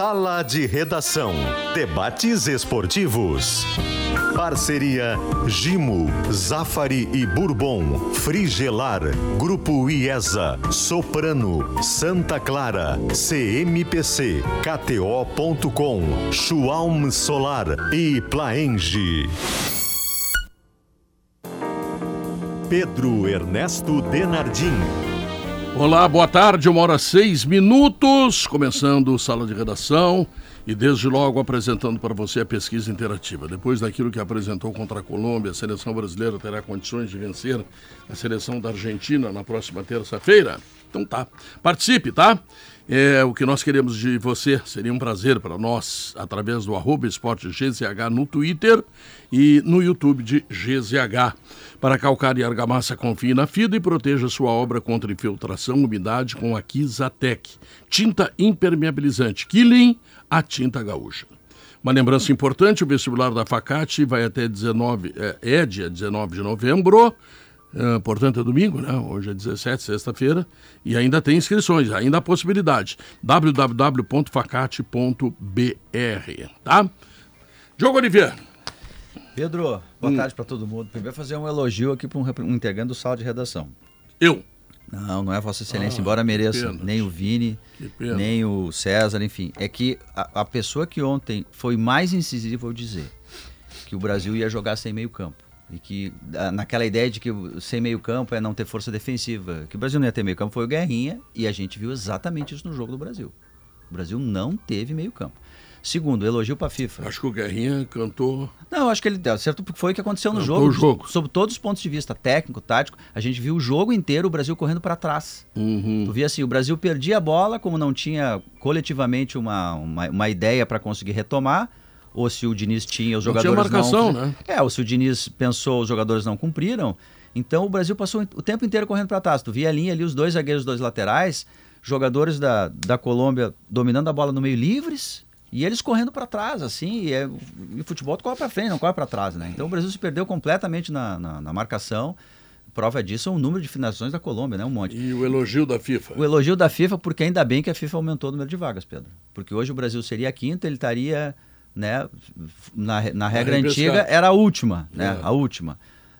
Sala de Redação. Debates esportivos. Parceria Gimo, Zafari e Bourbon, Frigelar, Grupo IESA, Soprano, Santa Clara, CMPC, KTO.com, Schwalm Solar e Plaenge. Pedro Ernesto Denardim. Olá, boa tarde, uma hora seis minutos, começando sala de redação e desde logo apresentando para você a pesquisa interativa. Depois daquilo que apresentou contra a Colômbia, a seleção brasileira terá condições de vencer a seleção da Argentina na próxima terça-feira? Então tá, participe, tá? É, o que nós queremos de você seria um prazer para nós, através do arroba esporte GZH no Twitter e no YouTube de GZH. Para calcar e argamassa, confie na FIDA e proteja sua obra contra infiltração, umidade com a Kizatec. Tinta impermeabilizante Killing, a tinta gaúcha. Uma lembrança importante, o vestibular da Facate vai até 19, é, é dia 19 de novembro. Uh, portanto, é domingo, né? Hoje é 17, sexta-feira, e ainda tem inscrições, ainda há possibilidade. www.facate.br, tá? Diogo Oliveira. Pedro, boa hum. tarde para todo mundo. Primeiro fazer um elogio aqui para um, um, integrante do sala de redação. Eu? Não, não é Vossa Excelência, ah, embora mereça, nem o Vini, nem o César, enfim. É que a, a pessoa que ontem foi mais incisiva ao dizer que o Brasil ia jogar sem meio campo e que naquela ideia de que sem meio campo é não ter força defensiva, que o Brasil não ia ter meio campo foi o Guerrinha e a gente viu exatamente isso no jogo do Brasil. O Brasil não teve meio campo. Segundo, elogio para a FIFA. Acho que o Guerrinha cantou. Não, acho que ele deu certo porque foi o que aconteceu no jogo, o jogo. Sob todos os pontos de vista, técnico, tático, a gente viu o jogo inteiro o Brasil correndo para trás. Uhum. Tu via assim, o Brasil perdia a bola, como não tinha coletivamente uma, uma, uma ideia para conseguir retomar ou se o Diniz tinha, os jogadores não. Tinha marcação, não, né? É, ou se o Diniz pensou, os jogadores não cumpriram. Então o Brasil passou o tempo inteiro correndo para trás. Tu via a linha ali, os dois zagueiros, os dois laterais, jogadores da, da Colômbia dominando a bola no meio livres e eles correndo para trás, assim. E, é, e o futebol tu corre para frente, não corre para trás, né? Então o Brasil se perdeu completamente na, na, na marcação. Prova disso é o número de finalizações da Colômbia, né? Um monte. E o elogio da FIFA? O elogio da FIFA, porque ainda bem que a FIFA aumentou o número de vagas, Pedro. Porque hoje o Brasil seria a quinta, ele estaria né? Na, na regra antiga era a última, né? É. A última.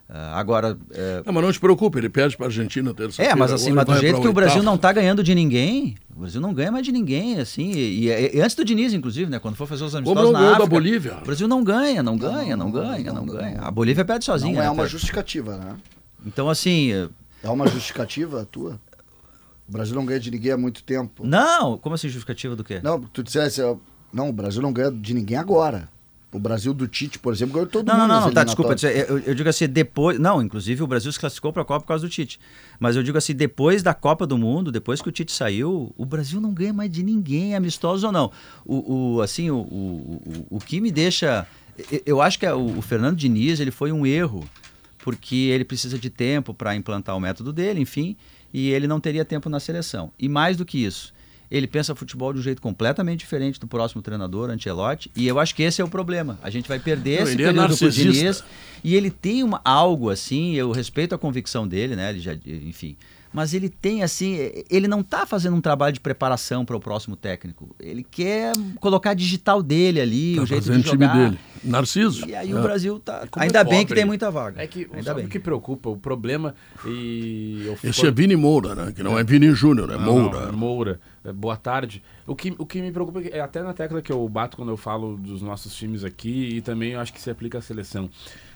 Uh, agora. É... Não, mas não te preocupe, ele perde para a Argentina terça É, mas assim, mas do jeito que o Brasil não está ganhando de ninguém, o Brasil não ganha mais de ninguém, assim. E, e, e antes do Diniz, inclusive, né? Quando for fazer os amistosos Como na África, da Bolívia. O Brasil não ganha, não ganha, não, não ganha, não, não, ganha. A Bolívia perde sozinha. Não é né, uma justificativa, né? Então, assim. É uma justificativa tua? O Brasil não ganha de ninguém há muito tempo. Não, como assim justificativa do quê? Não, tu dissesse, não, o Brasil não ganha de ninguém agora. O Brasil do Tite, por exemplo, ganhou todo não, mundo. Não, não, não, tá, desculpa. Eu, eu, digo assim, depois. Não, inclusive o Brasil se classificou para a Copa por causa do Tite. Mas eu digo assim, depois da Copa do Mundo, depois que o Tite saiu, o Brasil não ganha mais de ninguém, amistoso ou não. O, o assim, o, o, o, que me deixa. Eu acho que o, o Fernando Diniz ele foi um erro, porque ele precisa de tempo para implantar o método dele, enfim, e ele não teria tempo na seleção. E mais do que isso ele pensa futebol de um jeito completamente diferente do próximo treinador, Ancelotti, e eu acho que esse é o problema. A gente vai perder Não, esse é período é pro Diniz, e ele tem uma, algo assim, eu respeito a convicção dele, né? Ele já, enfim, mas ele tem assim, ele não está fazendo um trabalho de preparação para o próximo técnico. Ele quer colocar digital dele ali, tá o jeito de jogar. Time dele. Narciso. E aí é. o Brasil tá. Ainda é bem que tem muita vaga. É que Ainda bem. o que preocupa, o problema e eu... Esse é Vini Moura, né? Que não é, é Vini Júnior, é Moura. Não, é Moura. Boa tarde. O que, o que me preocupa é até na tecla que eu bato quando eu falo dos nossos times aqui e também eu acho que se aplica à seleção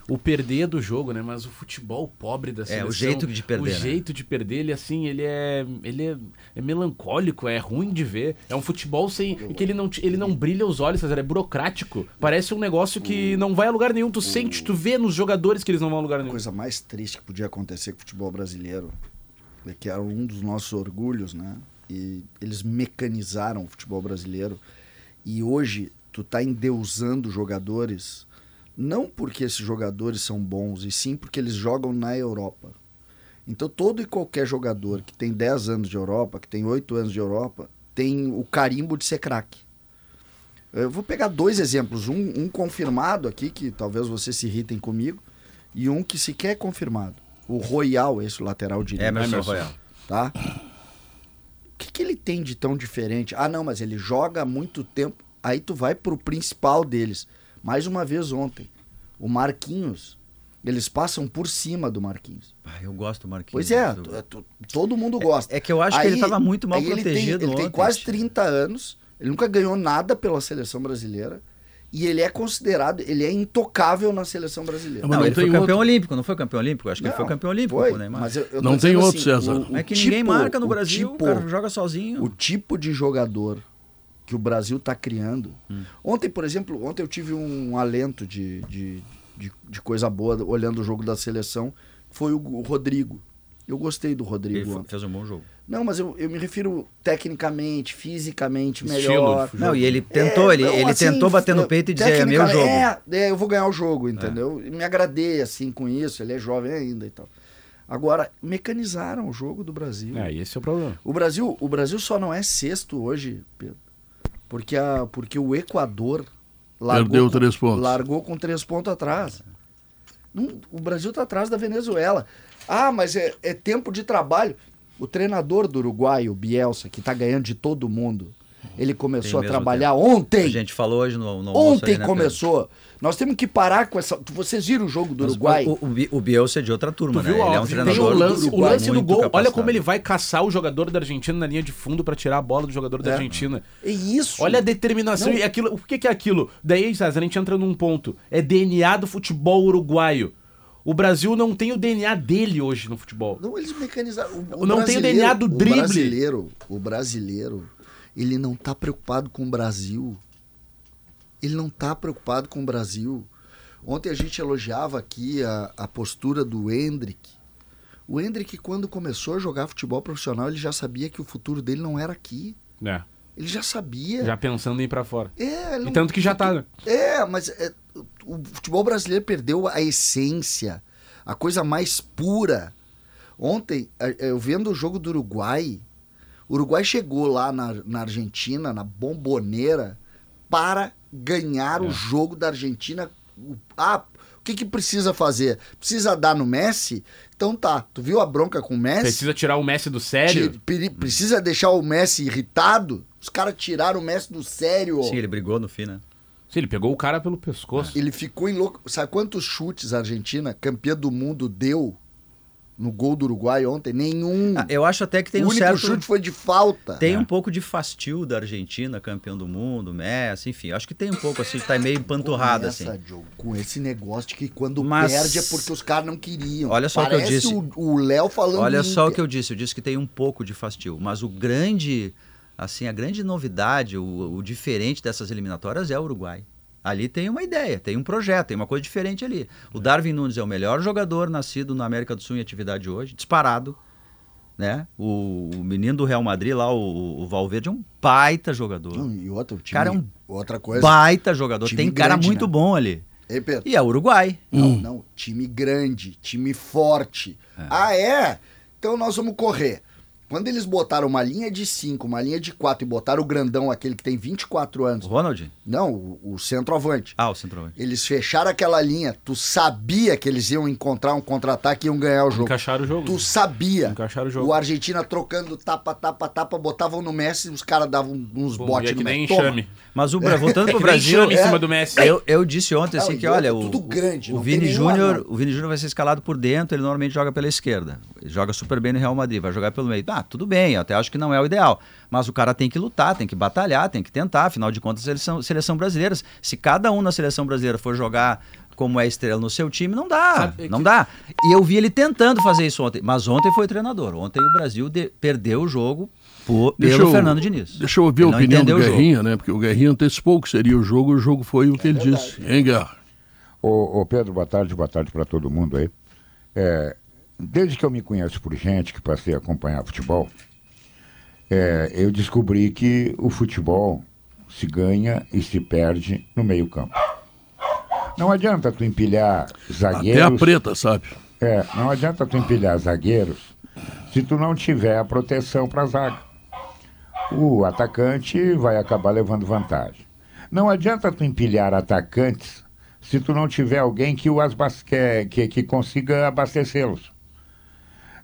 o perder do jogo, né? Mas o futebol pobre da seleção. É, o jeito de perder. O né? jeito de perder, ele assim, ele é. Ele é, é, melancólico, é ruim de ver. É um futebol sem. que ele não, ele não brilha os olhos, é burocrático. Parece um negócio que não vai a lugar nenhum. Tu sente, tu vê nos jogadores que eles não vão a lugar nenhum. A coisa mais triste que podia acontecer com o futebol brasileiro, é que era um dos nossos orgulhos, né? E eles mecanizaram o futebol brasileiro. E hoje tu tá endeusando jogadores não porque esses jogadores são bons, e sim porque eles jogam na Europa. Então, todo e qualquer jogador que tem 10 anos de Europa, que tem 8 anos de Europa, tem o carimbo de ser craque. Eu vou pegar dois exemplos. Um, um, confirmado aqui, que talvez vocês se irritem comigo, e um que sequer é confirmado. O Royal, esse lateral direito. É, mas Royal. Tá? O que, que ele tem de tão diferente? Ah, não, mas ele joga há muito tempo. Aí tu vai pro principal deles. Mais uma vez ontem, o Marquinhos. Eles passam por cima do Marquinhos. Ah, eu gosto do Marquinhos. Pois é, Do- tu- tu- todo mundo gosta. É que eu acho que ele tava muito mal aí ele tem- protegido Ele tem, quase tio. 30 anos, ele nunca ganhou nada pela seleção brasileira. E ele é considerado, ele é intocável na seleção brasileira. Não, não ele foi campeão outro. olímpico, não foi campeão olímpico? Acho que ele foi Não, campeão olímpico foi, o Neymar. mas eu- eu Não tem dizendo outro, assim, César. o- o é que ninguém tipo- marca no o Brasil, tipo- o cara joga sozinho. o tipo de jogador que o Brasil está criando. Hum. Ontem, por exemplo, ontem eu tive um alento de, de, de, de coisa boa olhando o jogo da seleção. Foi o, o Rodrigo. Eu gostei do Ele Rodrigo. ontem. fez um bom jogo. Não, mas eu, eu me refiro tecnicamente, fisicamente, Estilo melhor. Não, e ele tentou, ele, não, ele assim, tentou bater no peito e dizer, é meu jogo. É, é, eu vou ganhar o jogo, entendeu? E me agradei, assim, com isso. Ele é jovem ainda e tal. Agora, mecanizaram o jogo do Brasil. É, esse é o problema. O Brasil, o Brasil só não é sexto hoje, Pedro, porque, a, porque o Equador Perdeu com, três pontos. largou com três pontos atrás. Não, o Brasil está atrás da Venezuela. Ah, mas é, é tempo de trabalho. O treinador do Uruguai, o Bielsa, que está ganhando de todo mundo, ele começou a trabalhar A ontem. gente falou hoje no, no Ontem né, começou. Nós temos que parar com essa. Vocês viram o jogo do Pedro? Uruguai? Mas O, o, o Bielsa é de outra turma, Tu né? viu, Ele é um tem treinador o lance, o Uruguai lance do gol, olha capacitado. como ele vai caçar o jogador da Argentina na linha de fundo pra tirar a bola do jogador da É. Argentina. É isso. Olha a determinação Não. e aquilo. O que que é aquilo? Daí, César, a gente entra num ponto. É DNA do futebol uruguaio. O Brasil não tem o DNA dele hoje no futebol. Não, eles mecanizaram. O, Não tem o DNA do drible. O brasileiro, o brasileiro, ele não tá preocupado com o Brasil. Ele não tá preocupado com o Brasil. Ontem a gente elogiava aqui a, a postura do Hendrick. O Hendrick, quando começou a jogar futebol profissional, ele já sabia que o futuro dele não era aqui. É. Ele já sabia. Já pensando em ir pra fora. É, E tanto que já tá, né? É, mas é, o futebol brasileiro perdeu a essência, a coisa mais pura. Ontem, eu vendo o jogo do Uruguai, o Uruguai chegou lá na, na Argentina, na bomboneira, para ganhar É. o jogo da Argentina. O- Ah, o que, que precisa fazer? Precisa dar no Messi? Então tá, tu viu a bronca com o Messi? Precisa tirar o Messi do sério. Precisa deixar o Messi irritado? Os caras tiraram o Messi do sério. Sim, ele brigou no fim, né? Sim, ele pegou o cara pelo pescoço. Ele ficou em louco. Sabe quantos chutes a Argentina, campeã do mundo, deu no gol do Uruguai ontem? Nenhum. Ah, eu acho até que tem o um único certo... chute foi de falta. Tem É. um pouco de fastio da Argentina, campeão do mundo, Messi, enfim. Acho que tem um pouco, assim, tá meio empanturrado, assim. Diogo, com esse negócio de que quando Mas- perde é porque os caras não queriam. Olha só o que eu Parece disse. o- o Léo falando. Olha só o Inter. que eu disse, eu disse que tem um pouco de fastio, mas o grande, assim, a grande novidade, o, o diferente dessas eliminatórias é o Uruguai. Ali tem uma ideia, tem um projeto, tem uma coisa diferente ali. O Darwin Nunes é o melhor jogador nascido na América do Sul em atividade hoje, disparado. Né? O, o menino do Real Madrid lá, o, o Valverde, é um baita jogador. Não, e outra, o time, Cara, é um outra coisa. baita jogador. Tem cara grande, muito né? bom ali. Ei, Pedro. E é o Uruguai. Não, não. Time grande, time forte. Ah, é? Então nós vamos correr. Quando eles botaram uma linha de 5, uma linha de 4 e botaram o grandão, aquele que tem 24 O anos. Ronald? Não, o, o centroavante. Ah, o centroavante. Eles fecharam aquela linha. Tu sabia que eles iam encontrar um contra-ataque e iam ganhar o jogo. Encaixaram o jogo. Tu sabia. Encaixaram o jogo. O Argentina trocando tapa, tapa, tapa, botavam no Messi e os caras davam uns Pô, botes é no que nem Messi. Toma. enxame. Mas o Bra- voltando É pro que nem Brasil, em cima do Messi. Eu, eu disse ontem assim Não, que olha, o, tudo grande, o Vini Júnior, o Vini Júnior vai ser escalado por dentro, ele normalmente joga pela esquerda. Ele joga super bem no Real Madrid, vai jogar pelo meio. Ah, tudo bem, eu até acho que não é o ideal, mas o cara tem que lutar, tem que batalhar, tem que tentar, afinal de contas, eles são seleção brasileira. Se cada um na seleção brasileira for jogar como é estrela no seu time, não dá, Sabe não que- dá. E eu vi ele tentando fazer isso ontem, mas ontem foi treinador. Ontem o Brasil de- perdeu o jogo por- Deixa pelo eu- Fernando Diniz. Deixa eu ouvir Ele a opinião do. Guerrinha, né? Porque o Guerrinha antecipou que seria o jogo e o jogo foi o que ele disse. Hein, Guerra? Ô, ô, Pedro, boa tarde, boa tarde para todo mundo aí. É, desde que eu me conheço por gente, que passei a acompanhar futebol, é, eu descobri que o futebol se ganha e se perde no meio campo. Não adianta tu empilhar Até a zagueiros... preta, sabe? É, não adianta tu empilhar zagueiros se tu não tiver a proteção para zaga. O atacante vai acabar levando vantagem. Não adianta tu empilhar atacantes se tu não tiver alguém que, o asbas- que, que, que consiga abastecê-los.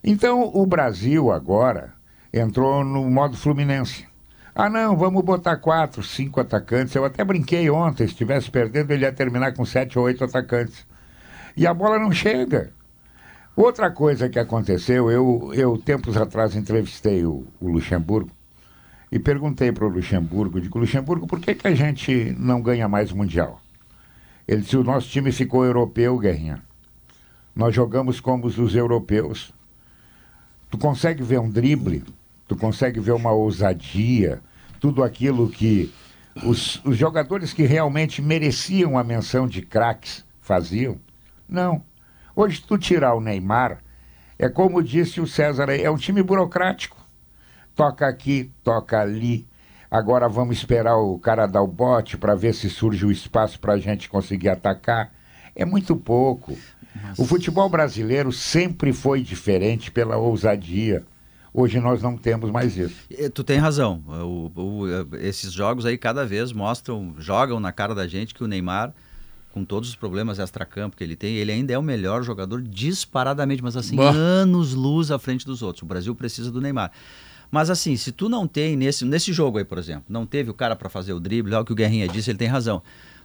Então, o Brasil agora, entrou no modo Fluminense. Ah, não, vamos botar quatro, cinco atacantes. Eu até brinquei ontem, se estivesse perdendo, ele ia terminar com sete ou oito atacantes. E a bola não chega. Outra coisa que aconteceu, eu, eu tempos atrás entrevistei o, o Luxemburgo e perguntei para o Luxemburgo, digo, Luxemburgo, por que, que a gente não ganha mais Mundial? Ele disse, o nosso time ficou europeu, Guerrinha. Nós jogamos como os europeus. Tu consegue ver um drible, tu consegue ver uma ousadia, tudo aquilo que os, os jogadores que realmente mereciam a menção de craques faziam? Não. Hoje, tu tirar o Neymar, é como disse o César, é um time burocrático. Toca aqui, toca ali. Agora vamos esperar o cara dar o bote para ver se surge o espaço para a gente conseguir atacar. É muito pouco. Nossa. O futebol brasileiro sempre foi diferente pela ousadia. Hoje nós não temos mais isso. Tu tem razão. O, o, esses jogos aí cada vez mostram, jogam na cara da gente que o Neymar, com todos os problemas extra-campo que ele tem, ele ainda é o melhor jogador disparadamente, mas assim, bah. anos luz à frente dos outros. O Brasil precisa do Neymar. Mas assim, se tu não tem nesse, nesse jogo aí, por exemplo, não teve o cara para fazer o drible, é o que o Guerrinha disse, ele tem razão.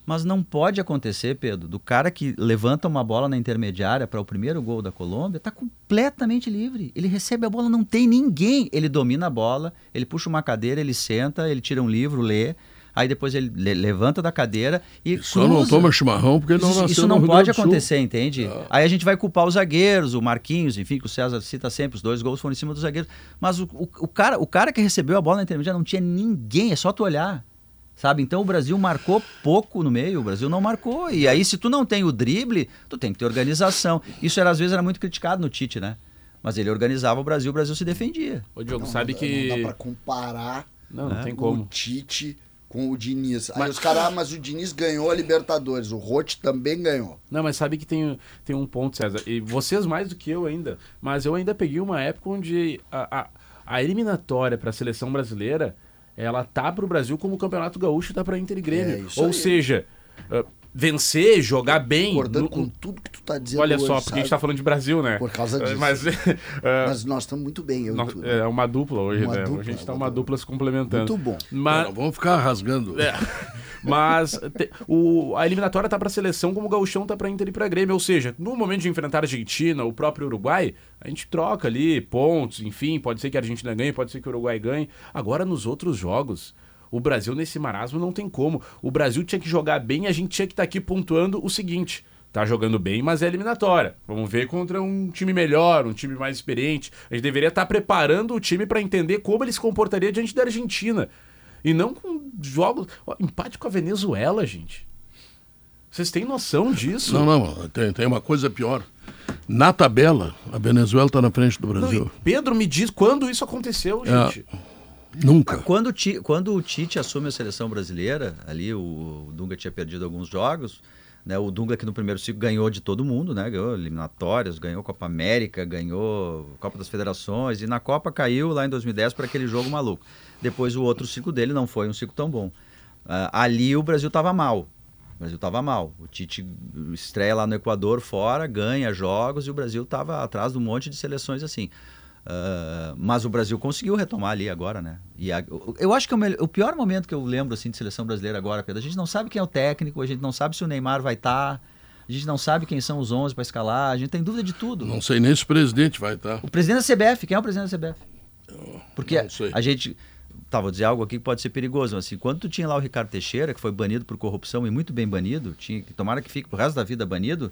Mas não pode acontecer, Pedro, do cara que levanta uma bola na intermediária para o primeiro gol da Colômbia, está completamente livre. Ele recebe a bola, não tem ninguém. Ele domina a bola, ele puxa uma cadeira, ele senta, ele tira um livro, lê. Aí depois ele levanta da cadeira e. Só cruza. não toma chimarrão porque não isso, nasceu Isso não pode acontecer, entende? Ah. Aí a gente vai culpar os zagueiros, o Marquinhos, enfim, que o César cita sempre, os dois gols foram em cima dos zagueiros. Mas o, o, o cara, o cara que recebeu a bola na intermediária não tinha ninguém, é só tu olhar sabe? Então o Brasil marcou pouco no meio, o Brasil não marcou. E aí se tu não tem o drible, tu tem que ter organização. Isso era, às vezes era muito criticado no Tite, né? Mas ele organizava o Brasil, o Brasil se defendia. O Diogo, não, sabe não, que não dá para comparar não, não é. tem como. o Tite com o Diniz. Aí os caras, ah, mas o Diniz ganhou a Libertadores, o Rote também ganhou. Não, mas sabe que tem, tem um ponto, César, e vocês mais do que eu ainda, mas eu ainda peguei uma época onde a, a, a eliminatória para a seleção brasileira ela tá para o Brasil como o Campeonato Gaúcho tá para Inter e Grêmio. É, Ou aí. seja, uh, vencer, jogar bem. Concordando no, com tudo que tu tá dizendo. Olha hoje, só, porque sabe? a gente tá falando de Brasil, né? Por causa disso. Mas, uh, Mas nós estamos muito bem, eu nós, e tu. Né? É uma dupla hoje, uma né? Dupla, a gente tá uma dupla se complementando. Muito bom. Mas... Não, vamos ficar rasgando. É. Mas te, o, a eliminatória tá para seleção como o gauchão tá para Inter e para Grêmio, ou seja, no momento de enfrentar a Argentina, o próprio Uruguai, a gente troca ali pontos, enfim, pode ser que a Argentina ganhe, pode ser que o Uruguai ganhe. Agora nos outros jogos, o Brasil nesse marasmo não tem como. O Brasil tinha que jogar bem e a gente tinha que estar tá aqui pontuando o seguinte: tá jogando bem, mas é eliminatória. Vamos ver contra um time melhor, um time mais experiente. A gente deveria estar tá preparando o time para entender como ele se comportaria diante da Argentina. E não com jogos. Empate com a Venezuela, gente. Vocês têm noção disso? Não, não. Tem, tem uma coisa pior. Na tabela, a Venezuela está na frente do Brasil. Não, Pedro, me diz quando isso aconteceu, é, gente. É, nunca. Quando, quando o Tite assume a seleção brasileira, ali o, o Dunga tinha perdido alguns jogos. Né, o Dunga que no primeiro ciclo ganhou de todo mundo, né? Ganhou eliminatórias, ganhou Copa América, ganhou Copa das Federações e na Copa caiu lá em 2010 para aquele jogo maluco. Depois o outro ciclo dele não foi um ciclo tão bom. Uh, ali o Brasil estava mal. O Brasil estava mal. O Tite estreia lá no Equador fora, ganha jogos e o Brasil estava atrás de um monte de seleções assim. Uh, mas o Brasil conseguiu retomar ali agora, né? E a, eu acho que é o, melhor, o, pior momento que eu lembro assim de seleção brasileira agora, Pedro, a gente não sabe quem é o técnico, a gente não sabe se o Neymar vai estar, tá, a gente não sabe quem são os 11 para escalar, a gente tem dúvida de tudo. Não sei nem se o presidente vai estar. Tá. O presidente da CBF, quem é o presidente da CBF? Porque a gente tá, vou dizer algo aqui que pode ser perigoso, mas assim, quando tu tinha lá o Ricardo Teixeira, que foi banido por corrupção e muito bem banido, tinha, tomara que fique pro resto da vida banido,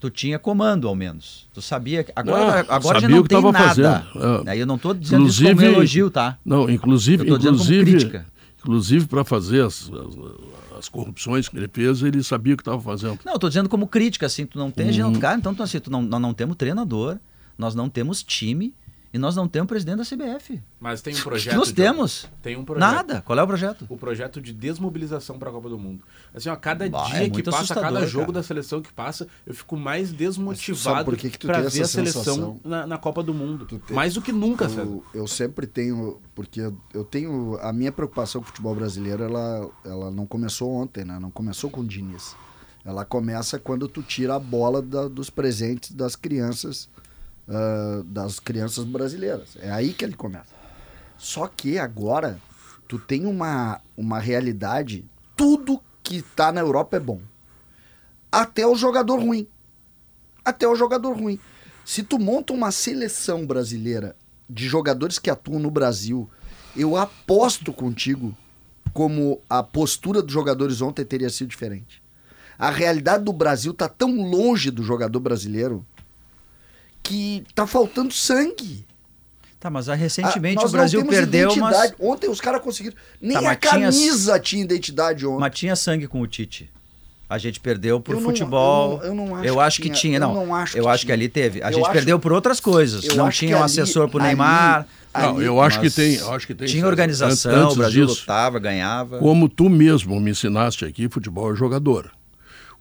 tu tinha comando ao menos. Tu sabia que agora ah, agora já não tem nada. Uh, Aí eu não estou dizendo isso como elogio, tá? Não, inclusive, inclusive, inclusive para fazer as, as, as, corrupções que ele fez, ele sabia o que estava fazendo. Não, eu estou dizendo como crítica, assim, tu não tem, uhum. cara, então tu, assim, tu não, nós não temos treinador, nós não temos time, e nós não temos presidente da CBF. Mas tem um projeto. Nós temos. Tem um projeto. Nada. Qual é o projeto? O projeto de desmobilização para a Copa do Mundo. Assim, ó, cada bah, dia é que passa, cada jogo cara. da seleção que passa, eu fico mais desmotivado para ver a seleção na, na, Copa do Mundo. Tem... Mais do que nunca, eu, César. Eu sempre tenho, porque eu tenho a minha preocupação com o futebol brasileiro, ela, ela não começou ontem, né? Não começou com o Diniz. Ela começa quando tu tira a bola da, dos presentes das crianças uh, das crianças brasileiras. É aí que ele começa. Só que agora tu tem uma, uma realidade, tudo que tá na Europa é bom. Até o jogador ruim. Até o jogador ruim. Se tu monta uma seleção brasileira de jogadores que atuam no Brasil, eu aposto contigo como a postura dos jogadores ontem teria sido diferente. A realidade do Brasil tá tão longe do jogador brasileiro que tá faltando sangue. Tá, mas ah, Ah, recentemente nós o Brasil não perdeu, mas, identidade. Ontem os caras conseguiram. Nem Tá, a mas tinha- camisa tinha identidade ontem. mas tinha sangue com o Tite. A gente perdeu por Eu não- futebol. eu não- eu não acho que que tinha. tinha, Eu não. não acho eu que acho que tinha. ali teve. A Eu gente acho- perdeu por outras coisas. eu não acho tinha que um ali- assessor pro ali- Neymar. Não, ali- eu acho que mas tem, eu acho que tem. Tinha organização, An- antes o Brasil disso, lutava, ganhava. Como tu mesmo me ensinaste aqui, futebol é jogador.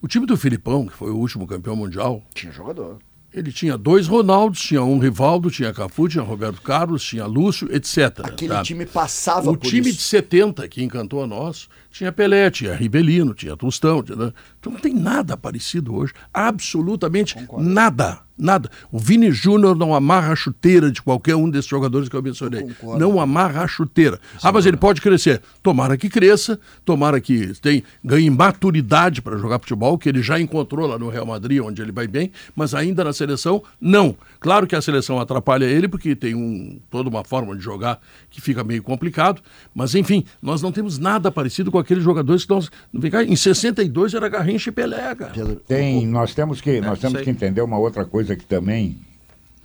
O time do Filipão, que foi o último campeão mundial, Tinha jogador. Ele tinha dois Ronaldos, tinha um Rivaldo, tinha Cafu, tinha Roberto Carlos, tinha Lúcio, etc. Aquele sabe? time passava O por time isso. de 70 que encantou a nós tinha Pelé, tinha Rivelino, tinha Tostão. Tinha... Então não tem nada parecido hoje. Absolutamente nada. Nada. O Vini Júnior não amarra a chuteira de qualquer um desses jogadores que eu mencionei. concordo. Não amarra a chuteira. Ah, mas ele pode crescer. Tomara que cresça, tomara que tem, ganhe maturidade para jogar futebol, que ele já encontrou lá no Real Madrid, onde ele vai bem, mas ainda na seleção, não. Claro que a seleção atrapalha ele, porque tem um, toda uma forma de jogar que fica meio complicado, mas enfim, nós não temos nada parecido com aqueles jogadores que nós. Vem cá, em 62 era Garrincha e Pelé, cara. Tem, nós temos que, nós isso temos que entender uma outra coisa que também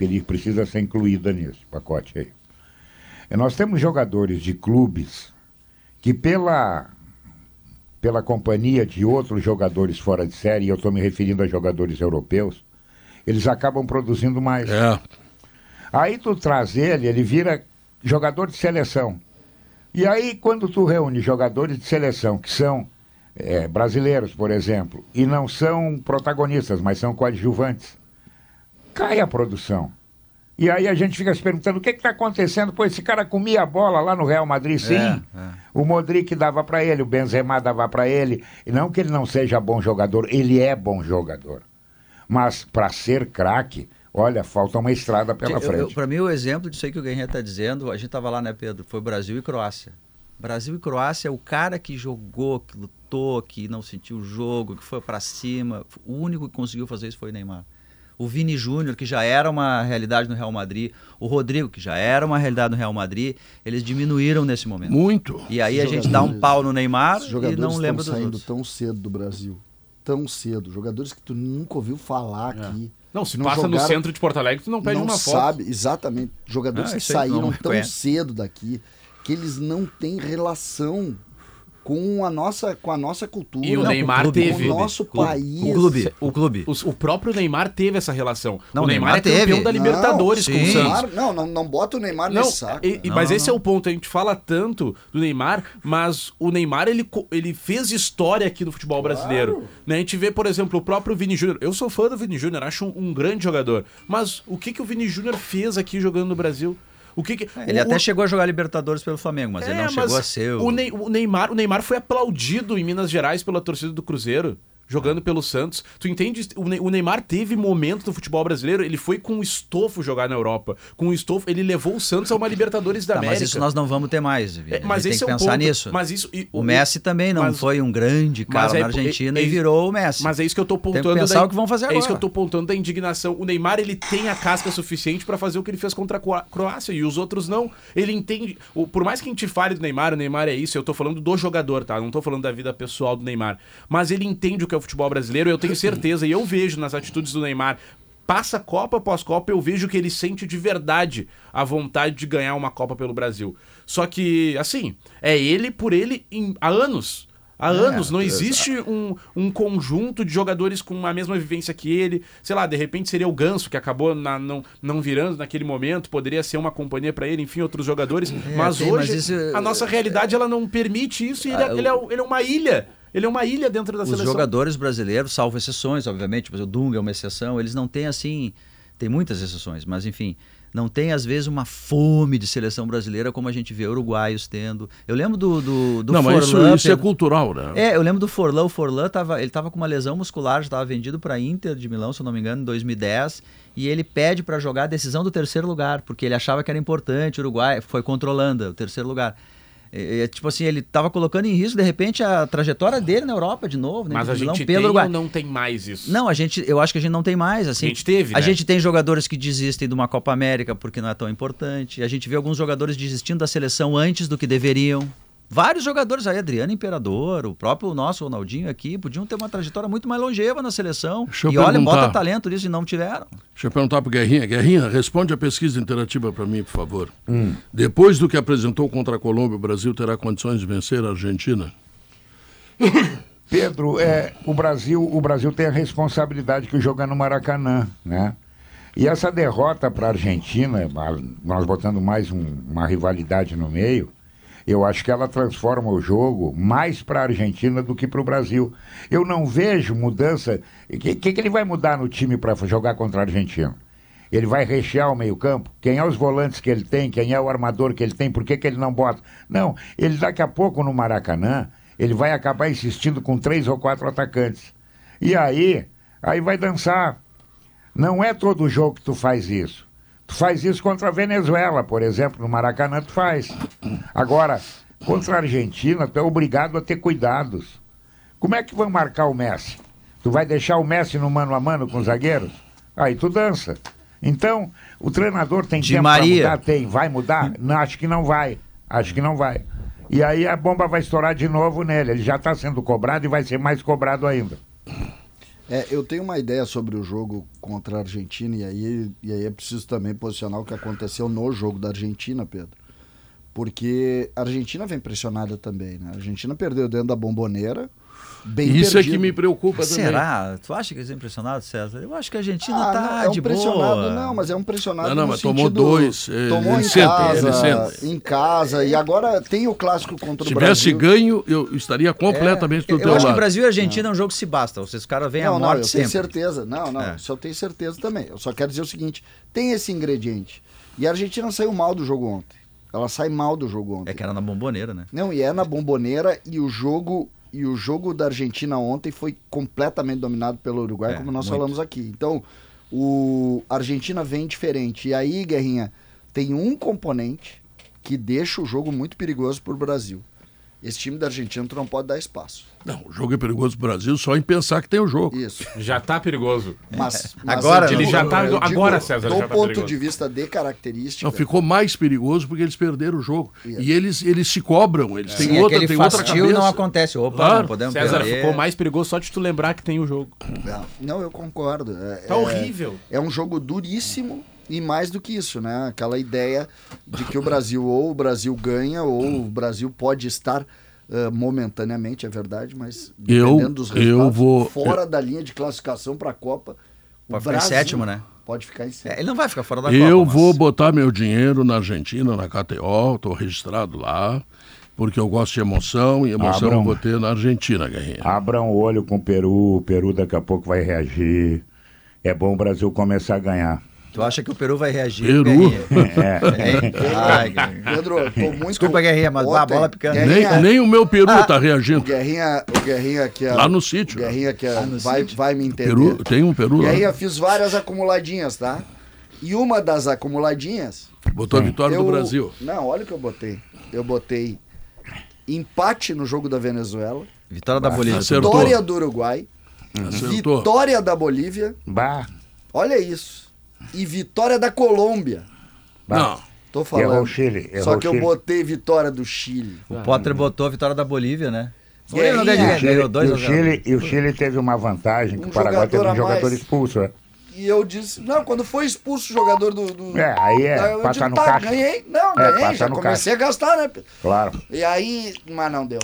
ele precisa ser incluída nesse pacote aí. É, nós temos jogadores de clubes que pela pela companhia de outros jogadores fora de série, e eu estou me referindo a jogadores europeus, eles acabam produzindo mais. É. Aí tu traz ele, ele vira jogador de seleção. E aí, quando tu reúne jogadores de seleção que são eh, brasileiros, por exemplo, e não são protagonistas, mas são coadjuvantes, cai a produção. E aí a gente fica se perguntando o que está acontecendo. Pô, esse cara comia a bola lá no Real Madrid, sim. é. O Modric dava para ele, o Benzema dava para ele. E não que ele não seja bom jogador, ele é bom jogador. Mas para ser craque, olha, falta uma estrada pela frente. Para mim, o exemplo disso aí que o Guerrinha está dizendo, a gente estava lá, né, Pedro? Foi Brasil e Croácia. Brasil e Croácia, o cara que jogou, que lutou, que não sentiu o jogo, que foi para cima, o único que conseguiu fazer isso foi o Neymar. O Vini Júnior, que já era uma realidade no Real Madrid, o Rodrigo, que já era uma realidade no Real Madrid, eles diminuíram nesse momento. Muito. E aí a gente dá um pau no Neymar Os e jogadores não lembra estão dos saindo outros. tão cedo do Brasil. Tão cedo. Jogadores que tu nunca ouviu falar aqui. Não, se Não passa no jogaram- centro de Porto Alegre, tu não pede não uma foto. sabe, exatamente. Jogadores Ah, que não saíram tão cedo daqui que eles não têm relação com a nossa, com a nossa cultura. E o Não, Neymar com o clube, teve. com o nosso clube, país. O clube, o clube. O, o próprio Neymar teve essa relação. Não, o Neymar, Neymar é campeão teve. da Libertadores Não, com o. Santos. Não, não, não bota o Neymar Não, nesse saco. e- Não, mas não, esse é o ponto. A gente fala tanto do Neymar, mas o Neymar ele, ele fez história aqui no futebol brasileiro. Né? A gente vê, por exemplo, o próprio Vini Júnior. Eu sou fã do Vini Júnior, acho um, um grande jogador. Mas o que, que o Vini Júnior fez aqui jogando no Brasil? O que que, Ele o- até o- chegou a jogar Libertadores pelo Flamengo, mas ele É, não chegou a ser o... o Neymar, o Neymar foi aplaudido em Minas Gerais pela torcida do Cruzeiro. Jogando pelo Santos. Tu entende? O Ne- o Neymar teve momento do futebol brasileiro, ele foi com o estofo jogar na Europa. Com o estofo, ele levou o Santos a uma Libertadores da Tá, América. mas isso nós não vamos ter mais. É, mas tem é que o pensar ponto. nisso. Mas isso, e- O Messi também não mas- foi um grande cara é- na Argentina é- e é- virou o Messi. Mas é isso que eu tô Tem que pontuando. pensar da- o que vão fazer É isso que agora. eu tô pontuando da indignação. O Neymar, ele tem a casca suficiente pra fazer o que ele fez contra a Croá- Croácia e os outros não. Ele entende. o- por mais que a gente fale do Neymar, o Neymar é isso, eu tô falando do jogador, tá? Não tô falando da vida pessoal do Neymar. Mas ele entende o que é o futebol brasileiro, eu tenho certeza, e eu vejo nas atitudes do Neymar. Passa Copa após Copa, eu vejo que ele sente de verdade a vontade de ganhar uma Copa pelo Brasil. Só que, assim, é ele por ele em- há anos. Há anos, não existe um, um conjunto de jogadores com a mesma vivência que ele. Sei lá, de repente seria o Ganso, que acabou na- não, não virando naquele momento, poderia ser uma companhia pra ele, enfim, outros jogadores. mas tem, mas hoje, isso- a nossa realidade ela não permite isso e ele, é- Ah, ele é, ele é uma ilha. Ele é uma ilha dentro da Os seleção. jogadores brasileiros, salvo exceções, obviamente, o Dunga é uma exceção, eles não têm assim. Tem muitas exceções, mas enfim. não tem às vezes uma fome de seleção brasileira como a gente vê uruguaios tendo. Eu lembro do, do, do Não, mas isso, Forlan, isso é cultural, né? é, eu lembro do Forlan. O Forlan tava, ele tava com uma lesão muscular, já estava vendido para Inter de Milão, se eu não me engano, em 2010. E ele pede para jogar a decisão do terceiro lugar, porque ele achava que era importante. O Uruguai foi controlando o terceiro lugar. É, tipo assim, ele tava colocando em risco, de repente, a trajetória dele na Europa de novo, né? Mas a Milão gente pelo tem Uruguai. não tem mais isso? Não, a gente, eu acho que a gente não tem mais. Assim, A gente teve, A né? gente tem jogadores que desistem de uma Copa América porque não é tão importante. A gente vê alguns jogadores desistindo da seleção antes do que deveriam. Vários jogadores aí, Adriano Imperador, o próprio nosso Ronaldinho aqui, podiam ter uma trajetória muito mais longeva na seleção. Deixa eu e olha, bota talento nisso e não tiveram. Deixa eu perguntar para Guerrinha. Guerrinha, responde a pesquisa interativa para mim, por favor. Depois do que apresentou contra a Colômbia, o Brasil terá condições de vencer a Argentina? Pedro, é, o Brasil, o Brasil tem a responsabilidade que é no Maracanã, né? E essa derrota para a Argentina, nós botando mais um- uma rivalidade no meio, eu acho que ela transforma o jogo mais para a Argentina do que para o Brasil. Eu não vejo mudança. O que, que, que ele vai mudar no time para jogar contra a Argentina? Ele vai rechear o meio-campo? Quem é os volantes que ele tem? Quem é o armador que ele tem? Por que, que ele não bota? Não, ele daqui a pouco no Maracanã, ele vai acabar insistindo com três ou quatro atacantes. E aí, aí vai dançar. Não é todo jogo que tu faz isso. Tu faz isso contra a Venezuela, por exemplo, no Maracanã tu faz. Agora, contra a Argentina, tu é obrigado a ter cuidados. Como é que vão marcar o Messi? Tu vai deixar o Messi no mano a mano com os zagueiros? Aí tu dança. Então, o treinador tem Di tempo Maria. mudar? Tem. Vai mudar? Não, acho que não vai. Acho que não vai. E aí a bomba vai estourar de novo nele. Ele já está sendo cobrado e vai ser mais cobrado ainda. É, eu tenho uma ideia sobre o jogo contra a Argentina e aí, e aí é preciso também posicionar o que aconteceu no jogo da Argentina, Pedro. Porque a Argentina vem pressionada também, né? A Argentina perdeu dentro da bomboneira. Bem Isso é perdido. que me preocupa também. Será? Tu acha que eles são impressionados, César? Eu acho que a Argentina Ah, tá não, é um de pressionado, boa. não, mas é um pressionado Não, não, mas tomou sentido- dois, eh, tomou ele em senta, casa, ele senta. em casa, e agora tem o clássico contra Se o tivesse Brasil. ganho, eu estaria completamente É, do eu teu acho que lado. Brasil e Argentina é um jogo que se basta. Vocês caras veem a Não, não, morte eu sempre. tenho certeza. Não, não, É. isso eu tenho certeza também. Eu só quero dizer o seguinte: tem esse ingrediente. E a Argentina saiu mal do jogo ontem. Ela sai mal do jogo ontem. É que era na bomboneira, né? Não, e é na bomboneira e o jogo e o jogo da Argentina ontem foi completamente dominado pelo Uruguai, É, como nós muito. falamos aqui. Então, o a Argentina vem diferente. E aí, Guerrinha, tem um componente que deixa o jogo muito perigoso pro Brasil. Esse time da Argentina tu não pode dar espaço. Não, o jogo é perigoso pro Brasil só em pensar que tem o jogo. Isso. Já tá perigoso. Mas, mas Agora não. Ele já tá- eu agora, César, Do já tá ponto perigoso. de vista de característica. Não, ficou mais perigoso porque eles perderam o jogo. Isso. E eles, eles se cobram, eles têm Sim, outra, tem outra cabeça. não acontece. Opa, Claro. não podemos César, perder. ficou mais perigoso só de tu lembrar que tem o jogo. Não, Não, eu concordo. É, Tá é- horrível. É um jogo duríssimo e mais do que isso, né? Aquela ideia de que o Brasil ou o Brasil ganha ou o Brasil pode estar eh, momentaneamente, é verdade, mas Eu- dependendo dos eu resultados, vou- fora da linha de classificação para a Copa, o Pode ficar em Brasil sétimo, né? Pode ficar em sétimo. É, ele não vai ficar fora da Copa. Eu mas- vou botar meu dinheiro na Argentina, na KTO, estou registrado lá, porque eu gosto de emoção, e emoção Abram. eu vou ter na Argentina, Guerrinha. Abram o olho com o Peru, o Peru daqui a pouco vai reagir. É bom o Brasil começar a ganhar. Tu acha que o Peru vai reagir? Peru? Guerrinha? É. Ai, Guerrinha. Pedro, eu tô muito. Desculpa, Guerrinha, mas a bola picando. Guerrinha, Nem, nem o meu Peru está O reagindo. Guerrinha, o Guerrinha que é. Lá no o sítio. Guerrinha que é, vai, vai me entender. Peru, tem um Peru lá. Guerrinha, fiz várias acumuladinhas, tá? E uma das acumuladinhas. Botou a vitória eu, do Brasil. Não, olha o que eu botei. Eu botei empate no jogo da Venezuela, Vitória da Bolívia. Acertou. vitória do Uruguai, Acertou. vitória da Bolívia, Bah, olha isso. E vitória da Colômbia. Não. Tô errou falando. o Chile. Errou Só que eu Chile. botei vitória do Chile. O Potter botou a vitória da Bolívia, né? Guerrinha. Não ganhou, E o Chile, ganhou dois e o. Chile, e o Chile teve uma vantagem, que Um o Paraguai teve um jogador mais. expulso. né? E eu disse, não, quando foi expulso o jogador do. do- É, aí é, eu passar digo, no tá, caixa. ganhei. Não, É, ganhei, já comecei a gastar, né? Claro. E aí, mas não deu.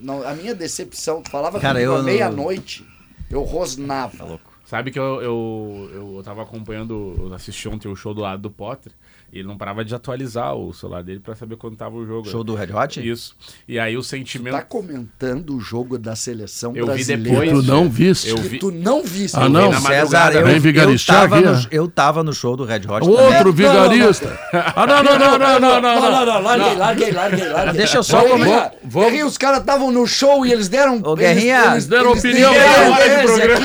Não, a minha decepção, tu falava Cara, comigo eu meia-noite, eu rosnava. Tá louco. Sabe que eu, eu, eu tava acompanhando, eu assisti ontem o show do lado do Potter. E ele não parava de atualizar o celular dele pra saber quando tava o jogo. Show do Red Hot? Isso. E aí o Tu sentimento. tá comentando o jogo da seleção Eu vi brasileira. depois. Tu não viste. Eu que vi. tu não viste. Ah, vi não. César, eu, Vem eu, vigaristar tava aqui, no, eu tava no show do Red Hot também. Outro vigarista. Ah, não, não, não, não, não, não. Não, não, não, larguei, larguei, larguei, larguei. Deixa eu só comentar. Guerrinha, os caras estavam no show e eles deram... Ô, Guerrinha, eles, deram eles opinião.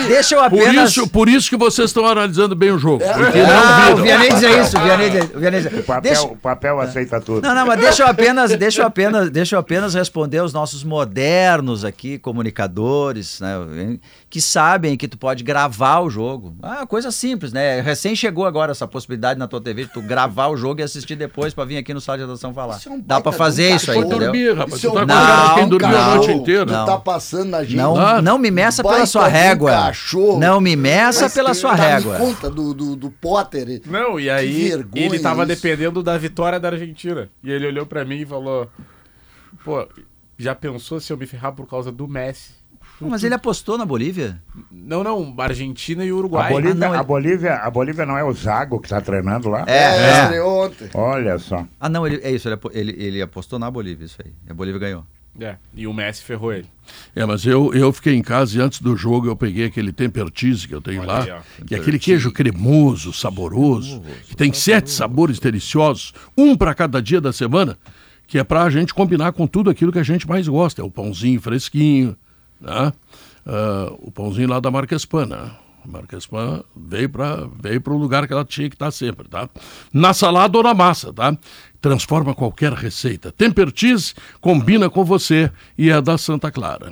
Deixa eu Por apenas... isso, por isso que vocês estão analisando bem o jogo. Porque Ah, não o. Vianney dizia isso, o Vianney dizia- o papel, Deixa, o papel aceita tudo. Não, não, mas deixa eu apenas, deixa eu apenas, deixa eu apenas responder aos nossos modernos aqui, comunicadores, né, que sabem que tu pode gravar o jogo. Ah, coisa simples, né? Recém chegou agora essa possibilidade na tua TV de tu gravar o jogo e assistir depois pra vir aqui no sala de redação falar. Isso é um Dá pra baita fazer um isso aí, entendeu? dormir, rapaz. Isso Tu é tá de quem Não, dormiu a não, noite inteira. Tu não. tá passando na gente. Não, Ah, não me meça baita pela sua régua. cachorro. Não me meça Mas pela sua dá régua. conta do, do, do Potter. Não, e aí ele tava isso. dependendo da vitória da Argentina. E ele olhou pra mim e falou: Pô, já pensou se eu me ferrar por causa do Messi? Mas ele apostou na Bolívia? Não, não, Argentina e A Uruguai. Bolívia, Ah, não, ele- a, Bolívia, a Bolívia não é o Zago que está treinando lá? É, é. estreou ontem. Olha só. Ah, não, ele, é isso, ele, ele, ele apostou na Bolívia, isso aí. A Bolívia ganhou. É, e o Messi ferrou ele. É, mas eu, eu fiquei em casa e antes do jogo eu peguei aquele temper cheese que eu tenho Olha lá, aí, que é aquele queijo cremoso, saboroso, que tem sete sabores deliciosos, um para cada dia da semana, que é para a gente combinar com tudo aquilo que a gente mais gosta. É o pãozinho fresquinho, né? Ah, o pãozinho lá da marca Hispana. A marca Hispana veio para veio o lugar que ela tinha que estar sempre, tá? Na salada ou na massa, tá? Transforma qualquer receita. Temper Cheese combina com você e é da Santa Clara.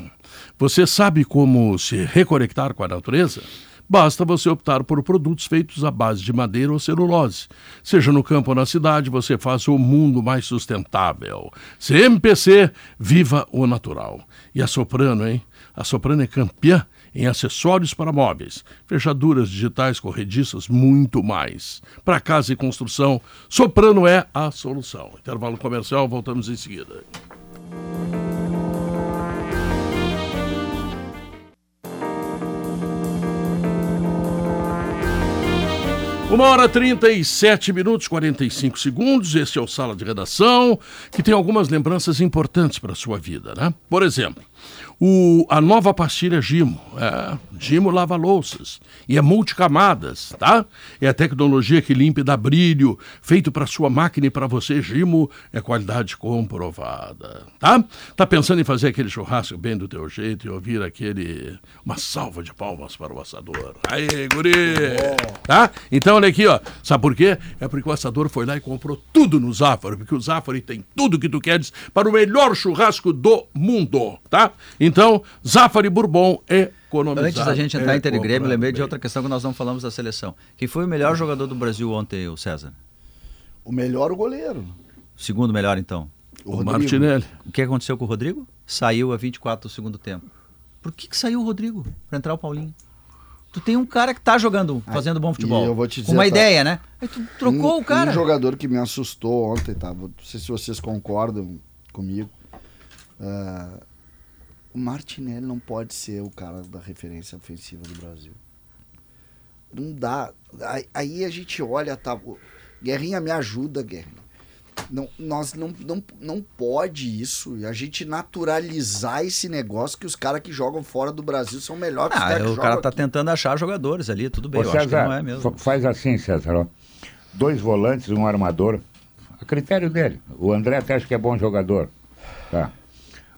Você sabe como se reconectar com a natureza? Basta você optar por produtos feitos à base de madeira ou celulose. Seja no campo ou na cidade, você faz o mundo mais sustentável. CMPC, viva o natural. E a Soprano, hein? A Soprano é campeã em acessórios para móveis, fechaduras digitais corrediças, muito mais. Para casa e construção, Soprano é a solução. Intervalo comercial, voltamos em seguida. Uma hora 37 minutos 45 segundos. Este é o Sala de Redação, que tem algumas lembranças importantes para a sua vida, né? Por exemplo, o, a nova pastilha Gimo. É, Gimo lava louças e é multicamadas, tá? É a tecnologia que limpa e dá brilho, feito para sua máquina e para você, Gimo, é qualidade comprovada, tá? Tá pensando em fazer aquele churrasco bem do teu jeito e ouvir aquele uma salva de palmas para o assador. Aí, guri! Tá? Então olha aqui, ó. Sabe por quê? É porque o assador foi lá e comprou tudo no Zafari, porque o Zafari tem tudo que tu queres para o melhor churrasco do mundo, tá? Então, Zafari Bourbon economizado. Antes da gente entrar é em Inter e Grêmio, lembrei de bem. outra questão que nós não falamos da seleção. Quem foi o melhor jogador do Brasil ontem, o César? O melhor o goleiro. O segundo melhor, então. O, O. Martinelli. O que aconteceu com o Rodrigo? Saiu a 24 do segundo tempo. Por que, que saiu o Rodrigo? Pra entrar o Paulinho. Tu tem um cara que tá jogando, fazendo bom futebol. e eu vou te com dizer, uma tá? ideia, né? Aí tu trocou um, o cara. Um jogador que me assustou ontem, tá? Não sei se vocês concordam comigo. Ah, o Martinelli não pode ser o cara da referência ofensiva do Brasil. Não dá. Aí, aí a gente olha, tá? Guerrinha me ajuda, Guerrinha. Não, nós não, não, não pode isso. E a gente naturalizar esse negócio que os caras que jogam fora do Brasil são melhores que os Ah, caras que o cara tá aqui. tentando achar jogadores ali, tudo bem. Ô, eu acho que César, não é mesmo. fa- faz assim, César. ó. Dois volantes, um armador. A critério dele. O André até acha que é bom jogador. Tá.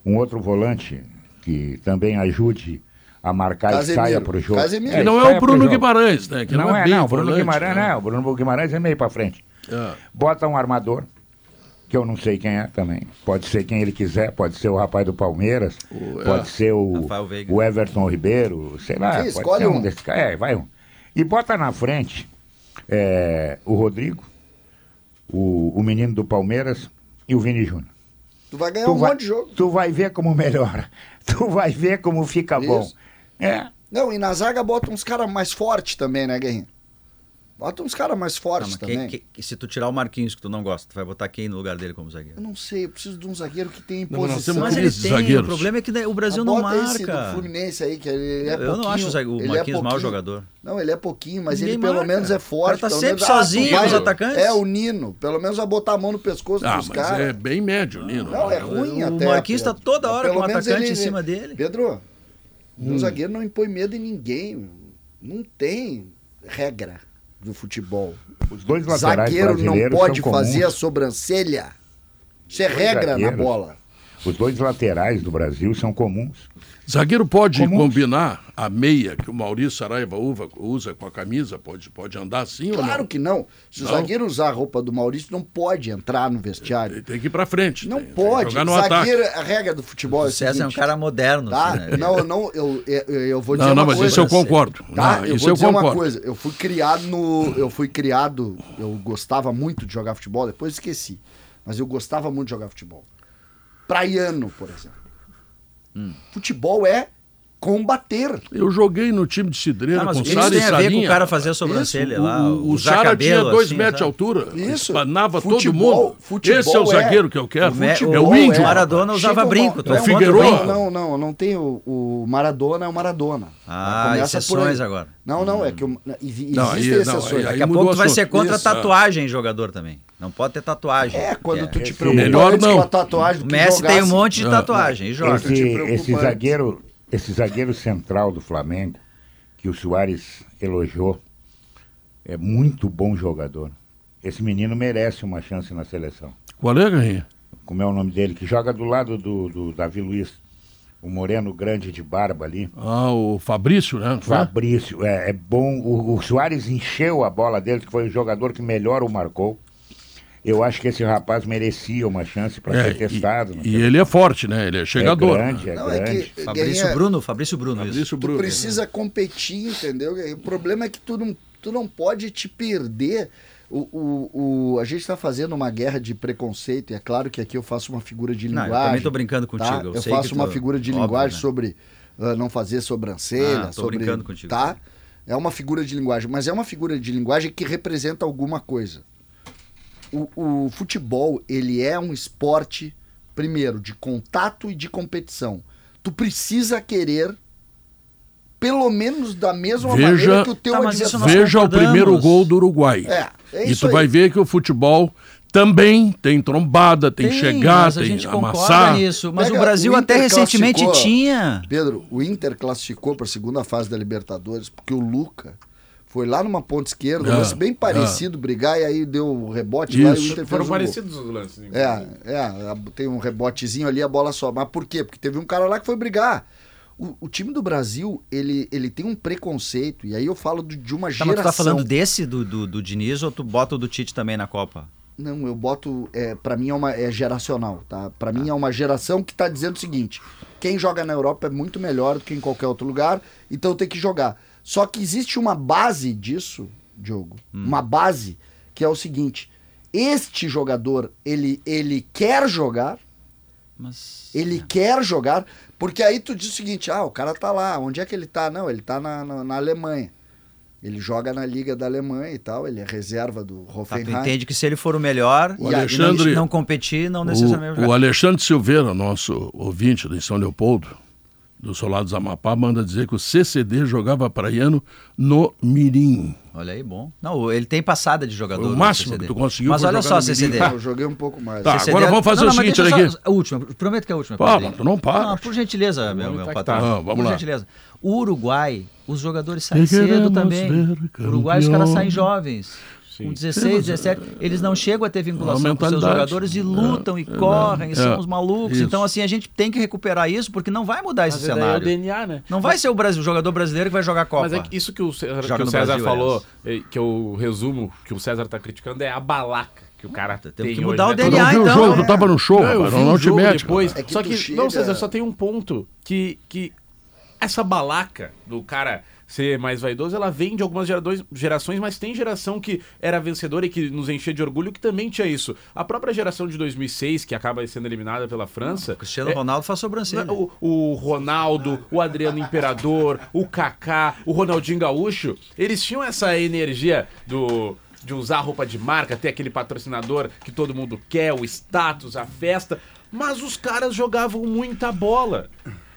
Um outro volante que também ajude a marcar e Casemiro. saia pro jogo. Casemiro. Que não é o Bruno. Guimarães, né? Que não, é, bem não. Bruno volante, Guimarães, né? não. Bruno Guimarães é meio pra frente. É. Bota um armador, que eu não sei quem é também. Pode ser quem ele quiser, pode ser o rapaz do Palmeiras, O- é. pode ser o, o Everton Ribeiro, sei lá. Sim, pode escolhe ser um um. desses caras. É, vai um. E bota na frente é, o Rodrigo, o, o menino do Palmeiras e o Vini Júnior. Tu vai ganhar Tu um vai, monte de jogo. tu vai ver como melhora. Tu vai ver como fica bom. Isso. É. Não, e na zaga bota uns caras mais fortes também, né, Guerrinha? Bota uns caras mais fortes mas também. quem- quem- se tu tirar o Marquinhos, que tu não gosta, tu vai botar quem no lugar dele como zagueiro? Eu não sei, eu preciso de um zagueiro que tenha Não, imposição. temos Mas ele tem, zagueiros. o problema é que o Brasil Ah, não bota esse do marca. Fluminense aí, que ele é Eu não pouquinho, acho o o ele Marquinhos é mau jogador. Não, ele é pouquinho, mas Ninguém ele pelo marca. menos é forte. O cara tá sempre menos, ah, sozinho vai- nos atacantes. É o Nino, pelo menos vai botar a mão no pescoço Ah, dos mas caras. é bem médio, Nino. Não, é ruim O até. Marquinhos tá toda hora pelo com o atacante ele- em cima dele. Pedro, Hum. o zagueiro não impõe medo em ninguém. Não tem regra do futebol. Os dois laterais Zagueiro não pode fazer a sobrancelha. Isso é regra na bola. Os dois laterais do Brasil são comuns. Zagueiro pode Comuns. combinar a meia que o Maurício Saraiva uva- usa com a camisa? Pode, pode andar assim ou Claro não? que não. Se o Não? zagueiro usar a roupa do Maurício, não pode entrar no vestiário. Ele tem que ir pra frente. Não tem- tem pode. jogar no zagueiro, ataque. a regra do futebol é O o César é um seguinte, cara moderno. Tá? assim, né? Não, não, eu, eu, eu vou dizer Não, não, uma mas coisa. isso eu concordo. Tá? Não, eu isso vou eu dizer uma concordo. coisa. Eu fui criado no. Eu fui criado. Eu gostava muito de jogar futebol, depois esqueci. Mas eu gostava muito de jogar futebol. Praiano, por exemplo. Hum. Futebol é combater. Eu joguei no time de Cidreira Ah, com o Sara isso e tem a ver com Sarinha. o cara fazer a sobrancelha O- lá? O, usar Sara tinha dois assim, metros de altura. Isso. Espanava todo Futebol- mundo. futebol Esse é o é- zagueiro que eu quero. O Me- é o o índio. Maradona usava Chega brinco. É é o brinco? Não, não, não tem o, o Maradona, é o Maradona. Ah, Começa por exceções agora. Não, não, é que o- Não, aí- existem não, exceções. aí- Daqui a pouco tu o vai ser contra Isso, tatuagem, jogador também. Não pode ter tatuagem. É, quando tu te preocupa Melhor não. com a tatuagem do O Messi tem um monte de Ah, tatuagem e joga. Esse- zagueiro, esse zagueiro central do Flamengo, que o Soares elogiou, é muito bom jogador. Esse menino merece uma chance na seleção. Qual é, Garrinha? Como é o nome dele? Que joga do lado do, do Davi Luiz. O moreno grande de barba ali. Ah, o Fabrício, né? Fabrício, é, é bom. O, o Soares encheu a bola dele, que foi o jogador que melhor o marcou. Eu acho que esse rapaz merecia uma chance para É, ser testado. e, e ele é forte, né? Ele é chegador. É grande, é Não, é grande. que Fabrício Guerrinha, Bruno, Fabrício Bruno. isso. Fabrício tu Bruno. precisa competir, entendeu? O problema é que tu não, tu não pode te perder. O, o, o- a gente está fazendo uma guerra de preconceito, e é claro que aqui eu faço uma figura de Não, eu linguagem. também tô brincando contigo, tá? eu Eu, sei faço que uma tu- figura de óbvio, linguagem né? sobre ah, não fazer sobrancelha, Ah, tô sobre. brincando contigo. Tá? É uma figura de linguagem, mas é uma figura de linguagem que representa alguma coisa. O, o futebol, ele é um esporte, primeiro, de contato e de competição. Tu precisa querer, pelo menos da mesma Veja- maneira que o teu Tá, isso adversário. Veja o primeiro gol do Uruguai. É, é e isso tu aí. vai ver que o futebol também tem trombada, tem, chegar, a tem gente concorda amassar. nisso. Mas Pega o Brasil o até recentemente tinha. Pedro, o Inter classificou para a segunda fase da Libertadores porque o Luca foi lá numa ponta esquerda, um Ah, lance bem parecido, brigar, e aí deu o rebote lá e o Isso. Inter fez Foram um gol. parecidos os lances. É, é, tem um rebotezinho ali, a bola só. Mas por quê? Porque teve um cara lá que foi brigar. O, o time do Brasil, ele, ele tem um preconceito, e aí eu falo do- de uma Tá, mas geração. tu tá falando desse do, do, do Diniz ou tu bota o do Tite também na Copa? Não, eu boto. É, para mim é, uma, é geracional, tá? Para mim é uma geração que tá dizendo o seguinte: quem joga na Europa é muito melhor do que em qualquer outro lugar, então tem que jogar. Só que existe uma base disso, Diogo, uma base que é o seguinte: este jogador ele, ele quer jogar, Mas. ele quer jogar, porque aí tu diz o seguinte: ah, o cara tá lá, onde é que ele tá? Não, ele tá na, na, na Alemanha. Ele joga na Liga da Alemanha e tal, ele é reserva do Tá, tu Hoffenheim. entende que se ele for o melhor O e Alexandre- não, não competir, não necessariamente. O, o Alexandre Silveira, nosso ouvinte de São Leopoldo, do Solado do Amapá, manda dizer que o CCD jogava praiano no Mirim. Olha aí, bom. Não, ele tem passada de jogador. Foi o no máximo CCD. que tu conseguiu Mas olha jogar só. CCD. Eu joguei um pouco mais. Tá, CCD agora vamos fazer Não, o não, mas seguinte, olha aqui. A última, prometo que é a última. Fala, tu não para. Não, por gentileza, meu, meu tá patrão. tá. Vamos por lá. gentileza. O Uruguai, os jogadores saem cedo também. O Uruguai, os caras saem jovens. Com 16, 17, eles não chegam a ter vinculação Uma com seus jogadores e lutam e É, correm, e é, são os malucos. isso. Então, assim, a gente tem que recuperar isso, porque não vai mudar esse Mas daí é o cenário. DNA, né? Não vai ser o, Brasil, o jogador brasileiro que vai jogar a Copa. Mas é que isso que o César, que o César Brasil, falou, que eu resumo, que o César tá criticando, é a balaca que o cara Temos tem que hoje, mudar o né? Tu DNA, não viu o então, jogo, né? tu tava no show, Não, eu rapaz, não, o te jogo mete. depois. É que só que, chega- não, César, só tem um ponto que, que essa balaca do cara ser mais vaidoso, ela vem de algumas gerações, mas tem geração que era vencedora e que nos enchia de orgulho que também tinha isso. A própria geração de 2006, que acaba sendo eliminada pela França. O Cristiano é- Ronaldo faz sobrancelha. o, o Ronaldo, o Adriano Imperador, o Kaká, o Ronaldinho Gaúcho, eles tinham essa energia do de usar roupa de marca, ter aquele patrocinador que todo mundo quer, o status, a festa, mas os caras jogavam muita bola.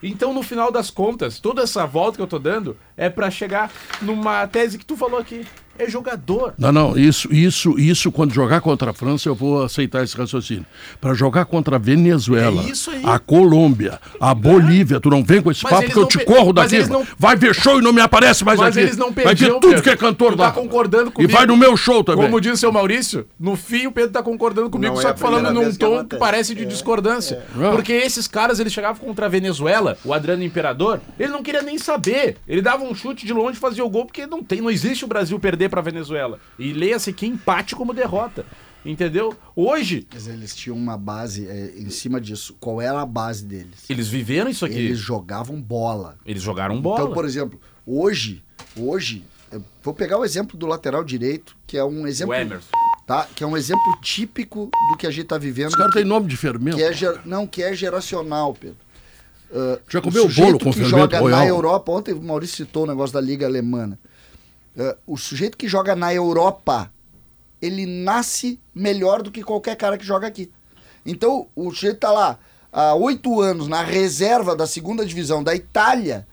Então, no final das contas, toda essa volta que eu tô dando é pra chegar numa tese que tu falou aqui. É jogador. Não, não, isso, isso, isso, quando jogar contra a França, eu vou aceitar esse raciocínio. Para jogar contra a Venezuela, É isso aí. a Colômbia, a Bolívia, tu não vem com esse Mas papo que eu te pe- corro daqui. não-. Vai ver show e não me aparece mais Mas aqui. eles não vai perdiam, ver tudo Pedro. que é cantor Tu tá lá. concordando E comigo. vai no meu show também. Como diz o seu Maurício, no fim o Pedro tá concordando comigo, Não é só a que falando num que tom que parece de discordância. É. Porque esses caras, eles chegavam contra a Venezuela, o Adriano Imperador, ele não queria nem saber. Ele dava um chute de longe e fazia o gol, porque não, tem, não existe o Brasil perder pra Venezuela. E leia-se que empate como derrota. Entendeu? Hoje, Mas eles tinham uma base é, em cima disso. Qual era a base deles? eles viveram isso aqui. Eles Eles, jogavam bola. jogaram bola. Então, por exemplo, hoje, hoje, eu vou pegar o exemplo do lateral direito, que é um o exemplo, Emerson. tá? Que é um exemplo típico do que a gente tá vivendo. Os caras que, têm nome de fermento. que é ger- não, que é geracional, Pedro. Ah, Já o comeu sujeito bolo com que fermento joga royal? na Europa, ontem o Maurício citou o negócio da Liga Alemã. Ah, o sujeito que joga na Europa, ele nasce melhor do que qualquer cara que joga aqui. Então, o sujeito tá lá há oito anos na reserva da segunda divisão da Itália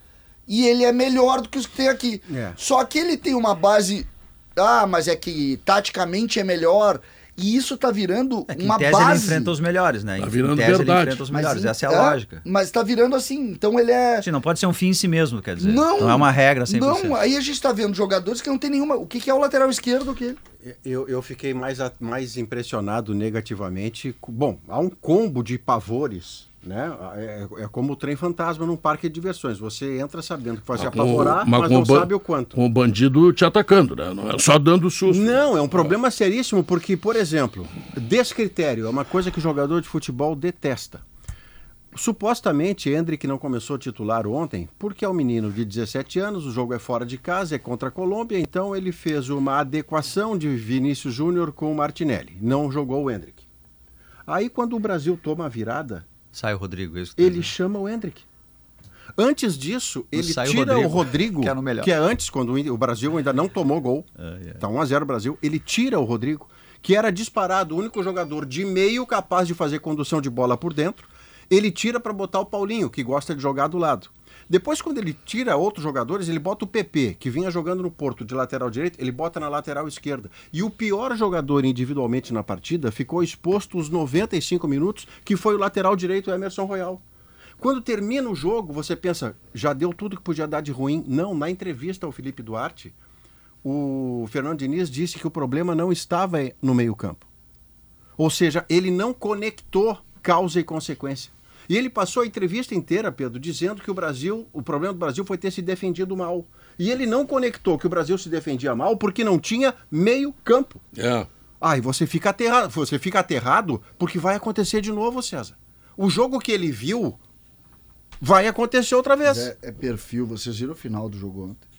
e ele é melhor do que os que tem aqui. É. Só que ele tem uma base. Ah, mas é que taticamente é melhor. E isso tá virando É que uma em tese base. ele enfrenta os melhores, né? Tá Em virando tese verdade. ele enfrenta os melhores. em- Essa é a lógica. Mas tá virando assim. Então ele é. Sim, não pode ser um fim em si mesmo, quer dizer. Não, é uma regra 100%. Não, aí a gente tá vendo jogadores que não tem nenhuma. O que, que é o lateral esquerdo? O quê? Eu, eu fiquei mais, mais impressionado negativamente. Bom, há um combo de pavores, né? É, é como o trem fantasma num parque de diversões. Você entra sabendo que vai se o- apavorar, mas, com não sabe o quanto. Com o bandido te atacando, né? Não é só dando susto. Não, é um problema seríssimo, porque, por exemplo, descritério é uma coisa que o jogador de futebol detesta. Supostamente, Hendrick não começou titular ontem porque é um menino de 17 anos, o jogo é fora de casa, é contra a Colômbia, então ele fez uma adequação de Vinícius Júnior com o Martinelli. Não jogou o Hendrick. Aí, quando o Brasil toma a virada, Sai o Rodrigo. é isso tô ele chama o Hendrick. Antes disso, ele sai o tira o Rodrigo, Rodrigo, que era o melhor. que é antes, quando o Brasil ainda não tomou gol. É, é. Tá 1x0 o Brasil. Ele tira o Rodrigo, que era disparado, o único jogador de meio capaz de fazer condução de bola por dentro. Ele tira para botar o Paulinho, que gosta de jogar do lado. Depois, quando ele tira outros jogadores, ele bota o PP, que vinha jogando no Porto de lateral direito, ele bota na lateral esquerda. E o pior jogador individualmente na partida ficou exposto os 95 minutos, que foi o lateral direito Emerson Royal. Quando termina o jogo, você pensa, já deu tudo que podia dar de ruim. Não, na entrevista ao Felipe Duarte, o Fernando Diniz disse que o problema não estava no meio-campo. Ou seja, ele não conectou causa e consequência. E ele passou a entrevista inteira, Pedro, dizendo que o Brasil, o problema do Brasil foi ter se defendido mal. E ele não conectou que o Brasil se defendia mal porque não tinha meio-campo. É. Ah, e você fica aterrado, você fica aterrado porque vai acontecer de novo, César. O jogo que ele viu vai acontecer outra vez. É, é perfil. Vocês viram o final do jogo ontem?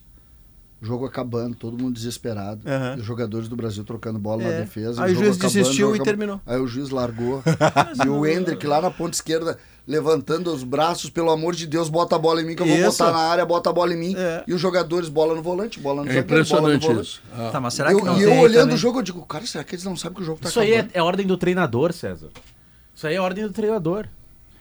O jogo acabando, todo mundo desesperado. E os jogadores do Brasil trocando bola É. na defesa. Aí o jogo juiz acabando, desistiu e terminou. Aí o juiz largou. e o Hendrick lá na ponta esquerda, levantando os braços, pelo amor de Deus, bota a bola em mim, que eu vou Isso. botar na área, bota a bola em mim. É. E os jogadores, bola no volante, bola no É zagueiro, bola no impressionante volante. isso. Ah. Tá, mas será Eu- que não e eu olhando também- o jogo, eu digo, cara, será que eles não sabem que o jogo tá Isso aí acabando? é, é ordem do treinador, César. Isso aí é ordem do treinador.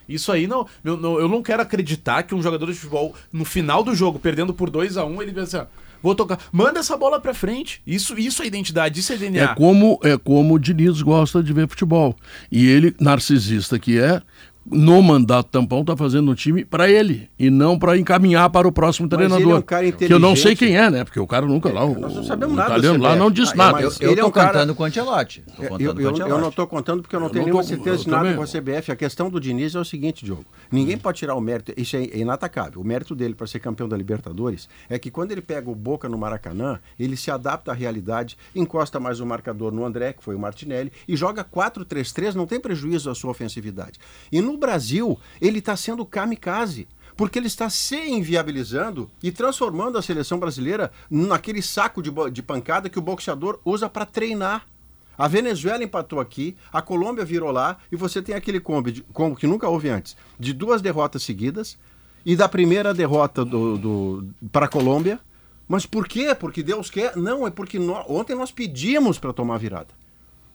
Isso aí não eu, não. eu não quero acreditar que um jogador de futebol, no final do jogo, perdendo por 2 a 1 ele pensa assim, vou tocar. Manda essa bola pra frente. Isso, isso é identidade, isso é DNA. É como, é como o Diniz gosta de ver futebol. E ele, narcisista que é, no mandato tampão, tá fazendo um time para ele e não para encaminhar para o próximo Mas ele é treinador. um cara que eu não sei inteligente. quem é, né? Porque o cara nunca lá, o, nós não sabemos o nada do italiano lá não diz Ah, é, nada. Eu Ele é tô um cara- contando com o Antelote. Tô Eu, eu, eu não estou contando porque eu não Eu tenho não nenhuma tô- certeza eu de nada também. com a CBF. A questão do Diniz é o seguinte, Diogo. Ninguém pode tirar o mérito, isso é inatacável. O mérito dele para ser campeão da Libertadores é que quando ele pega o Boca no Maracanã, ele se adapta à realidade, encosta mais o marcador no André, que foi o Martinelli, e joga 4-3-3, não tem prejuízo à sua ofensividade. E no Brasil, ele está sendo kamikaze. Porque ele está se inviabilizando e transformando a seleção brasileira naquele saco de, de pancada que o boxeador usa para treinar. A Venezuela empatou aqui, a Colômbia virou lá e você tem aquele combo, de- combo que nunca houve antes, de duas derrotas seguidas e da primeira derrota do, do, para a Colômbia. Mas por quê? Porque Deus quer? Não, é porque ontem nós pedimos para tomar virada.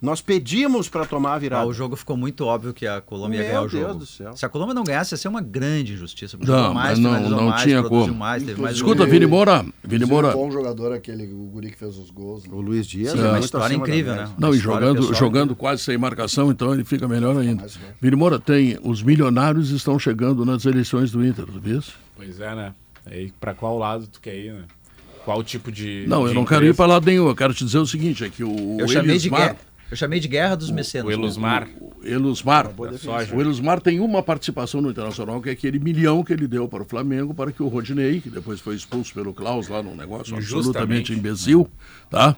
Nós pedimos para tomar a Ah, virada. o jogo ficou muito óbvio que a Colômbia ia Meu ganhar o Deus jogo. do céu. Se a Colômbia não ganhasse, ia ser uma grande injustiça. Não, mas não- finalizou não mais, tinha produziu como. mais, teve mais Escuta. Vini Moura, Vini Moura. um bom jogador aquele, o guri que fez os gols. né? O Luiz Dias Sim, é uma história incrível, né? Não, e jogando, pessoal jogando quase sem marcação, então ele fica melhor ainda. Vini Moura, tem, os milionários estão chegando nas eleições do Inter, tu viu isso? Pois é, né? Aí pra qual lado tu quer ir, né? Qual tipo de. Não, de eu não quero ir empresa? para lado nenhum, eu quero te dizer o seguinte, é que o Eu chamei, de guerra, eu chamei de guerra dos mecenas. O Elusmar. O Elusmar, o Elusmar tem uma participação no Internacional, que é aquele milhão que ele deu para o Flamengo para que o Rodinei, que depois foi expulso pelo Klaus lá num negócio absolutamente imbecil, tá?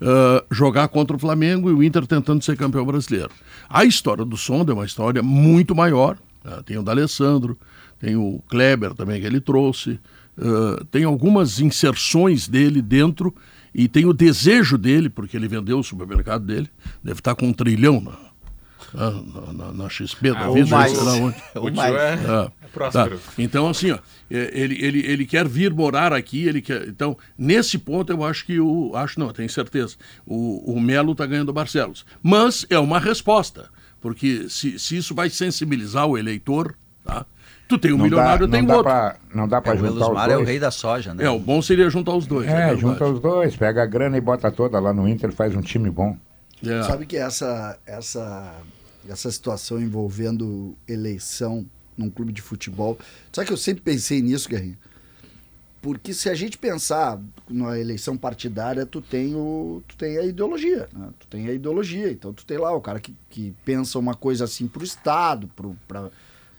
Ah, jogar contra o Flamengo e o Inter tentando ser campeão brasileiro. A história do Sonda é uma história muito maior. né? Tem o D'Alessandro, tem o Kleber também que ele trouxe, ah, tem algumas inserções dele dentro e tem o desejo dele, porque ele vendeu o supermercado dele, deve estar com um trilhão na, na, na- na- XP da Ah, ou vida, mais. sei lá onde. O tio é, Ah, é próspero. tá. Então, assim, ó, é, ele, ele, ele quer vir morar aqui, ele quer. Então, nesse ponto, eu acho que o. Acho não, tenho certeza. O, o Melo está ganhando o Barcelos. Mas é uma resposta. Porque se, se isso vai sensibilizar o eleitor, tá? Tu tem um Não dá, milionário, tem não dá outro. pra, não dá pra É, juntar os dois. é o rei da soja, né? É, o bom seria juntar os dois. É, verdade. junta os dois, pega a grana e bota toda lá no Inter, faz um time bom. É. Sabe que essa, essa, essa situação envolvendo eleição num clube de futebol. Sabe que eu sempre pensei nisso, Guerrinho? Porque se a gente pensar na eleição partidária, tu tem, o, tu tem a ideologia. Né? Tu tem a ideologia. Então tu tem lá o cara que, que pensa uma coisa assim pro Estado, pro, pra, pro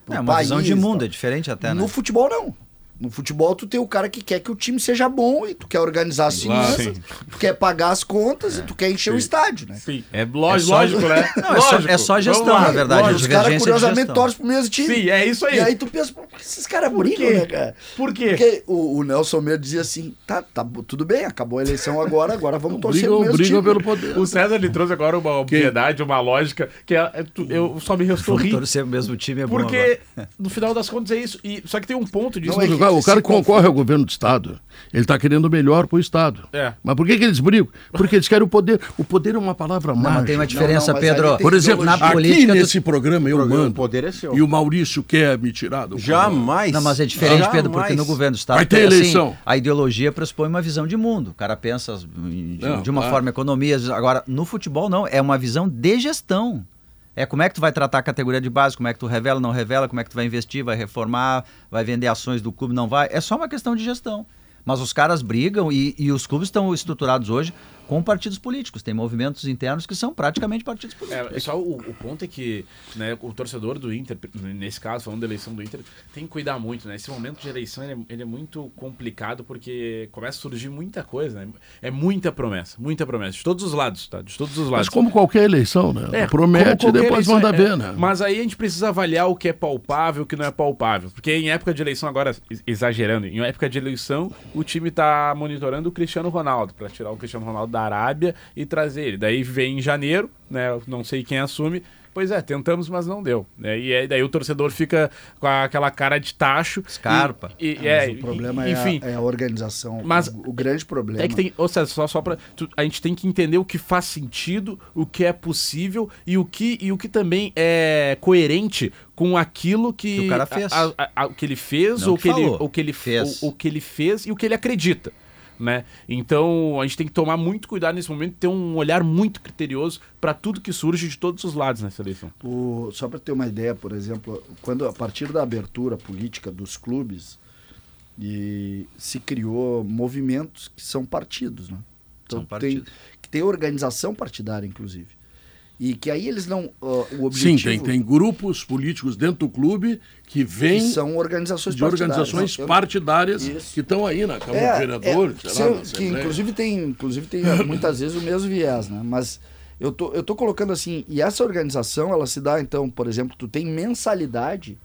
É uma país. visão de mundo, é diferente até, né? No futebol, não. No futebol, tu tem o cara que quer que o time seja bom e tu quer organizar as Claro. finanças, tu quer pagar as contas e tu quer encher o estádio, né? Sim, é lógico, É só- lógico, né? Não, é só- é só gestão, lá. na verdade, Lógico. a Os caras, curiosamente, torcem pro mesmo time. Sim, é isso aí. E aí tu pensa, por que esses caras brigam, quê? né, cara? Por quê? Porque o, o Nelson Meiro dizia assim, tá, tá, tudo bem, acabou a eleição agora, agora vamos torcer pro Brigam, mesmo brigam time. pelo poder. O César ele trouxe agora uma obviedade, uma lógica, que é, é tu- eu só me restou rir. torcer o mesmo time é bom Porque, no final das contas, é isso. E, só que tem um ponto disso. Não, é cara, o cara que concorre ao governo do Estado, ele está querendo o melhor para o Estado. É. Mas por que, que eles brigam? Porque eles querem o poder. O poder é uma palavra Não, mágica. mas tem uma diferença, não, aí Pedro. Por exemplo, na aqui política, tu- nesse programa eu programa, mando. o poder é seu. E o Maurício quer me tirar do Jamais. Não, mas é diferente, Pedro, porque Jamais. no governo do Estado, Vai ter assim, eleição. a ideologia pressupõe uma visão de mundo. O cara pensa as- de, Não, de uma claro. forma economia. Agora, no futebol, não. É uma visão de gestão. É como é que tu vai tratar a categoria de base, como é que tu revela, não revela, como é que tu vai investir, vai reformar, vai vender ações do clube, não vai. É só uma questão de gestão. Mas os caras brigam e, e os clubes estão estruturados hoje com partidos políticos. Tem movimentos internos que são praticamente partidos políticos. É, só o, o ponto é que né, o torcedor do Inter, nesse caso, falando da eleição do Inter, tem que cuidar muito, né? Esse momento de eleição ele é, ele é muito complicado porque começa a surgir muita coisa, né? É muita promessa, muita promessa, de todos os lados, tá? De todos os lados. Mas como qualquer eleição, né? É, Promete e depois eleição, manda é. ver, né? Mas aí a gente precisa avaliar o que é palpável e o que não é palpável. Porque em época de eleição, agora, ex- exagerando, em época de eleição, o time tá monitorando o Cristiano Ronaldo, para tirar o Cristiano Ronaldo da Arábia e trazer ele. Daí vem em janeiro, né? Não sei quem assume. Pois é, tentamos, mas não deu. Né? E aí, daí o torcedor fica com aquela cara de tacho. Scarpa. E, e- Mas é, o problema e- é, enfim, a, é a organização. Mas- o, o grande problema. é que tem, ou seja, só, só pra, tu- a gente tem que entender o que faz sentido, o que é possível e o que, e o que também é coerente com aquilo que, Que o cara fez. a- a- a- o que ele fez, Não ou que que, ele, o que ele Fez. O, o que ele fez e o que ele acredita. Né? Então a gente tem que tomar muito cuidado nesse momento, ter um olhar muito criterioso para tudo que surge de todos os lados nessa eleição. O- só para ter uma ideia, por exemplo, quando a partir da abertura política dos clubes e se criou movimentos que são partidos, né? São tem, partidos. que tem organização partidária, inclusive. E que aí eles não. ó, o Sim, objetivo tem, tem grupos políticos dentro do clube que que vêm são organizações de organizações partidárias. Eu- partidárias Isso. que estão aí na Câmara É, de Vereadores, é, lá, que inclusive tem, inclusive tem eh, muitas vezes o mesmo viés, né? Mas eu tô, eu tô colocando assim, e essa organização, ela se dá então, por exemplo, tu tem mensalidade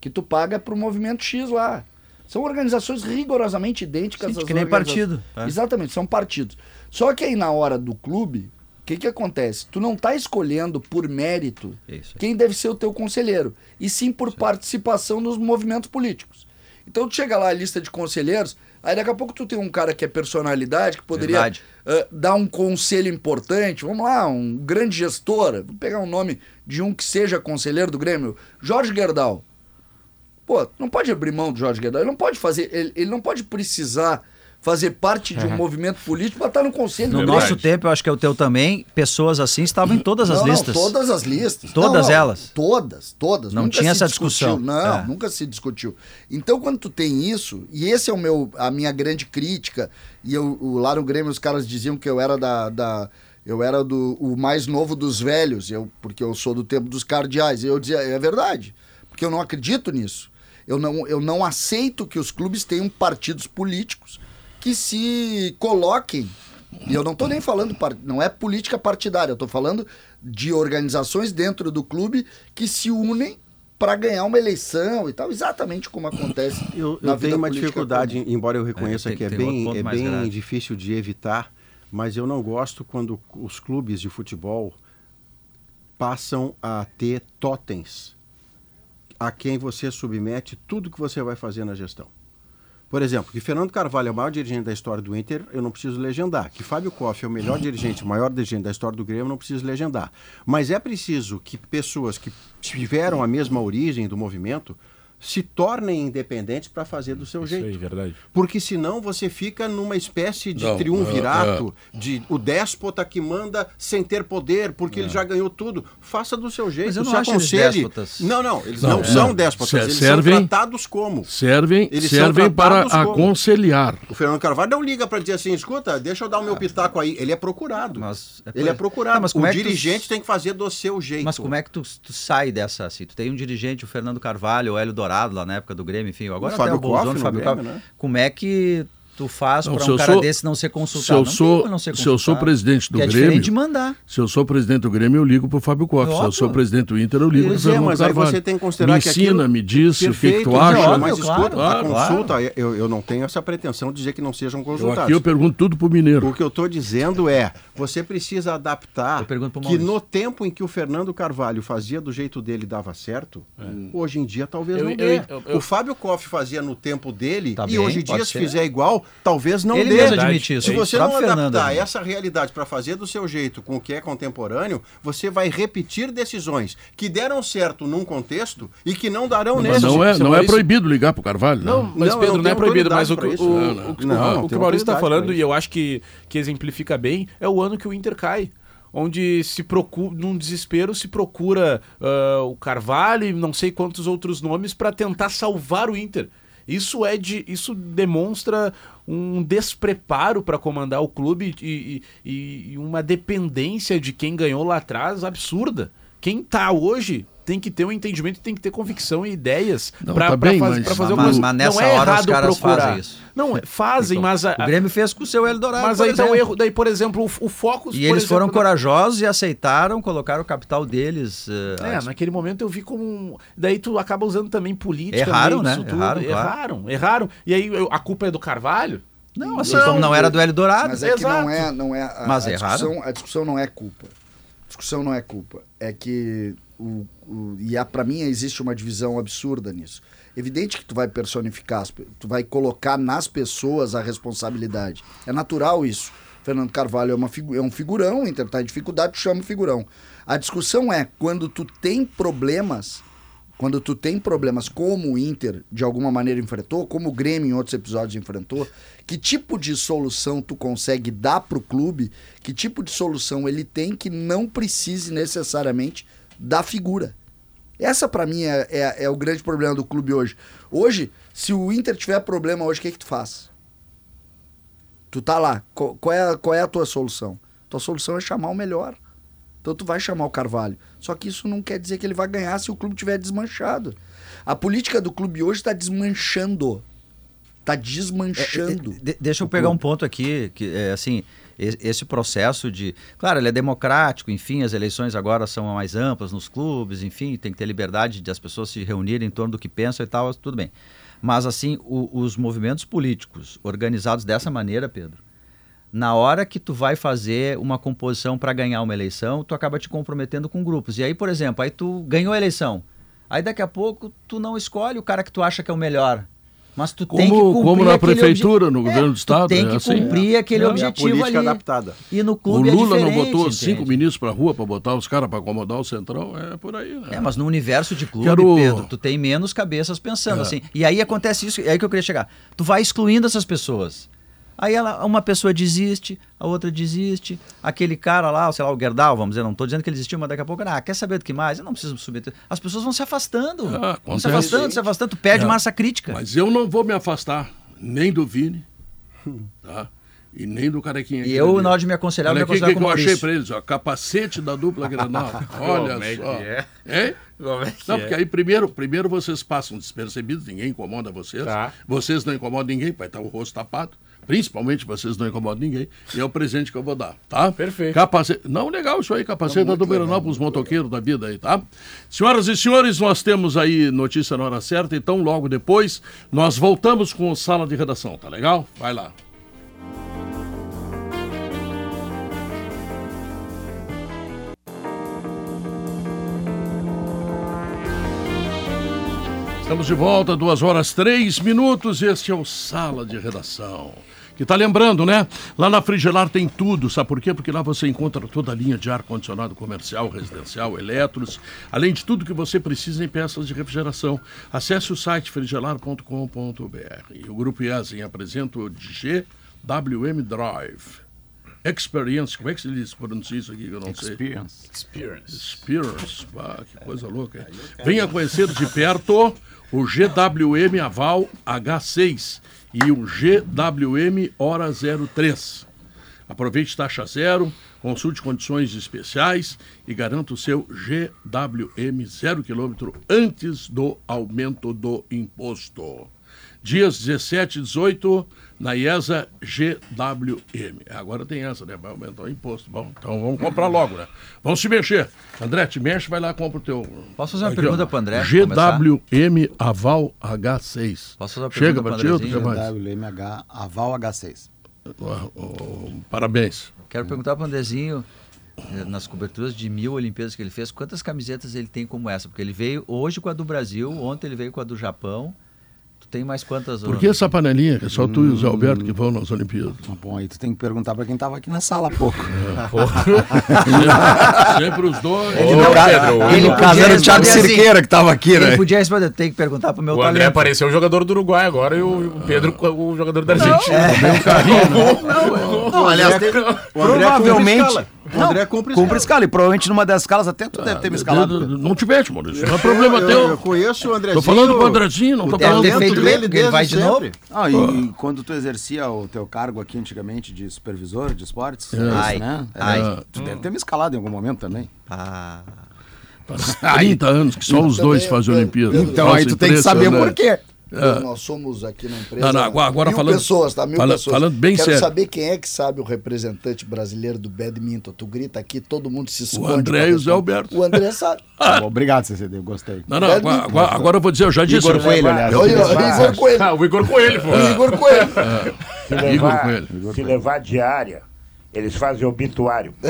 que tu paga pro movimento X lá. São organizações rigorosamente idênticas Sim, às que nem organizações- partido, é. Exatamente, são partidos. Só que aí na hora do clube, o que que acontece? Tu não tá escolhendo por mérito quem deve ser o teu conselheiro, e sim por participação nos movimentos políticos. Então tu chega lá a lista de conselheiros, aí daqui a pouco tu tem um cara que é personalidade, que poderia ah, dar um conselho importante, vamos lá, um grande gestor, vou pegar um nome de um que seja conselheiro do Grêmio, Jorge Gerdau. Pô, não pode abrir mão do Jorge Gerdau, ele não pode fazer, ele, ele não pode precisar fazer parte de um movimento político para estar no conselho. No do nosso tempo, eu acho que é o teu também, pessoas assim estavam em todas as Não, não, listas. todas as listas. Todas Não, não, elas? Todas, todas. Não Nunca tinha essa discutiu. discussão. Não, É. nunca se discutiu. Então, quando tu tem isso, e esse é o meu, a minha grande crítica, e eu, o- lá no Grêmio os caras diziam que eu era da. da- eu era do, o mais novo dos velhos, eu, porque eu sou do tempo dos cardeais. E eu dizia, é verdade, porque eu não acredito nisso. Eu não, eu não aceito que os clubes tenham partidos políticos que se coloquem. E eu não estou nem falando, não é política partidária, eu estou falando de organizações dentro do clube que se unem para ganhar uma eleição e tal, exatamente como acontece Eu, na eu vida tenho uma dificuldade, embora eu reconheça tem- que é bem, é bem grave. difícil de evitar, mas eu não gosto quando os clubes de futebol passam a ter totens a quem você submete tudo que você vai fazer na gestão. Por exemplo, que Fernando Carvalho é o maior dirigente da história do Inter, eu não preciso legendar. Que Fábio Koff é o melhor dirigente, o maior dirigente da história do Grêmio, eu não preciso legendar. Mas é preciso que pessoas que tiveram a mesma origem do movimento se tornem independentes para fazer do seu Isso jeito. aí, verdade. Porque senão você fica numa espécie de Não, triunvirato, de o déspota que manda sem ter poder, porque ele já ganhou tudo. Faça do seu jeito, Mas eu não se acho eles aconselhe. déspotas. Não, não, eles Não, não, são déspotas, eles servem- são tratados como. Servem, Eles são servem para como- aconselhar. O Fernando Carvalho não liga para dizer assim, escuta, deixa eu dar o meu pitaco aí. Ele é procurado. Mas é ele é procurado. Tá, mas como o é que tu- dirigente tem que fazer do seu jeito. Mas como é que tu, tu sai dessa assim? Tu tem um dirigente, o Fernando Carvalho, o Hélio Dourado, lá na época do Grêmio, enfim, agora O Fábio até o Bolsonaro, Koff no Fábio Grêmio, né? Como é que tu faz para um eu cara sou- desse não ser consultado? se eu sou- não ser se eu sou presidente do Que é Grêmio- diferente de mandar. Se eu sou presidente do Grêmio, eu ligo pro Fábio Koff. Se eu sou presidente do Inter, eu ligo pro Pois é, Fernando mas aí você tem que considerar me que ensina, aquilo- me diz o que, que Perfeito, tu acha. óbvio, Mas claro, escuta, claro, a consulta, eu, eu não tenho essa pretensão de dizer que não sejam Eu consultados. aqui eu pergunto tudo pro Mineiro. O que eu estou dizendo é, você precisa adaptar Eu que no tempo em que o Fernando Carvalho fazia do jeito dele e dava certo, hoje em dia talvez Eu- não eu- dê. eu- eu- O Fábio Koff fazia no tempo dele Tá e bem, hoje em dia, se ser. fizer igual, talvez não Ele dê. mesmo admite isso. Se você O não adaptar essa realidade para fazer do seu jeito com o que é contemporâneo, você vai repetir decisões que deram certo num contexto e que não darão Mas nesse. não é, não é proibido ligar pro Carvalho. Não, Não. mas Não, Pedro, não é proibido, mas o, o, o, Não, o eu que o Maurício está falando, e eu acho que, que exemplifica bem, é o ano que o Inter cai. Onde se procura, num desespero, se procura ah, o Carvalho e não sei quantos outros nomes para tentar salvar o Inter. Isso é de. Isso demonstra um despreparo para comandar o clube e, e- e uma dependência de quem ganhou lá atrás absurda. Quem tá hoje tem que ter um entendimento, tem que ter convicção e ideias Não, para tá bem, fazer, mas- mas- o clube. mas nessa não é hora os errado caras procurar. fazem isso. Não, fazem, mas a, O Grêmio fez com o seu Eldorado, mas aí dá um exemplo. erro. Daí, por exemplo, o, o foco. E eles foram exemplo, corajosos e aceitaram colocar o capital deles. eh, É, à naquele momento eu vi como. um- Daí tu acaba usando também política. Erraram, né? disso tudo. Erraram, claro. erraram, erraram. E aí eu- a culpa é do Carvalho? Não, assim como não era do Hélio Dourado. Mas é que não Exato. é, não é a, Mas a discussão, a discussão não é culpa. Discussão não é culpa. É que o, o e para mim existe uma divisão absurda nisso. Evidente que tu vai personificar, tu vai colocar nas pessoas a responsabilidade. É natural isso. Fernando Carvalho é, uma é um figurão, o Inter tá em dificuldade, tu chama figurão. A discussão é quando tu tem problemas, quando tu tem problemas como o Inter de alguma maneira enfrentou, como o Grêmio em outros episódios enfrentou, que tipo de solução tu consegue dar pro clube, que tipo de solução ele tem que não precise necessariamente da figura. Essa pra mim é, é, é o grande problema do clube hoje. Hoje, se o Inter tiver problema hoje, o que, que tu faz? Tu tá lá, qual, qual é, qual é a tua solução? Tua solução é chamar o melhor. Então tu vai chamar o Carvalho. Só que isso não quer dizer que ele vai ganhar se o clube tiver desmanchado. A política do clube hoje está desmanchando. Tá desmanchando. De- deixa eu pegar um ponto aqui, que é assim, esse processo de. Claro, ele é democrático, enfim, as eleições agora são mais amplas nos clubes, enfim, tem que ter liberdade de as pessoas se reunirem em torno do que pensam e tal, tudo bem. Mas, assim, o- os movimentos políticos organizados dessa maneira, Pedro, na hora que tu vai fazer uma composição para ganhar uma eleição, tu acaba te comprometendo com grupos. E aí, por exemplo, aí tu ganhou a eleição. Aí daqui a pouco tu não escolhe o cara que tu acha que é o melhor. Mas tu tem que Como- cumprir como na aquele prefeitura, no governo do estado, Tu tem é que assim. cumprir aquele É. É objetivo ali. adaptada. E no O clube Lula é não diferente, botou entende? cinco ministros pra rua pra botar os caras pra acomodar o centrão, é por aí, né? É, mas no universo de clube, Quero- Pedro, tu tem menos cabeças pensando É. assim. E aí acontece isso, é aí que eu queria chegar. Tu vai excluindo essas pessoas. Aí ela, uma pessoa desiste, a outra desiste, aquele cara lá, sei lá, o Gerdau, vamos dizer, não estou dizendo que ele desistiu, mas daqui a pouco, ah, quer saber do que mais? Eu não preciso me submeter. As pessoas vão se afastando. Ah, vão se afastando, se afastando, tu perde É. massa crítica. Mas eu não vou me afastar nem do Vini, tá? E nem do carequinha. E eu, na hora de me aconselhar, eu Olha me aqui o aconselhar que, que o eu achei pra eles, ó. Capacete da dupla Grenal. Olha Como é só. que é? Hein? Como é que Não, é? porque aí primeiro, primeiro vocês passam despercebidos, ninguém incomoda vocês. Tá. Vocês não incomodam ninguém, vai estar o rosto tapado. Principalmente vocês não incomodam ninguém. E é o presente que eu vou dar, tá? Perfeito. Capacete. Não, legal isso aí, capacete Grenal para os motoqueiros da vida aí, tá? Senhoras e senhores, nós temos aí notícia na hora certa, então logo depois nós voltamos com o Sala de Redação, tá legal? Vai lá. Estamos de volta, duas horas três minutos. Este é o Sala de Redação. Que tá lembrando, né? Lá na Frigelar tem tudo, sabe por quê? Porque lá você encontra toda a linha de ar-condicionado comercial, residencial, eletros, além de tudo que você precisa em peças de refrigeração. Acesse o site frigelar.com.br. E o Grupo IESEM apresenta o GWM Drive. Experience, como é que se diz, pronuncia isso aqui que eu não sei? Experience. Experience, pá, que coisa louca. hein? Venha conhecer de perto o GWM Aval H6 e o GWM Hora 03. Aproveite taxa zero, consulte condições especiais e garanta o seu GWM zero quilômetro antes do aumento do imposto. Dias 17 e 18 na IESA GWM. Agora tem essa, né? Vai aumentar o imposto. Bom, então vamos comprar logo, né? Vamos se mexer. André, te mexe, vai lá, compra o teu. Posso fazer uma Aqui, pergunta pro André, GWM Aval H6. Posso fazer uma Chega pergunta quer mais? WMH Aval H6. Ó, ó, Parabéns. Quero perguntar para o Andrezinho, eh, nas coberturas de mil Olimpíadas que ele fez, quantas camisetas ele tem como essa? Porque ele veio hoje com a do Brasil, ontem ele veio com a do Japão. Tu tem mais quantas? Por que essa panelinha? É só tu e o Zé Alberto que vão nas Olimpíadas. Bom, aí tu tem que perguntar pra quem tava aqui na sala há pouco. Sempre os dois. Ô, Pedro, Ele no caso era o podia Thiago assim. Cirqueira que tava aqui, Ele né? podia responder, tem que perguntar pro meu O André talento. apareceu o jogador do Uruguai agora e o o Pedro o jogador da Argentina. Não, aliás, tem- O André provavelmente. O Não, André cumpre cumpre escala. E provavelmente numa das escalas até tu deve ter me escalado. Não te mete, Maurício. Não é problema Eu, eu teu. conheço o Andrezinho. Tô falando com o Andrezinho, não tô falando com feito tu. bem, porque ele vai de novo. Ah, e quando tu exercia o teu cargo aqui antigamente de supervisor de esportes, é isso, Ai, né? ai. É, tu deve ter me escalado em algum momento também. Ah, Faz 30 anos que só os dois fazem Olimpíada. Então aí tu tem que saber por quê. Nós somos aqui na empresa. Não, não, agora- agora mil falando- pessoas, tá? Mil fala- pessoas. falando bem Quero sério. saber quem é que sabe o representante brasileiro do badminton. Tu grita aqui, todo mundo se esconde. André pra e o Zé. Alberto. O André sabe. Tá bom, Obrigado, CCD, eu gostei. Não, não, agora, agora, agora eu vou dizer, eu já disse. Igor Coelho, aliás. Eu- Olha, Igor Coelho. Ah, o Igor Coelho, pô. Igor Coelho. Se Igor Coelho. se levar diária, eles fazem obituário.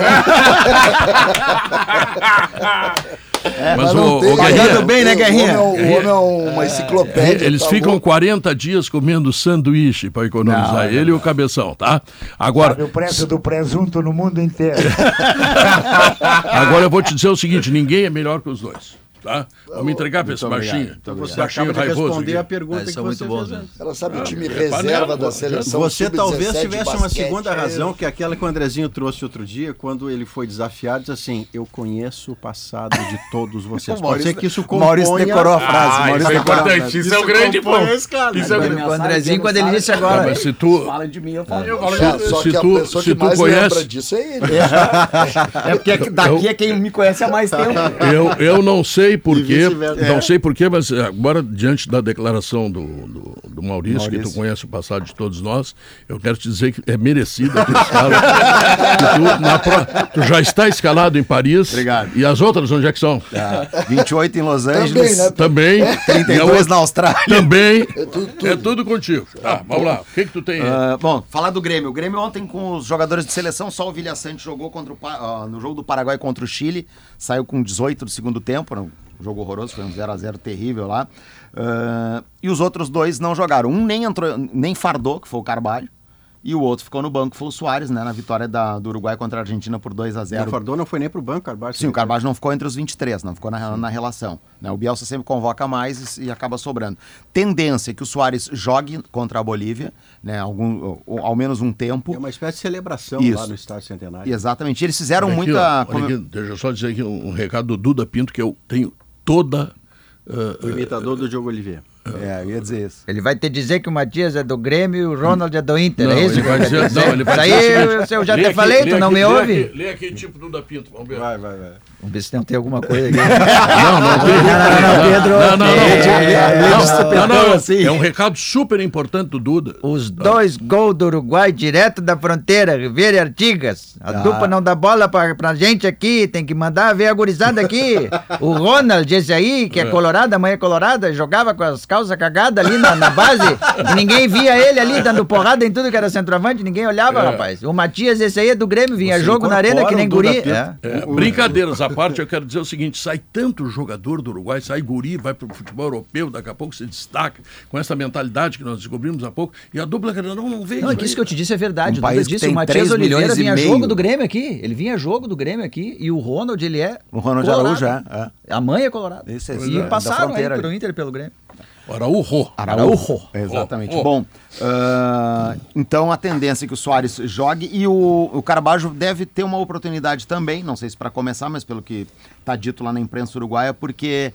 Mas não o, tem- o Guerrinha, bem, né, Guerrinha? O homem é, o homem é uma enciclopédia. eles tá ficam louco. 40 dias comendo sanduíche para economizar. Não, ele e o cabeção, tá? Sabe Agora, o preço do presunto no mundo inteiro. agora eu vou te dizer o seguinte: ninguém é melhor que os dois. Tá? Vamos entregar para esse baixinho. Então você baixinho acaba de raivoso responder a pergunta Eles que você fez. né? antes. Ela sabe o time é reserva da pô. seleção. Você sub-17 talvez tivesse uma basquete. segunda razão, que é aquela que o Andrezinho trouxe outro dia, quando ele foi desafiado, diz assim, eu conheço o passado de todos vocês. Pode ser que isso o Maurício componha- decorou a frase. Ah, Maurício isso é importante. Isso é o grande ponto. Isso é o grande o Andrezinho, quando ele disse agora. Se tu, Falem de mim, eu falo. É, se que tu- a pessoa se que tu mais conhece- lembra disso é ele. É porque daqui é quem me conhece há mais tempo. eu não sei, sei porquê, vice-versa. não sei porquê, mas agora, diante da declaração do, do, do Maurício, que tu Maurício. conhece o passado de todos nós, eu quero te dizer que é merecido a tua escala. que tu, pro- tu já está escalado em Paris. Obrigado. E as outras, onde é que são? Tá. 28 em Los Angeles, né? Também. E a 32 outra na Austrália. Também. É tudo, contigo. Tá, vamos lá. O que, que tu tem aí? Ah, bom, falar do Grêmio. O Grêmio ontem com os jogadores de seleção, só o Vilha Sante jogou contra o, ah, no jogo do Paraguai contra o Chile, saiu com 18 do segundo tempo, um jogo horroroso, foi um 0 a 0 terrível lá. Ah, e os outros dois não jogaram. Um nem entrou, nem fardou, que foi o Carvalho, e o outro ficou no banco, foi o Soares, né, na vitória da, do Uruguai contra a Argentina por 2 a O 0 Fardon não foi nem pro banco, Carvalho. Sim, o Carvalho não ficou entre os 23, não ficou na, na relação. né? O Bielsa sempre convoca mais e, e acaba sobrando. Tendência é que o Soares jogue contra a Bolívia, né? Algum, ou- ao menos um tempo. É uma espécie de celebração Isso. lá no Estádio Centenário. Exatamente. Eles fizeram Olha aqui, muita. olha aqui, deixa eu só dizer aqui um, um recado do Duda Pinto, que eu tenho toda. ah, O imitador do Diogo Oliveira. É, eu ia dizer isso. Ele vai te dizer que o Matias é do Grêmio e o Ronald é do Inter, Não, é isso? ele vai dizer- não, ele vai Isso dizer o aí eu, eu já lê te aqui- falei, lê tu não aqui- me lê ouve? aqui- Lê aqui tipo Duda Pinto, vamos ver. Vai, vai, vai. Vamos ver se não tem alguma coisa aqui. Não, não tem. não, não, Pedro. Não, não, não. É, Não, não, não. É um recado super importante do Duda. Os dois gols do Uruguai direto da fronteira, Ribeira e Artigas. A Ah. dupla não dá bola pra, pra gente aqui, tem que mandar ver a gurizada aqui. O Ronald, esse aí, que é colorado, a mãe é colorada, jogava com as calças cagadas ali na, na base ninguém via ele ali dando porrada em tudo que era centroavante, ninguém olhava, É. rapaz. O Matias, esse aí é do Grêmio, vinha Você jogo na arena que nem guri. É. É, brincadeiras à parte, eu quero dizer o seguinte: sai tanto jogador do Uruguai, sai guri, vai para o futebol europeu, daqui a pouco se destaca com essa mentalidade que nós descobrimos há pouco, e a dupla não, não veio. Não, é que isso que eu te disse é verdade. Um o país disse, o Matias 3 Oliveira e vinha meio. jogo do Grêmio aqui. Ele vinha jogo do Grêmio aqui. E o Ronald, ele é. O Ronald colorado. Araújo, é, A mãe é colorada. Isso, é, e é, passaram aí ali. Inter e pelo Grêmio. Araújo. Araújo. Exatamente. Oh, oh. Bom, ah, então a tendência é que o Soares jogue e o, o Carabajo deve ter uma oportunidade também, não sei se para começar, mas pelo que está dito lá na imprensa uruguaia, porque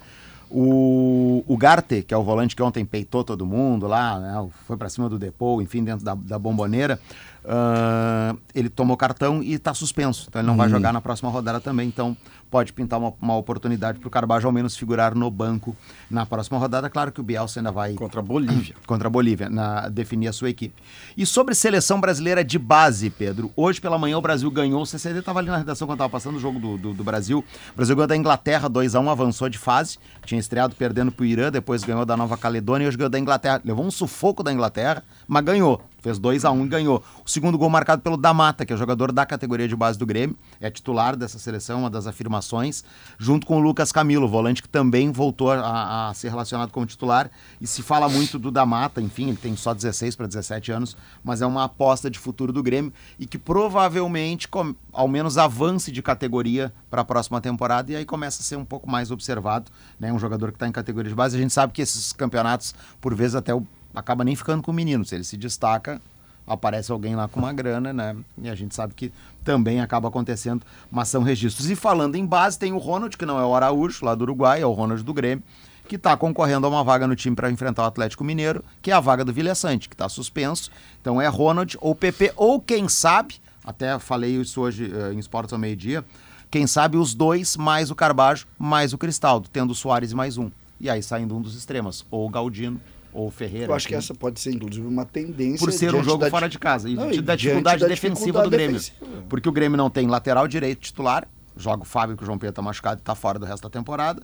o, o Garte, que é o volante que ontem peitou todo mundo lá, né, foi para cima do Depou, enfim, dentro da, da bomboneira, ah, ele tomou cartão e está suspenso, então ele não vai jogar na próxima rodada também, então pode pintar uma, uma oportunidade para o Carabajo ao menos figurar no banco na próxima rodada. Claro que o Bielsa ainda vai Contra a Bolívia. contra a Bolívia, na, definir a sua equipe. E sobre seleção brasileira de base, Pedro, hoje pela manhã o Brasil ganhou, o CCD estava ali na redação quando estava passando o jogo do, do, do Brasil, o Brasil ganhou da Inglaterra 2x1, avançou de fase, tinha estreado perdendo pro Irã, depois ganhou da Nova Caledônia e hoje ganhou da Inglaterra, levou um sufoco da Inglaterra, mas ganhou. Fez 2 a 1 e ganhou. O segundo gol marcado pelo Damata, que é jogador da categoria de base do Grêmio, é titular dessa seleção, uma das afirmações, junto com o Lucas Camilo, volante que também voltou a, a ser relacionado como titular. E se fala muito do Damata, enfim, ele tem só 16 para 17 anos, mas é uma aposta de futuro do Grêmio e que provavelmente, com- ao menos, avance de categoria para a próxima temporada e aí começa a ser um pouco mais observado. Né? Um jogador que está em categoria de base. A gente sabe que esses campeonatos, por vezes, até o acaba nem ficando com o menino. Se ele se destaca, aparece alguém lá com uma grana, né? E a gente sabe que também acaba acontecendo, mas são registros. E falando em base, tem o Ronald, que não é o Araújo, lá do Uruguai, é o Ronald do Grêmio, que está concorrendo a uma vaga no time para enfrentar o Atlético Mineiro, que é a vaga do Vilha Sante, que está suspenso. Então é Ronald ou PP, ou quem sabe, até falei isso hoje eh, em Esportes ao meio-dia, quem sabe os dois, mais o Carbajo, mais o Cristaldo, tendo o Soares mais um. E aí saindo um dos extremos, ou o Galdino, ou o Ferreira. Eu acho que essa pode ser, inclusive, uma tendência. Por ser um jogo da fora de casa e Não, e da dificuldade da defensiva do Grêmio. defensiva. Porque o Grêmio não tem lateral direito titular, joga o Fábio, que o João Pedro tá machucado e tá fora do resto da temporada.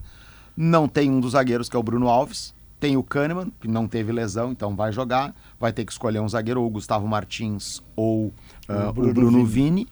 Não tem um dos zagueiros, que é o Bruno Alves. Tem o Kahneman, que não teve lesão, então vai jogar. Vai ter que escolher um zagueiro, ou o Gustavo Martins ou ah, o Bruno, Bruno Vini.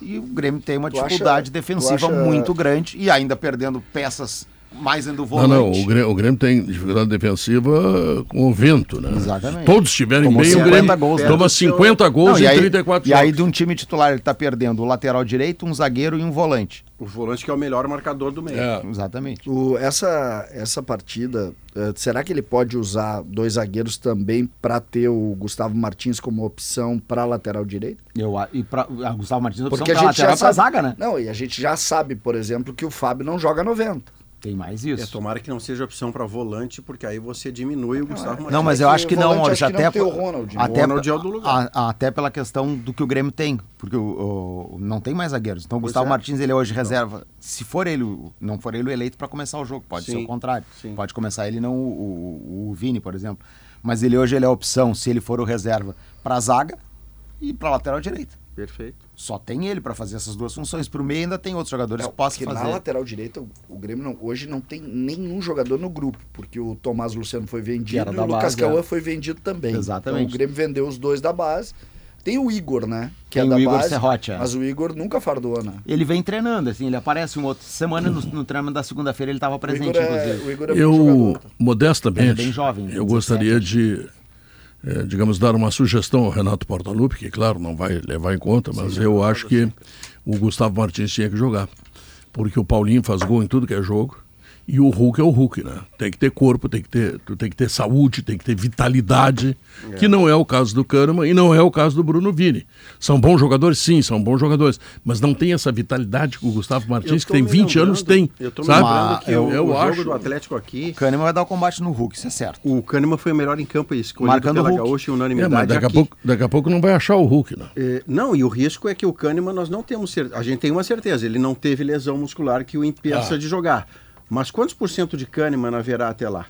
E o Grêmio tem uma Tu acha- dificuldade tu defensiva acha- muito grande e ainda perdendo peças mais indo Não, volante. não, o Grêmio, o Grêmio tem dificuldade defensiva com o vento, né? Exatamente. Todos estiverem Tomou bem, o 50 Grêmio gols, toma 50 gols Não, em e aí, 34 e aí de um time titular ele tá perdendo o lateral direito, um zagueiro e um volante. O volante que é o melhor marcador do meio. É. Exatamente. O- essa, essa partida, eh, será que ele pode usar dois zagueiros também para ter o Gustavo Martins como opção para lateral direito? Eu, a- e pra, a Gustavo Martins, a opção Porque a gente lateral é sabe. zaga, né? Não, e a gente já sabe, por exemplo, que o Fábio não joga 90. Tem mais É, isso. tomara que não seja opção para volante, porque aí você diminui o Gustavo Martins. Não, mas É eu acho que não, Maurício. acho que Até, não tem o pe- Ronald, até, O Ronald é o do lugar. a- até pela questão do que o Grêmio tem. Porque o, o- não tem mais zagueiros. Então o Gustavo é. Martins, ele é hoje reserva. Se for ele, não for ele o eleito para começar o jogo, pode ser Sim, o contrário. sim. Pode começar ele, não o, o, o Vini, por exemplo. Mas ele hoje ele é a opção, se ele for o reserva, para zaga e para lateral direita. Perfeito. Só tem ele para fazer essas duas funções. Para o meio ainda tem outros jogadores Não, que possam porque fazer. na lateral direita, o, o Grêmio não- hoje não tem nenhum jogador no grupo, porque o Tomás Luciano foi vendido era e da o Lucas Cauã é. foi vendido também. Exatamente. Então o Grêmio vendeu os dois da base. Tem o Igor, né? Que Tem é da o Igor base, Serrote, é. mas o Igor nunca fardou, né? Ele vem treinando, assim, ele aparece uma outra semana no, no da segunda-feira ele estava O presente, Igor é, inclusive. o Igor é bom Eu, jogador. modestamente, é bem jovem, eu 17 gostaria de, eh, digamos, dar uma sugestão ao Renato Portaluppi, que, claro, não vai levar em conta, mas eu acho que o Gustavo Martins tinha que jogar. Porque o Paulinho faz gol em tudo que é jogo. E o Hulk é o Hulk, né? Tem que ter corpo, tem que ter, tu tem que ter saúde, tem que ter vitalidade, que não é o caso do Kahneman e não é o caso do Bruno Vini. São bons jogadores, sim, são bons jogadores, mas não tem essa vitalidade que o Gustavo Martins, que tem me 20 anos, tem. Eu tô me sabe? lembrando que eu, o, eu o acho. jogo do Atlético aqui, O Kahneman vai dar o combate no Hulk, isso é certo. o Kahneman foi o melhor em campo e escolhido Marcando pela o Hulk. Gaúcha em É, unanimidade mas daqui a, aqui. pouco, daqui a pouco não vai achar o Hulk, né? É, não, e o risco é que o Kahneman nós não temos certeza. A gente tem uma certeza, ele não teve lesão muscular que o impeça Ah. de jogar. Mas quantos por cento de Kahneman haverá até lá?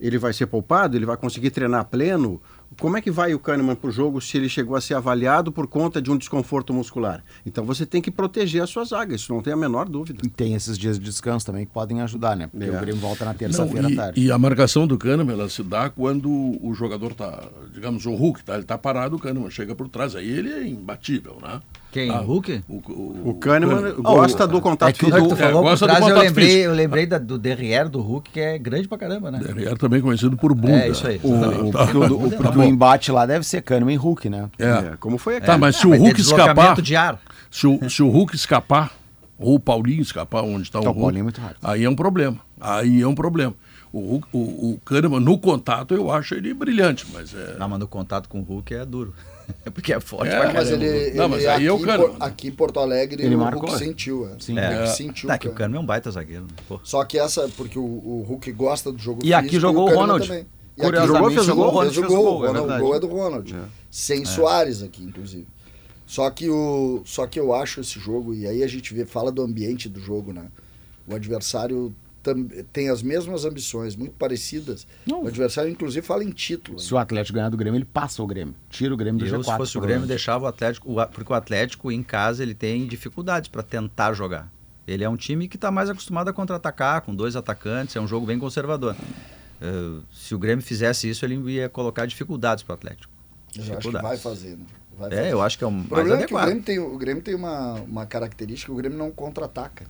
Ele vai ser poupado? Ele vai conseguir treinar pleno? Como é que vai o Kahneman para o jogo se ele chegou a ser avaliado por conta de um desconforto muscular? Então você tem que proteger a sua zaga, isso não tem a menor dúvida. E tem esses dias de descanso também que podem ajudar, né? Porque É. o Grêmio volta na terça-feira à e, tarde. e a marcação do Kahneman ela se dá quando o jogador tá, digamos, o Hulk, tá, ele tá parado, o Kahneman chega por trás, aí ele é imbatível, né? Quem? Ah, O Hulk? O, O Kahneman gosta do contato é que o físico. tu falou gosta do trás, eu lembrei, físico. eu lembrei da- do Derrière, do Hulk, que é grande pra caramba, né? Derrière também conhecido por bunda. É, isso aí. O, o, Tá. o, o- Tá o embate lá deve ser Kahneman e Hulk, né? É. É, como foi aqui. Tá, mas se o ter Hulk escapar, de ar. se o, se o Hulk escapar, ou o Paulinho escapar onde está o Então, o Hulk, Paulinho é muito rápido. aí é um problema. Aí é um problema. O, Hulk, o, o Kahneman, no contato, eu acho ele brilhante, mas é... Não, mas no contato com o Hulk é duro. Porque é forte É, pra Mas caramba. ele, Não, ele mas aí é o aqui, Kahneman. por- aqui em Porto Alegre Ele o marcou. Hulk sentiu. É. Sim. O Hulk É. sentiu. Tá, que o cara. Kahneman é um baita zagueiro. né? Pô. Só que essa, porque o, o Hulk gosta do jogo E aqui jogou o Kahneman Ronald. também. E Curiosamente, jogou, fez o gol, fez o fez o gol. gol, O é o gol é do Ronald. Sem Soares aqui, inclusive. Só que, o, só que eu acho esse jogo, e aí a gente vê, fala do ambiente do jogo, né? O adversário tem as mesmas ambições, muito parecidas. O adversário, inclusive, fala em título. Se o Atlético ganhar do Grêmio, ele passa o Grêmio. Tira o Grêmio do Eu, G4. se fosse o Grêmio, deixava o Atlético, o porque o Atlético em casa ele tem dificuldades para tentar jogar. Ele é um time que está mais acostumado a contra-atacar, com dois atacantes, é um jogo bem conservador. Eh, se o Grêmio fizesse isso, ele ia colocar dificuldades para o Atlético. Eu acho que vai fazer, né? Vai É, fazer. eu acho que é o O mais problema é que o adequado. Grêmio tem, o Grêmio tem uma, uma característica, o Grêmio não contra-ataca.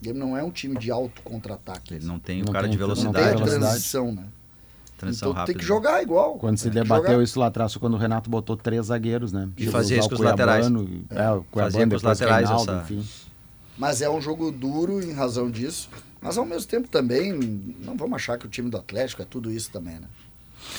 O Grêmio não é um time de alto contra-ataque. Ele não tem o Não cara tem- de tem Não tem velocidade, a velocidade. transição, né? transição então rápida. tem que jogar igual. Quando se debateu isso lá atrás, foi quando o Renato botou três zagueiros, né? E fazia isso com os laterais. É, o Fazia com os laterais Reinaldo, essa- enfim. Mas é um jogo duro em razão disso. Mas ao mesmo tempo também, não vamos achar que o time do Atlético é tudo isso também, né?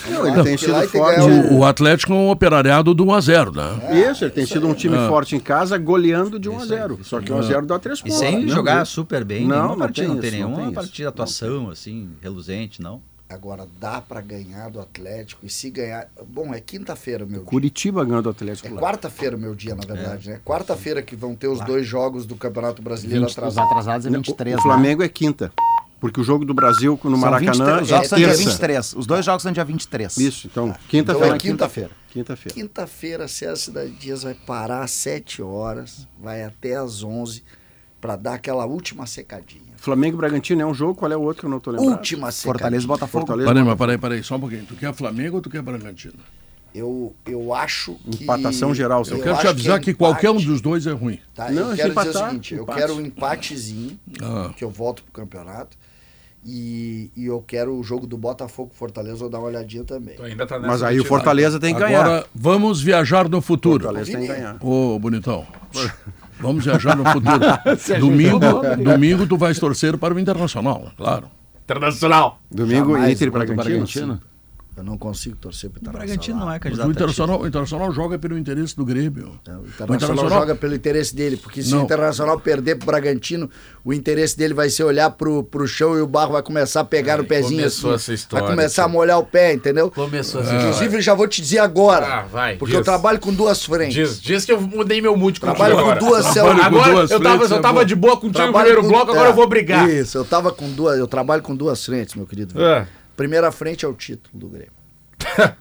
Não, ele tem sido e forte. O, o Atlético é um operariado do 1x0, né? Isso, ele tem sido um time Ah. forte em casa, goleando de 1 a Isso aí, 0 isso Só que 1 a 0 dá três E pontos. sem Não, jogar super bem, Não, nenhuma não partida, tem não tem isso, não nenhuma tem isso. partida, atuação assim, reluzente, não. Agora dá pra ganhar do Atlético e se ganhar. Bom, é quinta-feira meu dia. Curitiba ganhou do Atlético É quarta-feira meu dia, na verdade, né? Quarta-feira que vão ter os dois jogos do Campeonato Brasileiro 20, os atrasados. atrasados é Não, 23, o Flamengo é quinta. Porque o jogo do Brasil no? São Maracanã 23, os é são dia terça. 23. Os dois jogos são dia 23. Isso, então, Então quinta-feira. é quinta-feira. Quinta-feira. Quinta-feira, César Cidade Dias vai parar às 7 horas, vai até às 11 pra dar aquela última secadinha. Flamengo e Bragantino é um jogo, qual é o outro que eu não tô lembrando? Última secadinha. Fortaleza e Botafogo. Fortaleza. Peraí, mas peraí, peraí, só um pouquinho. Tu quer Flamengo ou tu quer Bragantino? Eu, eu acho que. Empatação geral, Eu, Eu quero te avisar é que, qualquer um dos dois é ruim. Tá, Não, eu quero dizer empatar, o seguinte, eu empate. quero um empatezinho, Ah. que eu volto pro campeonato. E, e eu quero o jogo do Botafogo Fortaleza, eu dar uma olhadinha também. Ainda tá Mas aí o. Fortaleza tem que ganhar. Agora, vamos viajar no futuro. Fortaleza tem que ganhar. Ô, bonitão. Vamos viajar no futuro. domingo, domingo tu vais torcer para o Internacional, claro. Internacional. Domingo, Jamais Inter Bragantino. Bragantino. Eu não consigo torcer pro O Internacional. Bragantino não é candidato o a. Internacional, o Internacional joga pelo interesse do Grêmio. É, O O Internacional, Internacional- joga pelo interesse dele, porque se Não. o Internacional perder pro Bragantino, o interesse dele vai ser olhar pro, pro chão e o barro vai começar a pegar no pezinho começou assim. essa história, vai começar a tio. molhar o pé, entendeu? Começou essa Inclusive, já vou te dizer agora. Ah, vai, porque diz. eu trabalho com duas frentes. Diz, diz que eu mudei meu mood contigo Trabalho com duas células. com Agora duas eu tava, frentes, eu é tava bom. de boa contigo no Trabalho primeiro com- bloco, agora é, eu vou brigar. Isso, eu tava com duas, eu trabalho com duas frentes, meu querido. É. Primeira frente é o título do Grêmio.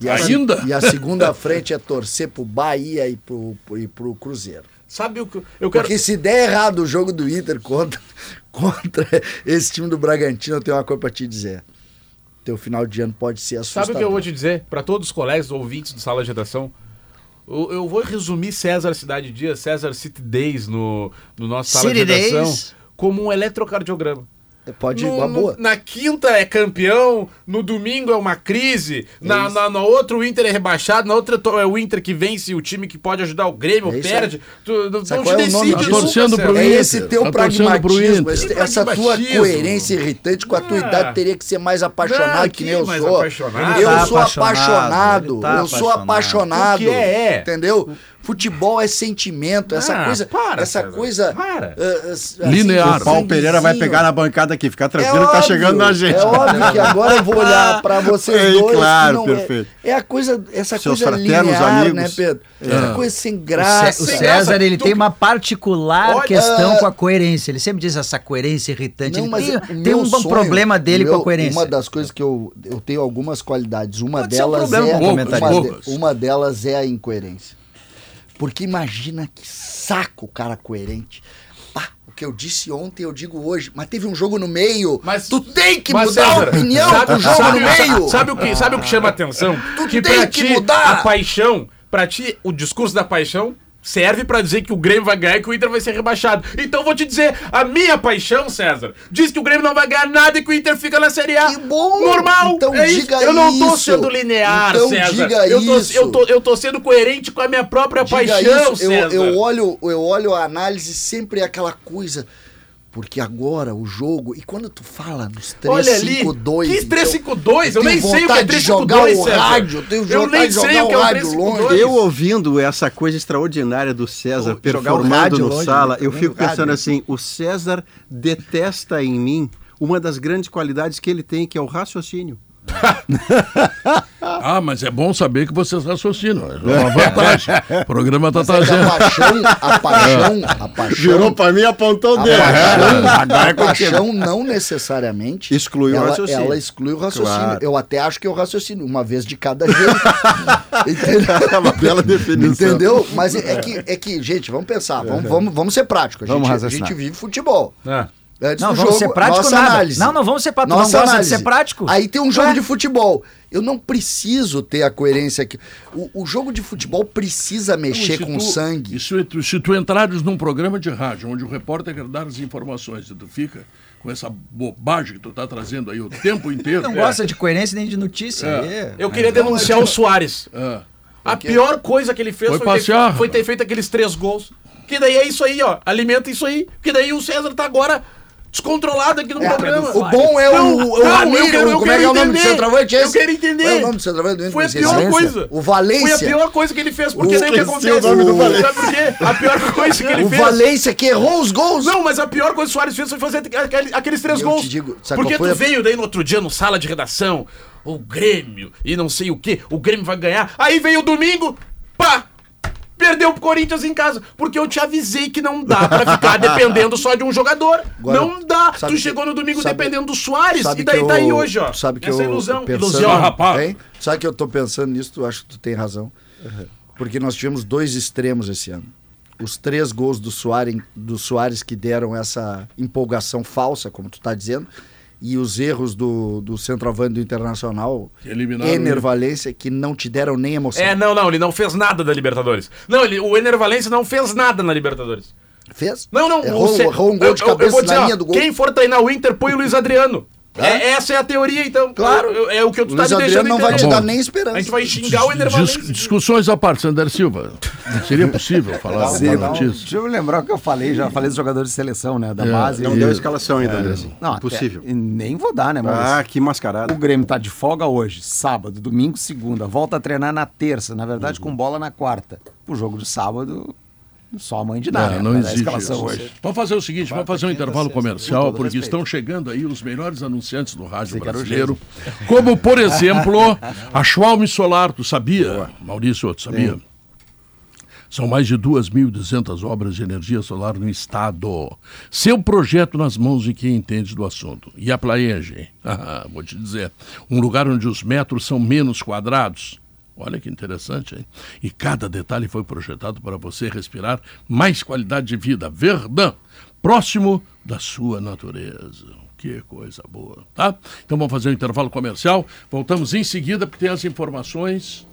E a, Ainda? E a segunda frente é torcer pro Bahia e pro, e pro Cruzeiro. Sabe o que eu- quero... Porque se der errado o jogo do Inter contra, contra esse time do Bragantino, eu tenho uma coisa pra te dizer. Teu final de ano pode ser assustador. Sabe o que eu vou te dizer? Pra todos os colegas, ouvintes do Sala de Redação, eu, eu vou resumir César Cidade Dias, César City Days no, no nosso Sala City de Redação Days. como um eletrocardiograma. Pode ir No- uma no- boa. na quinta é campeão, no domingo é uma crise, na, na, na outra o Inter é rebaixado, na outra é o Inter que vence o time que pode ajudar o Grêmio, É perde. Tu, tu, não te é nome decide nunca, Torcendo pro César. É Inter. esse teu Tá pragmatismo, Inter. esse- essa tua coerência irritante com a tua Ah. idade teria que ser mais apaixonado Não, que nem eu sou. apaixonado? Eu tá sou apaixonado, apaixonado, tá eu sou apaixonado. apaixonado. O que é? Entendeu? Futebol é sentimento, essa Ah, coisa, para, essa César, coisa para. ah, ah, assim, Linear. do Paulo Pereira vai pegar na bancada aqui, fica É tranquilo que tá óbvio, chegando na gente. É óbvio que agora eu vou olhar pra vocês É, dois. claro, é- perfeito. É, a coisa, essa Seus coisa fraternos linear, amigos. né, Pedro? É. Essa coisa sem O graça. O César, graça. ele Tu- tem uma particular Olha, questão com a coerência. Ele sempre diz essa coerência irritante. Não, ele mas tem, o tem meu um sonho, problema dele o com meu- a coerência. Uma das coisas que eu, eu tenho algumas qualidades. Uma Pode ser um delas é com o uma, de- uma delas é a incoerência. Porque imagina que saco o cara coerente. Pá, o que eu disse ontem eu digo hoje, mas teve um jogo no meio. Mas- tu tem que mudar César, a opinião sabe- com o jogo sabe- no meio. Sabe o que, sabe o que chama atenção? Tu que tem que ti, mudar. a paixão, pra ti, o discurso da paixão serve pra dizer que o Grêmio vai ganhar e que o Inter vai ser rebaixado. Então eu vou te dizer, a minha paixão, César, diz que o Grêmio não vai ganhar nada e que o Inter fica na Série A. Que bom! Normal! Então é isso. diga Eu não tô isso. sendo linear, Então César. diga eu, tô, isso. Eu, tô, eu tô sendo coerente com a minha própria Diga paixão, isso, eu, César. eu olho, eu olho a análise sempre é aquela coisa. Porque agora o jogo. E quando tu fala nos 3, Olha ali, 5, 2. que 352? Eu tenho nem sei o que é vontade de jogar 352, o César. rádio, eu Eu nem sei o que é o rádio 352. longe. Eu ouvindo essa coisa extraordinária do César Jogar o performando rádio no longe, sala, né? eu fico Jogando rádio. pensando assim: o César detesta em mim uma das grandes qualidades que ele tem, que é o raciocínio. Ah, mas é bom saber que vocês raciocinam. É uma vantagem. O programa está É trazendo. a paixão, a paixão, a paixão. Virou pra mim e apontou o A dedo. paixão, Agora é a paixão não necessariamente Exclui o ela, raciocínio. Ela exclui o raciocínio. Claro. Eu até acho que eu raciocínio, uma vez de cada jeito. Entendeu? Uma bela definição. Entendeu? Mas é que, é que, gente, vamos pensar, vamos, vamos, vamos ser práticos. A Vamos gente, a raciocinar. gente vive futebol. Ah. Antes Não, do vamos jogo, ser prático nossa nada. análise. Não, não vamos ser prático. Nossa não gosta de análise. ser prático? Aí tem um jogo Ué? de futebol. Eu não preciso ter a coerência aqui. O, o jogo de futebol precisa mexer Se com tu- sangue. e Se tu, se tu entrares num programa de rádio onde o repórter quer dar as informações e tu fica com essa bobagem que tu tá trazendo aí o tempo inteiro. Não gosta de coerência nem de notícia. É. Eu queria denunciar o Soares. É. A pior coisa que ele fez Foi foi, ter, foi ter feito aqueles três gols. Que daí é isso aí, ó. Alimenta isso aí. Que daí o César tá agora descontrolado aqui no programa. O bom é Não, o, o não, eu Ramiro, quero- eu como é que quero é o nome do entender. centroavante? Eu esse? quero entender. Qual é o nome do centroavante do Inter? Foi a pior coisa. O Valência. Foi a pior coisa que ele fez. Porque O- daí o que esqueci acontece? o nome do Valência. Sabe por quê? A pior coisa que ele O fez. Valência que errou os gols. Não, mas a pior coisa que o Soares fez foi fazer aquele- aqueles três Eu gols. te digo, sabe Porque qual tu a- veio daí no outro dia no sala de redação, o Grêmio e não sei o que, o Grêmio vai ganhar. Aí veio o domingo, pá! Perdeu pro Corinthians em casa. Porque eu te avisei que não dá pra ficar dependendo só de um jogador. Agora, não dá. Tu chegou no domingo sabe- dependendo do Soares. Sabe E daí que tá aí eu- hoje, ó. Sabe que Essa eu ilusão. pensando, Ilusão. rapaz. Hein? Sabe que eu tô pensando nisso, tu acho que tu tem razão. Porque nós tivemos dois extremos esse ano. Os três gols do Soares, do Soares que deram essa empolgação falsa, como tu tá dizendo, e os erros do, do centroavante do Internacional, eliminaram Ener ele. Valência, que não te deram nem emoção. É, não, não, ele não fez nada da Libertadores. Não, ele, o Ener Valencia não fez nada na Libertadores. Fez? Não, não. Errou, o errou um gol de eu- eu- eu cabeça dizer, na linha do gol. Quem for treinar o Inter, põe o Luiz Adriano. É, essa é a teoria, então. Claro. É, é o que tu tá Luiz me deixando não vai te dar nem esperança. A gente vai xingar o Ender Dis- discussões à parte, Sander Silva. Seria possível falar Sim, uma não, notícia? deixa eu lembrar o que eu falei, já falei dos jogadores de seleção, né? Da É, base. Não E- deu a escalação ainda, André. Não, Impossível. até- e nem vou dar, né, Maurício? Ah, que mascarada. O Grêmio tá de folga hoje, sábado, domingo, segunda. Volta a treinar na terça, na verdade, com bola na quarta. O jogo de sábado, só a mãe de É, né? não a existe escalação isso. hoje. Vamos fazer o seguinte, vamos fazer um intervalo comercial, porque estão chegando aí os melhores anunciantes do rádio brasileiro, como, por exemplo, a Schwalm Solar, tu sabia, Maurício, tu sabia? São mais de 2.200 obras de energia solar no estado. Seu projeto nas mãos de quem entende do assunto. E a Plaenge? Ah, vou te dizer, um lugar onde os metros são menos quadrados. Olha que interessante, hein? E cada detalhe foi projetado para você respirar mais qualidade de vida. Verdão, próximo da sua natureza. Que coisa boa, tá? Então vamos fazer um intervalo comercial. Voltamos em seguida, porque tem as informações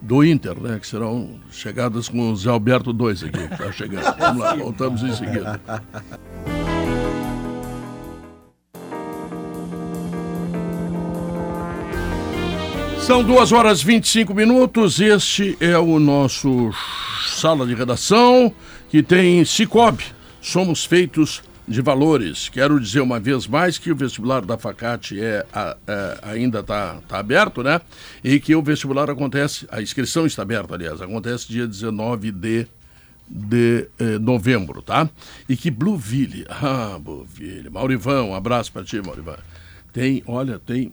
do Inter, né? Que serão chegadas com o Zé Alberto 2 aqui, tá chegando. Vamos lá, voltamos em seguida. São duas horas e 25 minutos. Este é o nosso sala de redação que tem Cicobi. Somos feitos de valores. Quero dizer uma vez mais que o vestibular da Facate é, é, ainda está aberto, né? E que o vestibular acontece, a inscrição está aberta, aliás, acontece dia 19 de de eh, novembro, tá? E que Blueville, ah, Blueville, Maurivão, um abraço para ti, Maurivão. Tem, olha, tem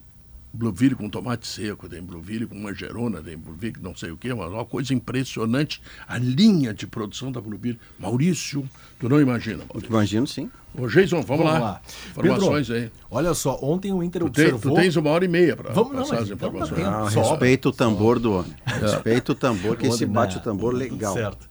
Blueville com tomate seco, tem Blueville com manjerona, tem Blueville com não sei o quê, mas uma coisa impressionante, a linha de produção da Blueville. Maurício, tu não imagina, Maurício. Imagino sim. Ô, Jason, vamos, Vamos lá. lá. Informações Pedro, aí. Olha só, ontem o Inter Tu, tem- tu observou... tens uma hora e meia para Vamos, não, passar mas as então tá informações. Ah, Sobra. respeita o tambor do homem. Respeita o tambor, que esse Né? bate o tambor legal. Certo.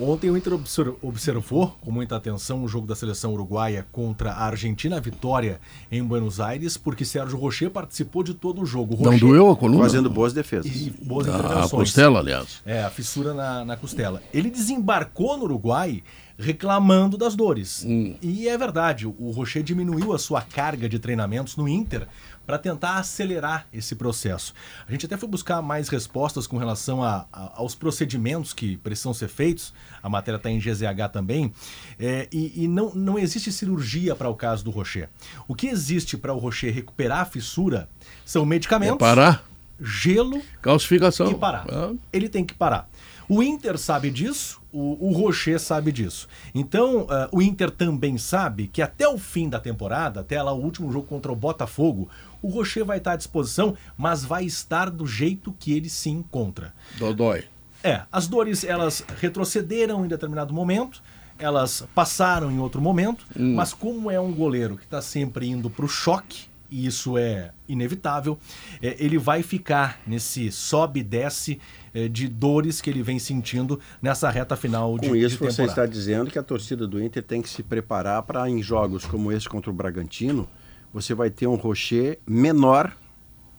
Ontem o Inter obser- observou com muita atenção o jogo da seleção uruguaia contra a Argentina, a vitória em Buenos Aires, porque Sérgio Rocher participou de todo o jogo. Não Rocher- doeu a coluna? Fazendo boas defesas. E boas A intervenções. costela, aliás. É, a fissura na, na costela. Ele desembarcou no Uruguai reclamando das dores. E é verdade, o Rocher diminuiu a sua carga de treinamentos no Inter para tentar acelerar esse processo. A gente até foi buscar mais respostas com relação a- a- aos procedimentos que precisam ser feitos. A matéria está em GZH também. É, e e não, não existe cirurgia para o caso do Rocher. O que existe para o Rocher recuperar a fissura são medicamentos, Parar, gelo calcificação. e parar. Ah. Ele tem que parar. O Inter sabe disso, o, o Rocher sabe disso. Então, ah, o Inter também sabe que até o fim da temporada, até lá o último jogo contra o Botafogo, o Rocher vai estar à disposição, mas vai estar do jeito que ele se encontra. Dodói. É, as dores elas retrocederam em determinado momento, elas passaram em outro momento, mas como é um goleiro que está sempre indo para o choque, e isso é inevitável, é, ele vai ficar nesse sobe e desce de dores que ele vem sentindo nessa reta final de, Com isso, de você está dizendo que a torcida do Inter tem que se preparar para, em jogos como esse contra o Bragantino, você vai ter um Rocher menor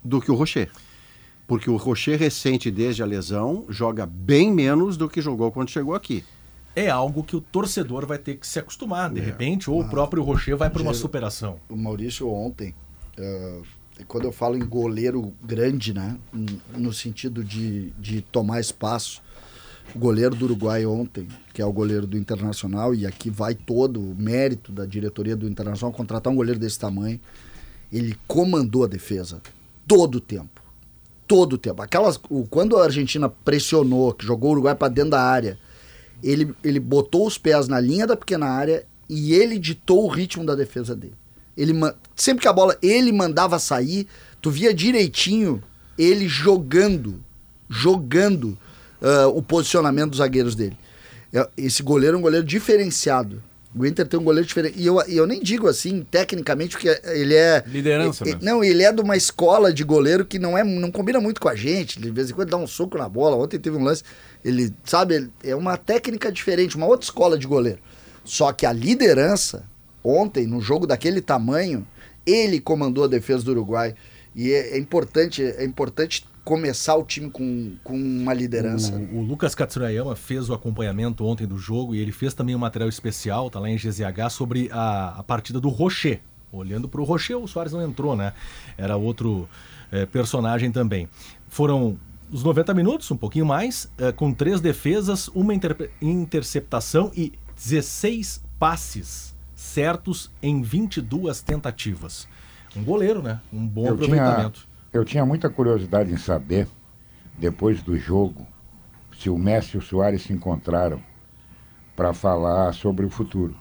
do que o Rocher. Porque o Rocher recente desde a lesão joga bem menos do que jogou quando chegou aqui. É algo que o torcedor vai ter que se acostumar, É. de repente, ou o próprio Rocher vai para uma superação. O Maurício ontem, eh, quando eu falo em goleiro grande, né? No sentido de, de tomar espaço, o goleiro do Uruguai ontem, que é o goleiro do Internacional, e aqui vai todo o mérito da diretoria do Internacional, contratar um goleiro desse tamanho, ele comandou a defesa todo o tempo. Todo o tempo. Aquelas, quando a Argentina pressionou, que jogou o Uruguai para dentro da área, ele, ele botou os pés na linha da pequena área e ele ditou o ritmo da defesa dele. Ele, sempre que a bola ele mandava sair, tu via direitinho ele jogando, jogando ah, o posicionamento dos zagueiros dele. É, Esse goleiro é um goleiro diferenciado. O Inter tem um goleiro diferente. E eu, eu nem digo assim, tecnicamente, porque ele é. Liderança mesmo. Não, ele é de uma escola de goleiro que não, é, não combina muito com a gente. De vez em quando dá um soco na bola. Ontem teve um lance. Ele, sabe, ele- é uma técnica diferente, uma outra escola de goleiro. Só que a liderança, ontem, no jogo daquele tamanho, ele comandou a defesa do Uruguai. E é, é importante, é importante começar o time com, com uma liderança. O, o Lucas Katsurayama fez o acompanhamento ontem do jogo e ele fez também um material especial, tá lá em GZH, sobre a, a partida do Rocher Olhando para o Rocher, o Soares não entrou, né? Era outro eh, personagem também. Foram os 90 minutos, um pouquinho mais, eh, com três defesas, uma inter- interceptação e 16 passes certos em 22 tentativas. Um goleiro, né? Um bom Eu tinha, aproveitamento. eu tinha muita curiosidade em saber, depois do jogo, se o Messi e o Soares se encontraram para falar sobre o futuro.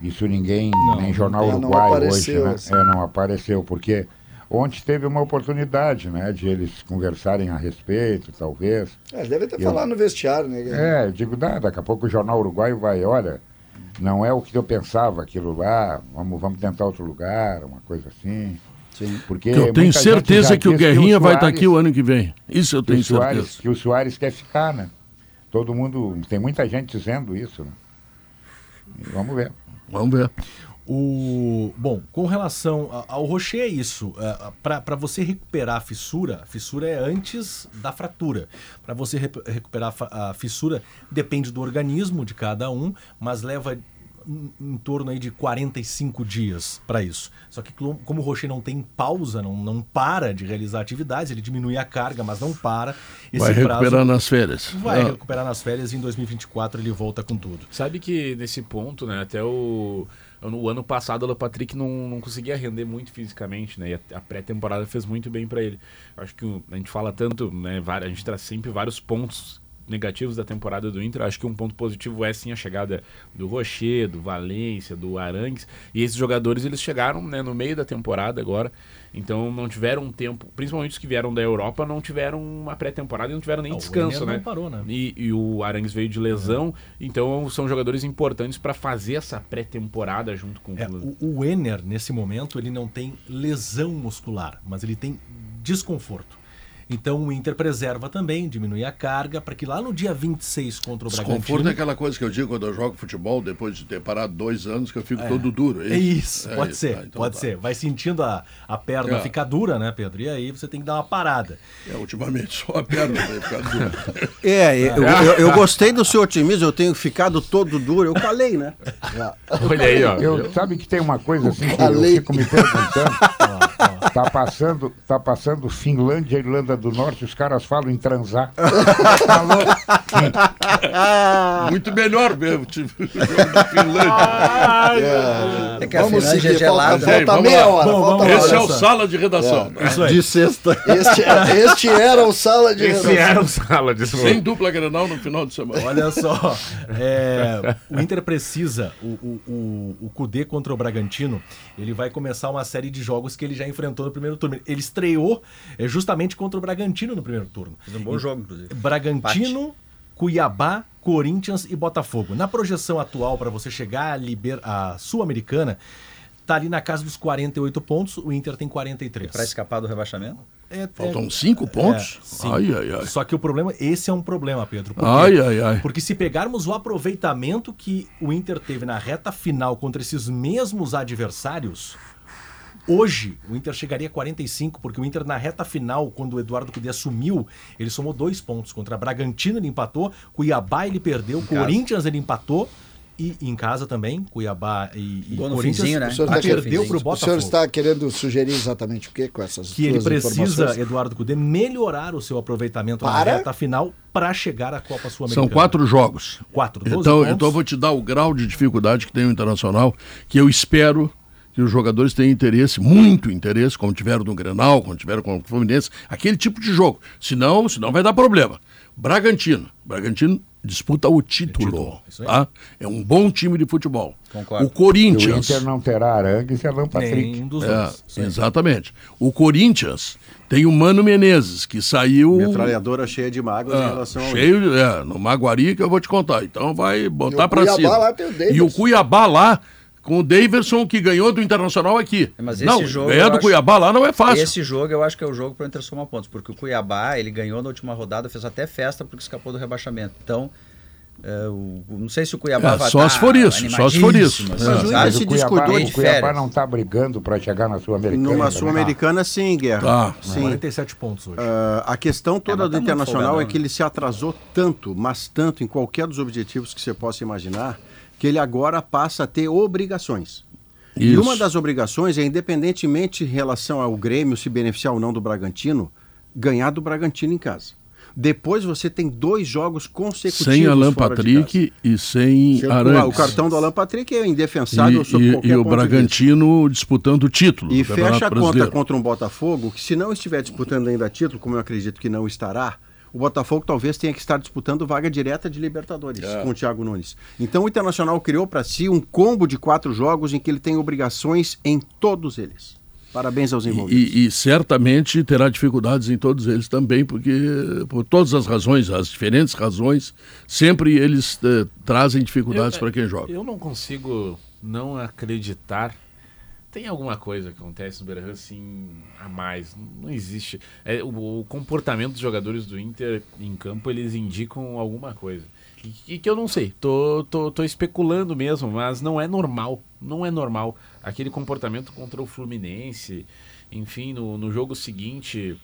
Isso ninguém, nem Jornal é, não Uruguai hoje, apareceu, né? assim. É, não apareceu, porque ontem teve uma oportunidade, né, de eles conversarem a respeito, talvez. É, deve ter Eu- falado no vestiário, né? É, eu digo, dá, daqui a pouco o Jornal Uruguaio vai, olha, não é o que eu pensava aquilo lá, vamos, vamos tentar outro lugar, uma coisa assim. Sim. Porque Eu tenho muita gente certeza já que o diz Guerrinha vai estar Soares- aqui o ano que vem. Isso eu que o, tenho Soares, certeza. que o Soares quer ficar, né? Todo mundo, tem muita gente dizendo isso, né? Vamos ver. Vamos ver. O bom, com relação ao Rocher é isso. Para você recuperar a fissura, a fissura é antes da fratura. Para você rep- recuperar a fissura depende do organismo de cada um, mas leva em, em torno aí de 45 dias para isso. Só que como o Rocher não tem pausa, não, não para de realizar atividades, ele diminui a carga, mas não para. Esse Vai recuperar prazo nas férias. vai Ah, recuperar nas férias e em 2024 ele volta com tudo. Sabe que nesse ponto, né, até o no ano passado o Patrick não, não conseguia render muito fisicamente, né? E a, a pré-temporada fez muito bem pra ele. Acho que o- a gente fala tanto, né, a gente traz sempre vários pontos negativos da temporada do Inter. Acho que um ponto positivo é sim a chegada do Rocher, do Valência, do Arangues. E esses jogadores eles chegaram né, no meio da temporada agora. Então não tiveram um tempo, principalmente os que vieram da Europa, não tiveram uma pré-temporada e não tiveram nem Ah, o descanso, né? não parou, né? E, e o Arangues veio de lesão, então são jogadores importantes para fazer essa pré-temporada junto com É, o o, o Ener, nesse momento, ele não tem lesão muscular, mas ele tem desconforto. Então o Inter preserva também, diminui a carga, para que lá no dia 26 contra o Desconforto é Bragantino... aquela coisa que eu digo quando eu jogo futebol, depois de ter parado dois anos, que eu fico todo duro. É isso, É pode isso. ser, Ah, então pode tá. ser. Vai sentindo a, a perna É. ficar dura, né, Pedro? E aí você tem que dar uma parada. É, ultimamente só a perna vai ficar dura. É, eu, eu, eu gostei do seu otimismo, eu tenho ficado todo duro, eu calei, né? Olha aí, ó. Eu, sabe que tem uma coisa assim que eu Falei. fico me perguntando. Tá passando, tá passando Finlândia Irlanda do Norte, os caras falam em transar. Tá louco? Muito melhor mesmo, tipo, o jogo da Finlândia. É que a Vamos Finlândia seguir, é gelada. Falta meia lá. hora. Bom, falta Esse é hora. o sala de redação. É Isso aí. De sexta. Este, este era o sala de Esse redação. era o sala de Sem dupla Grenal no final de semana. Olha só, é, o Inter precisa, o, o, o, o Cudê contra o Bragantino, ele vai começar uma série de jogos que ele já enfrentou no primeiro turno. Ele estreou é, justamente contra o Bragantino no primeiro turno. Fez um bom jogo, inclusive. Bragantino, Cuiabá, Corinthians e Botafogo. Na projeção atual, para você chegar à, liber... à Sul-Americana, tá ali na casa dos 48 pontos, o Inter tem 43. Pra escapar do rebaixamento. É, Faltam cinco pontos? É, sim. ai, ai, ai. Só que o problema, esse é um problema, Pedro. Por quê? Ai, ai, ai. Porque se pegarmos o aproveitamento que o Inter teve na reta final contra esses mesmos adversários, hoje o Inter chegaria a 45, porque o Inter na reta final, quando o Eduardo Cudê assumiu, ele somou dois pontos. Contra Bragantino ele empatou, Cuiabá ele perdeu, Corinthians ele empatou. E em casa também, Cuiabá e, e Corinthians finzinho, né? O senhor tá perdeu querendo- pro O senhor Botafogo. está querendo sugerir exatamente o que com essas Que ele precisa? Eduardo Cudê, melhorar o seu aproveitamento Para? na reta final para chegar à Copa Sul-Americana. São quatro jogos. Quatro, 12 Então, pontos. então eu vou te dar o grau de dificuldade que tem o Internacional, que eu espero que os jogadores tenham interesse, muito interesse, como tiveram no Grenal, como tiveram com o Fluminense, aquele tipo de jogo. Senão, senão vai dar problema. Bragantino. Bragantino disputa o título. aí. tá? É um bom time de futebol. Concordo. O E o Corinthians. Inter não terá Arangues e Alan Patrick. Nenhum dos É, exatamente. O Corinthians tem o Mano Menezes, que saiu. Metralhadora cheia de mágoas em Ah, relação ao cheio, é, no Maguari que eu vou te contar. Então vai botar Cuiabá cima. lá tem o Davidson. e o Cuiabá lá com o Daverson que ganhou do Internacional aqui. Mas esse não, jogo ganhar eu do acho- Cuiabá lá não é fácil. Esse jogo eu acho que é o jogo para o Inter somar pontos, porque o Cuiabá ele ganhou na última rodada, fez até festa porque escapou do rebaixamento. Então, é, o- não sei se o Cuiabá É, vai só tá se for isso, só se for isso. É. assim, Mas o Inter se discordou de o Cuiabá não está brigando para chegar na Sul-Americana. Numa também. Sul-Americana, sim, Guerra. Tá. Sim. 47 pontos hoje. Ah, a questão toda mas do tá Internacional folgadão, é que ele se atrasou tanto, mas tanto em qualquer dos objetivos que você possa imaginar, que ele agora passa a ter obrigações. E Isso. uma das obrigações é, independentemente em relação ao Grêmio se beneficiar ou não do Bragantino, ganhar do Bragantino em casa. Depois você tem dois jogos consecutivos. Sem Alan Patrick e sem. Arantes. O cartão do Alan Patrick é indefensável E, sob e- qualquer e o. Bragantino disputando o título. E fecha a conta contra um Botafogo, que se não estiver disputando ainda título, como eu acredito que não estará, o Botafogo talvez tenha que estar disputando vaga direta de Libertadores É. com o Thiago Nunes. Então o Internacional criou para si um combo de quatro jogos em que ele tem obrigações em todos eles. Parabéns aos envolvidos. E, e certamente terá dificuldades em todos eles também, porque por todas as razões, as diferentes razões, sempre eles eh, trazem dificuldades para quem joga. Eu não consigo não acreditar. Tem alguma coisa que acontece no Beira assim a mais. Não existe. É, o, o comportamento dos jogadores do Inter em campo eles indicam alguma coisa. E, que eu não sei. Tô, tô, tô especulando mesmo, mas não é normal. Não é normal. Aquele comportamento contra o Fluminense. Enfim, no, no jogo seguinte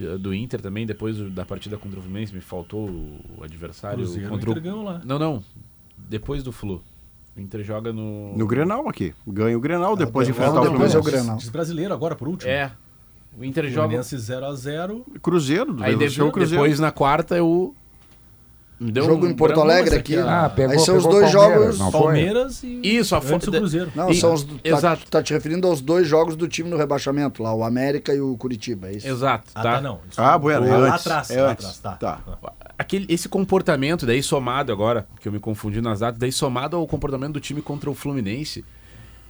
eh, do Inter também, depois da partida contra o Fluminense, me faltou o adversário Cruzeiro, contra o. Não, não. Depois do Flu. O Inter joga no. No Grenal aqui. Ganha o Grenal depois de Grenal, enfrentar o depois é o Fluminense. Grenal. Diz brasileiro agora, por último. É. O Inter joga. Fluminense 0x0. Cruzeiro, Aí venceu deve, o Cruzeiro. depois na quarta eu. Me deu Jogo um em Porto Alegre aqui, a- Ah, pegou, Aí são os dois Palmeiras, jogos- não? Palmeiras e Isso, a antes fo- o Cruzeiro. Não, E- são os. Tá, exato. tá te referindo aos dois jogos do time no rebaixamento, lá, o América e o Curitiba, é isso? Exato, Ah, tá. tá, não. Isso- Ah, bueno, é lá antes. atrás, É lá antes. atrás, tá. Tá. Aquele, esse comportamento, daí somado agora, que eu me confundi nas datas, daí somado ao comportamento do time contra o Fluminense,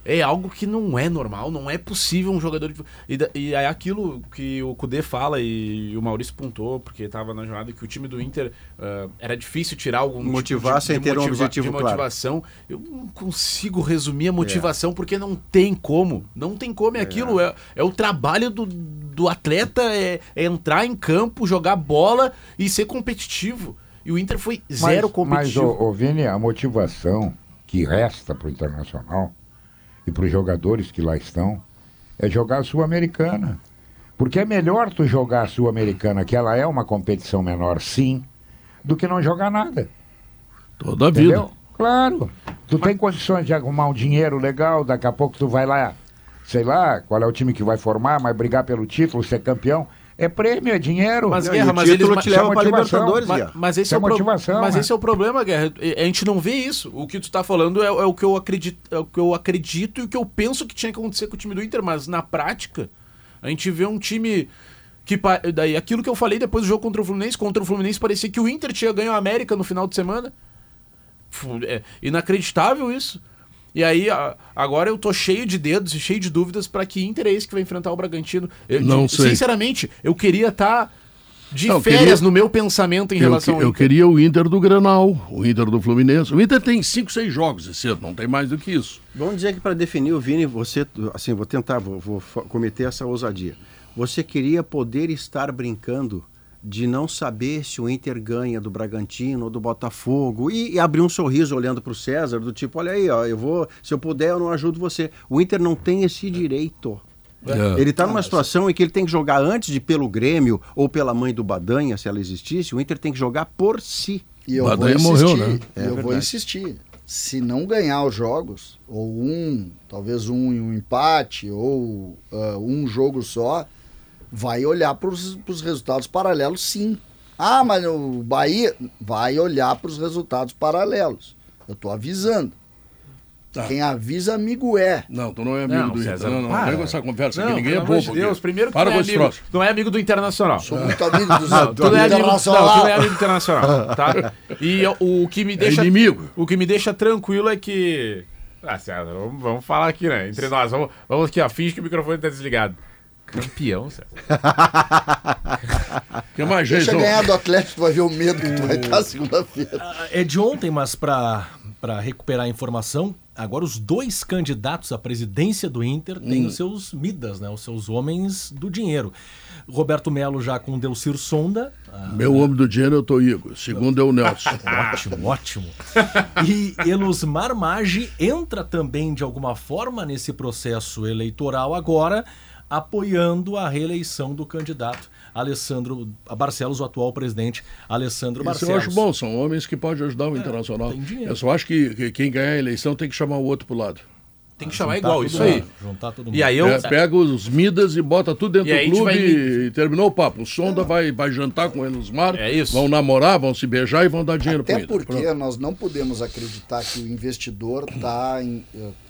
é algo que não é normal, não é possível um jogador de. E, e é aquilo que o Kudê fala e o Maurício pontuou, porque estava na jornada que o time do Inter ah, era difícil tirar algum tipo Motivar de, sem de ter um motiva- objetivo de claro. motivação. Eu não consigo resumir a motivação porque não tem como. Não tem como. É, aquilo. É, é o trabalho do, do atleta, é, é entrar em campo, jogar bola e ser competitivo. E o Inter foi zero mas, competitivo. Mas, ô, ô, Vini, a motivação que resta para o Internacional e para os jogadores que lá estão é jogar a Sul-Americana. Porque é melhor tu jogar a Sul-Americana, que ela é uma competição menor, sim, do que não jogar nada. Toda a vida. Claro. Tu tem condições de arrumar um dinheiro legal, daqui a pouco tu vai lá, sei lá, qual é o time que vai formar, mas brigar pelo título, ser campeão. É prêmio, é dinheiro. Mas, Não, Guerra, e o mas eles- te isso é leva para motivação. Libertadores, Mas, mas esse é, é o pro- motivação, mas né? esse é o problema, Guerra. A gente não vê isso. O que tu tá falando é, é o que eu acredito, é o que eu acredito e o que eu penso que tinha que acontecer com o time do Inter, mas na prática, a gente vê um time que pa- daí aquilo que eu falei depois do jogo contra o Fluminense, contra o Fluminense parecia que o Inter tinha ganho a América no final de semana. É inacreditável isso. E aí, agora eu tô cheio de dedos e cheio de dúvidas para que Inter é esse que vai enfrentar o Bragantino. Eu, Não de- sei. Sinceramente, eu queria estar de Não, férias queria- no meu pensamento em Eu, relação que- ao eu Inter. queria o Inter do Granal, o Inter do Fluminense. O Inter tem 5, 6 jogos esse ano, não tem mais do que isso. Vamos dizer que para definir o Vini, você, assim, vou tentar, vou, vou cometer essa ousadia. Você queria poder estar brincando de não saber se o Inter ganha do Bragantino ou do Botafogo e, e abrir um sorriso olhando para o César, do tipo, olha aí, ó, eu vou, se eu puder, eu não ajudo você. O Inter não tem esse direito. É. Ele está numa situação em que ele tem que jogar antes de pelo Grêmio ou pela mãe do Badanha, se ela existisse, o Inter tem que jogar por si. E eu Badanha vou insistir, morreu, né? É eu vou verdade. insistir. Se não ganhar os jogos, ou um, talvez um um empate, ou ah, um jogo só, vai olhar para os resultados paralelos, sim. Ah, mas o Bahia vai olhar para os resultados paralelos. Eu estou avisando. Tá. Quem avisa, amigo é. Não, tu não é amigo Não, do Inter. César, não, não, para. não vem com essa conversa Não, aqui. Ninguém é bobo. de Deus, aqui. primeiro que Para tu não é amigo, não é amigo do Internacional. Sou muito amigo dos Não, tu não é amigo, não, internacional. tu não é amigo do internacional, tá? E eu- o que me deixa inimigo. o que me deixa tranquilo é que ah, César, vamos, vamos falar aqui, né? Entre nós, vamos, vamos aqui, ó, finge que o microfone tá desligado. Campeão, César. que mais, Deixa Jason? ganhar do Atlético, tu vai ver o medo que tu vai estar segunda-feira. Ah, É de ontem, mas para recuperar a informação, agora os dois candidatos à presidência do Inter têm Hum. os seus midas, né? Os seus homens do dinheiro. Roberto Melo já com Delcir Sonda. ah, Meu homem do dinheiro é o Toigo. Segundo é o Nelson. Ótimo, ótimo. E Elusmar Maggi entra também de alguma forma nesse processo eleitoral agora, apoiando a reeleição do candidato Alessandro Barcelos, o atual presidente Alessandro Isso Barcelos. eu acho bom, são homens que podem ajudar o Internacional. tem dinheiro. Eu só acho que, que quem ganhar a eleição tem que chamar o outro pro lado. Tem que chamar Juntar igual, isso aí. Juntar todo mundo. E aí eu. É, pega os Midas e bota tudo dentro E do clube vai- e terminou o papo. O Sonda vai, vai jantar com eles mar, É isso. vão namorar, vão se beijar e vão dar dinheiro Até pro Inter. porque Pronto. nós não podemos acreditar que o investidor está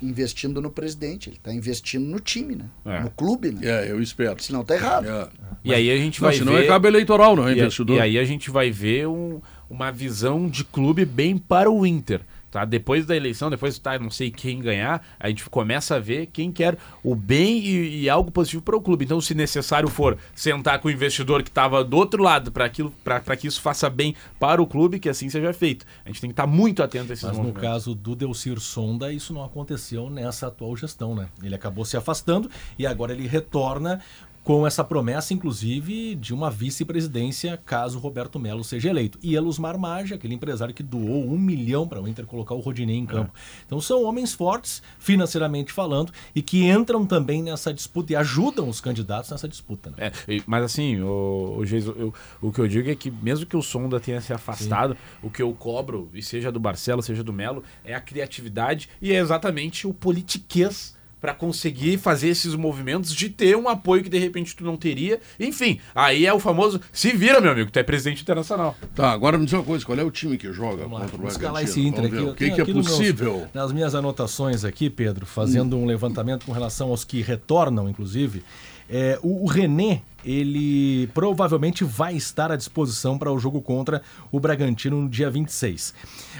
investindo no presidente, ele está investindo no time, né? É. No clube, né? É, eu espero. Senão tá errado. É. E aí a gente Não, vai senão ver. é cabo eleitoral, não é investidor. e aí a gente vai ver um- uma visão de clube bem para o Inter. Tá? Depois da eleição, depois tá, não sei quem ganhar, a gente começa a ver quem quer o bem e, e algo positivo para o clube. Então, se necessário for sentar com o investidor que estava do outro lado para que isso faça bem para o clube, que assim seja feito. A gente tem que estar muito atento a esses Mas no movimentos. caso do Delcir Sonda, isso não aconteceu nessa atual gestão, né? Ele acabou se afastando e agora ele retorna com essa promessa, inclusive, de uma vice-presidência caso Roberto Melo seja eleito. E Elusmar Maggi, aquele empresário que doou um milhão para o Inter colocar o Rodinei em campo. Então são homens fortes, financeiramente falando, e que entram também nessa disputa e ajudam os candidatos nessa disputa. Né? É, mas assim, o, o, Geis, eu- o que eu digo é que mesmo que o Sonda tenha se afastado, o que eu cobro, e seja do Barcelo, seja do Melo, é a criatividade e é exatamente o politiquês para conseguir fazer esses movimentos de ter um apoio que de repente tu não teria. Enfim, aí é o famoso se vira, meu amigo, tu é presidente internacional. Tá, agora me diz uma coisa, qual é o time que joga Vamos lá, contra o vamos Bragantino? escalar esse Inter aqui. O que, que é nos meus- possível? nas minhas anotações aqui, Pedro, fazendo um levantamento com relação aos que retornam, inclusive, é, o, o René, ele provavelmente vai estar à disposição para o jogo contra o Bragantino no dia 26.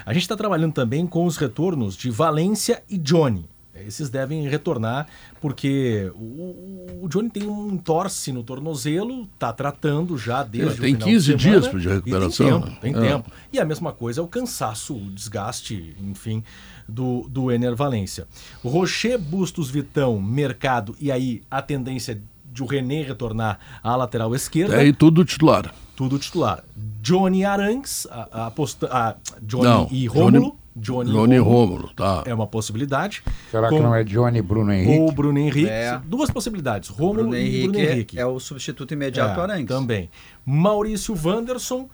A gente está trabalhando também com os retornos de Valência e Johnny. Esses devem retornar porque o, o Johnny tem um torce no tornozelo, tá tratando já desde É, o tem final 15 de semana, dias de e recuperação, Tem tempo, tem né? tempo. E a mesma coisa é o cansaço, o desgaste, enfim, do, do Ener Valência. Rocher, Bustos, Vitão, Mercado e aí a tendência de o René retornar à lateral esquerda. É aí tudo titular. Tudo titular. Johnny Arangues, a, a a Johnny Não, e Rômulo. Johnny, Johnny, Johnny e Rômulo tá. é uma possibilidade. Será que não é Johnny Bruno Henrique? Ou Bruno Henrique. É. Duas possibilidades. Rômulo Bruno e Bruno Henrique Henrique. é o substituto imediato É, Arangues. Também. Maurício Wanderson,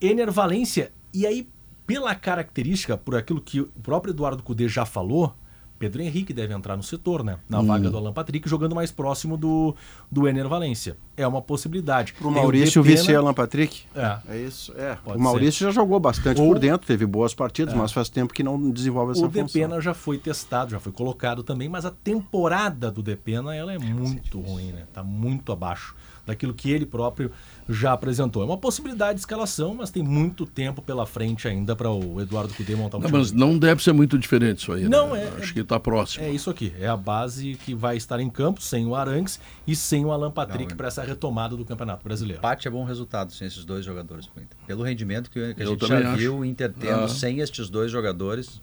Ener Valência. E aí, pela característica, por aquilo que o próprio Eduardo Cudê já falou, Pedro Henrique deve entrar no setor, né? Na vaga do Alan Patrick, jogando mais próximo do, do Ener Valência. É uma possibilidade. Tem o Maurício Depena- vice Alan Patrick? É. É isso, é. Pode o Maurício já jogou bastante Ou- por dentro, teve boas partidas, mas faz tempo que não desenvolve essa O função. Depena já foi testado, já foi colocado também, mas a temporada do Depena ela é muito ruim, né? Tá muito abaixo daquilo que ele próprio já apresentou. É uma possibilidade de escalação, mas tem muito tempo pela frente ainda para o Eduardo Cudê montar um Não, time. mas não deve ser muito diferente isso aí. Não, né? é- Acho que está próximo. É isso aqui, é a base que vai estar em campo sem o Arangues e sem o Alan Patrick para essa retomada do Campeonato Brasileiro. Empate é bom resultado sem esses dois jogadores. Pelo rendimento que, que a gente já acho. viu o Inter tendo Ah. sem estes dois jogadores,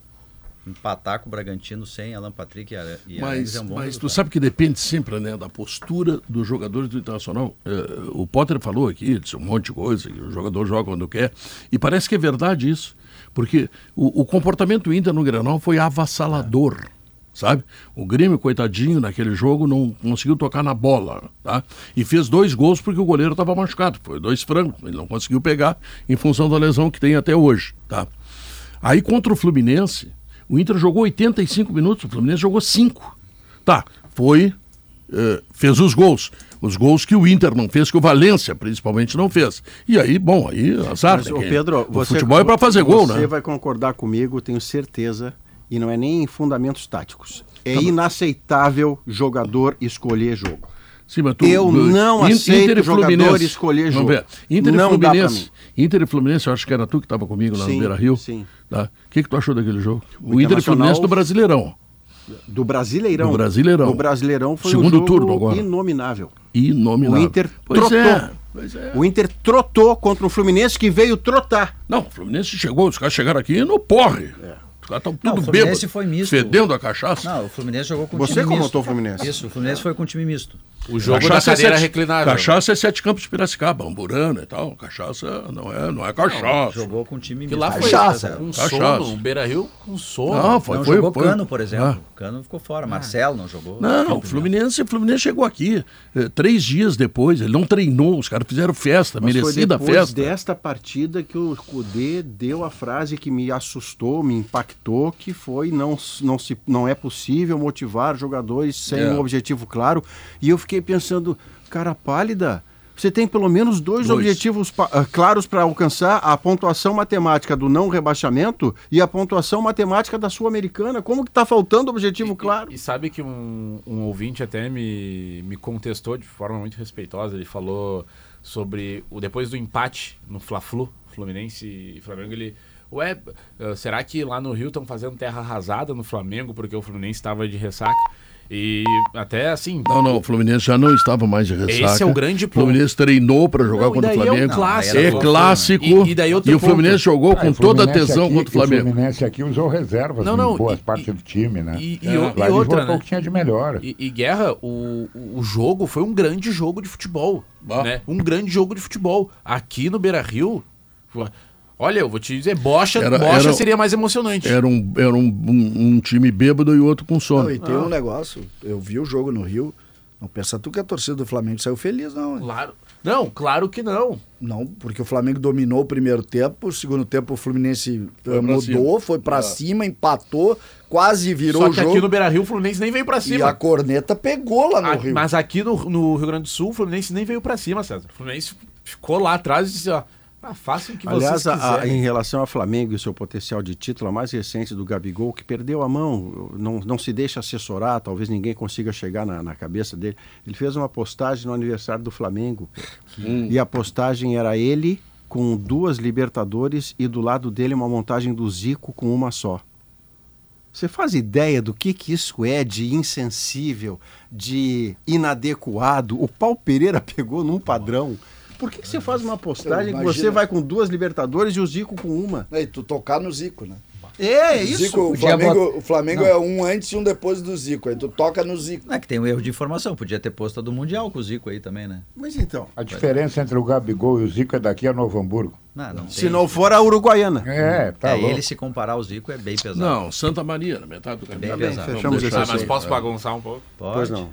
empatar com o Bragantino sem Alan Patrick e, e Arangues Mas, é um mas tu resultado. sabe que depende sempre né, da postura dos jogadores do Internacional. Eh, o Potter falou aqui, disse um monte de coisa, que o jogador joga quando quer. E parece que é verdade isso. Porque o, o comportamento do Inter no Grenal foi avassalador. Sabe? O Grêmio, coitadinho, naquele jogo não conseguiu tocar na bola. Tá? E fez dois gols porque o goleiro estava machucado. Foi dois francos. Ele não conseguiu pegar em função da lesão que tem até hoje. Tá? Aí contra o Fluminense, o Inter jogou 85 minutos, o Fluminense jogou 5. Tá, foi. eh, fez os gols. Os gols que o Inter não fez, que o Valência principalmente não fez. E aí, bom, aí azar. Mas, né, Pedro, o você, futebol é para fazer gol, você né? vai concordar comigo, tenho certeza, e não é nem em fundamentos táticos. É Tá inaceitável jogador escolher jogo. Sim, mas tu- Eu do- não In- aceito Inter e jogador Fluminense. escolher Vamos jogo. ver. Inter e Não dá pra Fluminense. mim. Inter e Fluminense, eu acho que era tu que estava comigo lá Sim, no Beira Rio. sim. Tá? O que, que tu achou daquele jogo? O, O Inter e Fluminense do Brasileirão. Do Brasileirão. Do Brasileirão. O Brasileirão foi Segundo um jogo turno agora. inominável. Inominável. O Inter pois trotou. É, pois é. O Inter trotou contra o Fluminense que veio trotar. Não, o Fluminense chegou, os caras chegaram aqui no porre. Os caras estão tudo o Fluminense bêbados. foi misto. Fedendo a cachaça. Não, o Fluminense jogou com Você time misto. comentou o Fluminense. Isso, o Fluminense foi com time misto. O jogo da cadeira reclinável. Cachaça é Sete Campos de Piracicaba, Amburana e tal. Cachaça não é, não é cachaça. Jogou com o time Que lá foi Cachaça. um Cachaça. sono, um Beira-Rio com sono. Não, foi, não foi, jogou foi- Cano, por exemplo. Ah. Cano ficou fora. Marcelo não jogou. Não, o Fluminense, o Fluminense chegou aqui eh, três dias depois. Ele não treinou, os caras fizeram festa, Mas foi merecida depois festa. desta partida que o Cudê deu a frase que me assustou, me impactou, que foi não, não, se, não é possível motivar jogadores sem É. um objetivo claro. E eu fiquei pensando, cara pálida, você tem pelo menos dois, Dois. objetivos ah, claros para alcançar a pontuação matemática do não rebaixamento e a pontuação matemática da Sul-Americana. Como que tá faltando objetivo claro? E sabe que um, um ouvinte até me, me contestou de forma muito respeitosa. Ele falou sobre o depois do empate no Fla-Flu, Fluminense e Flamengo, ele Ué, eh, será que lá no Rio estão fazendo terra arrasada no Flamengo porque o Fluminense estava de ressaca? E até assim. Não, não, o Fluminense já não estava mais de ressaca. Esse é o grande O ponto. Fluminense treinou para jogar Não, e contra o daí é um Flamengo. clássico. É clássico. E- e daí outro e o ponto. Fluminense jogou Ah, com o toda a Fluminense tesão aqui- contra o Flamengo. O Fluminense aqui usou reservas Não, em não, boas e- partes e- do time, né? E, e, É. o- e eles outra, né? o que tinha de melhor. E, e, Guerra, o, o jogo foi um grande jogo de futebol. Ah. Né? Um grande jogo de futebol. Aqui no Beira Rio. Olha, eu vou te dizer, Bocha, Era- Bocha era- seria mais emocionante. Era, um, era um, um- um time bêbado e outro com sono. Não, e tem um negócio, eu vi o jogo no Rio, não pensa tu que a torcida do Flamengo saiu feliz, não. Claro. Não, claro que não. Não, porque o Flamengo dominou o primeiro tempo, o segundo tempo o Fluminense Foi eh, pra mudou, cima. foi pra Ah. cima, empatou, quase virou Só o que jogo. aqui no Beira Rio o Fluminense nem veio pra E cima. a corneta pegou lá no A- Rio. Mas aqui no, no Rio Grande do Sul, o Fluminense nem veio pra cima, César. O Fluminense ficou lá atrás e disse, ó, ah, façam o que Aliás, vocês a- em relação ao Flamengo e seu potencial de título, a mais recente do Gabigol, que perdeu a mão, não, não se deixa assessorar, talvez ninguém consiga chegar na, na cabeça dele. Ele fez uma postagem no aniversário do Flamengo. E a postagem era ele com duas Libertadores e do lado dele uma montagem do Zico com uma só. Você faz ideia do que, que isso é de insensível, de inadequado? O Paulo Pereira pegou num padrão. Por que, que você faz uma postagem que você vai com duas Libertadores e o Zico com uma? E tu tocar no Zico, né? É, O isso. Zico, o Flamengo, bot- o Flamengo é um antes e um depois do Zico. Aí tu toca no Zico. Não é que tem um erro de informação. Podia ter posto a do Mundial com o Zico aí também, né? Mas então, A diferença entre o Gabigol e o Zico é daqui a Novo Hamburgo. Não, não se tem. não for a Uruguaiana. É, tá é, ele se comparar ao Zico é bem pesado. Não, Santa Maria, na metade do Bem campeonato. pesado. Vamos Fechamos deixar mas posso bagunçar um pouco? Pode. Pois não.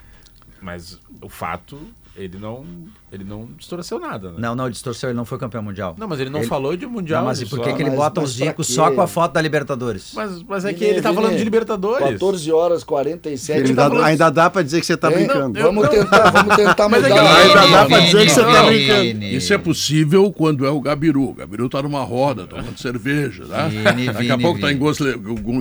Mas o fato, ele não, ele não distorceu nada, né? Não, não, distorceu, ele não foi campeão mundial. Não, mas ele não Ele- falou de Mundial. Não, mas e por que, que ele Mas- bota o mas pra Zico quê? só com a foto da Libertadores? Mas, mas é que Vini, ele tá Vini, falando de Libertadores. 14 horas 47. Ele tá dá- falando- ainda dá pra dizer que você tá brincando. eu- Vamos tentar, vamos tentar Mas é mudar. que Ainda dá pra dizer que você tá brincando. Isso é possível quando é o Gabiru. O Gabiru tá numa roda, tomando cerveja, tá? Vini, Daqui a Vini, pouco tá Vini. engosle-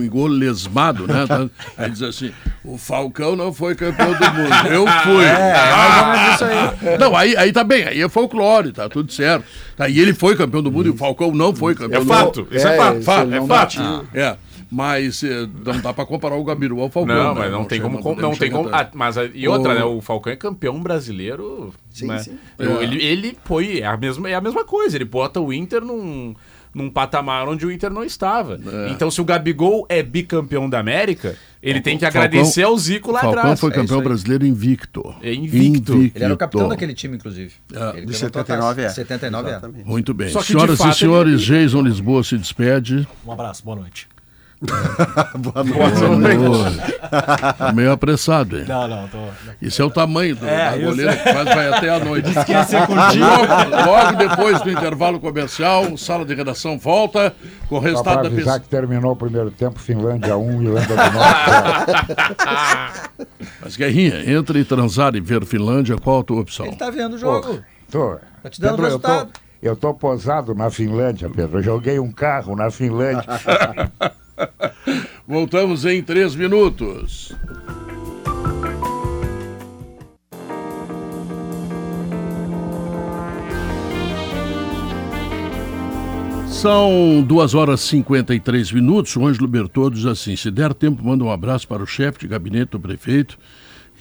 engolesmado, né? Tá- Aí diz assim, o Falcão não foi campeão do mundo, eu fui. Ah, Não, aí, aí tá bem, aí é folclore, tá tudo certo. Tá, e ele foi campeão do mundo e o Falcão não foi campeão É do fato, mundo. isso é, É, fato. isso fato, é não fato. bate. É, mas eh, não dá pra comparar o Gabiru ao Falcão. Não, né? mas não tem chega- como. com- Não tem como. ah, mas a- e outra, O- né? O Falcão é campeão brasileiro. Sim, né? sim. É. Ele, ele foi. É a, mesma, é a mesma coisa. Ele bota o Inter num, num patamar onde o Inter não estava. É. Então, se o Gabigol é bicampeão da América, ele tem que Falcão- agradecer ao Zico lá Falcão atrás. foi É campeão aí. brasileiro invicto. É invicto. Ele era o capitão daquele time, inclusive. É. Ele De levantou a 79 é. taça. 79 é. Muito bem. Só que, de Senhoras fato, e senhores, ele- Jason Lisboa se despede. Um abraço, boa noite. Boa noite. Tá meio apressado, hein? Não, não, tô. Isso é o tamanho do, É, da isso. goleira que faz, vai até a noite. Esquecer contigo. Logo, logo depois do intervalo comercial, sala de redação volta com o resultado da pesquisa. que terminou o primeiro tempo, Finlândia 1, Irlanda do Norte. Mas, Guerrinha, entre transar e ver Finlândia, qual a tua opção? Ele tá vendo o jogo. Tô. Tá te dando Pedro, eu tô, resultado. eu tô posado na Finlândia, Pedro. Eu joguei um carro na Finlândia. Voltamos em três minutos. São duas horas e 53 minutos. O Ângelo Bertoldo diz assim: se der tempo, manda um abraço para o chefe de gabinete do prefeito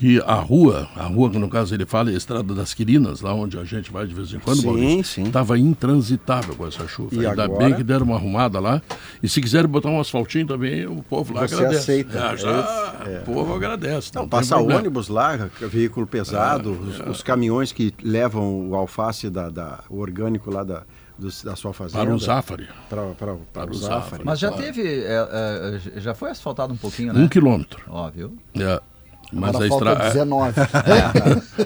que a rua, a rua que no caso ele fala é a Estrada das Quirinas, lá onde a gente vai de vez em quando, Sim, Maurício, sim. estava intransitável com essa chuva. E Ainda agora? bem que deram uma arrumada lá. E se quiserem botar um asfaltinho também, o povo lá Você agradece. aceita, É, é já? É. O povo agradece. Não, tem passa ônibus lá, veículo pesado, os, os caminhões que levam o alface da, da- o orgânico lá da, da sua fazenda. Para o Zafari. Para, para, para o Zafari. Mas já teve, é, é, já foi asfaltado um pouquinho, né? Um quilômetro. Ó, viu? É. Mas Agora a falta estrada. 19.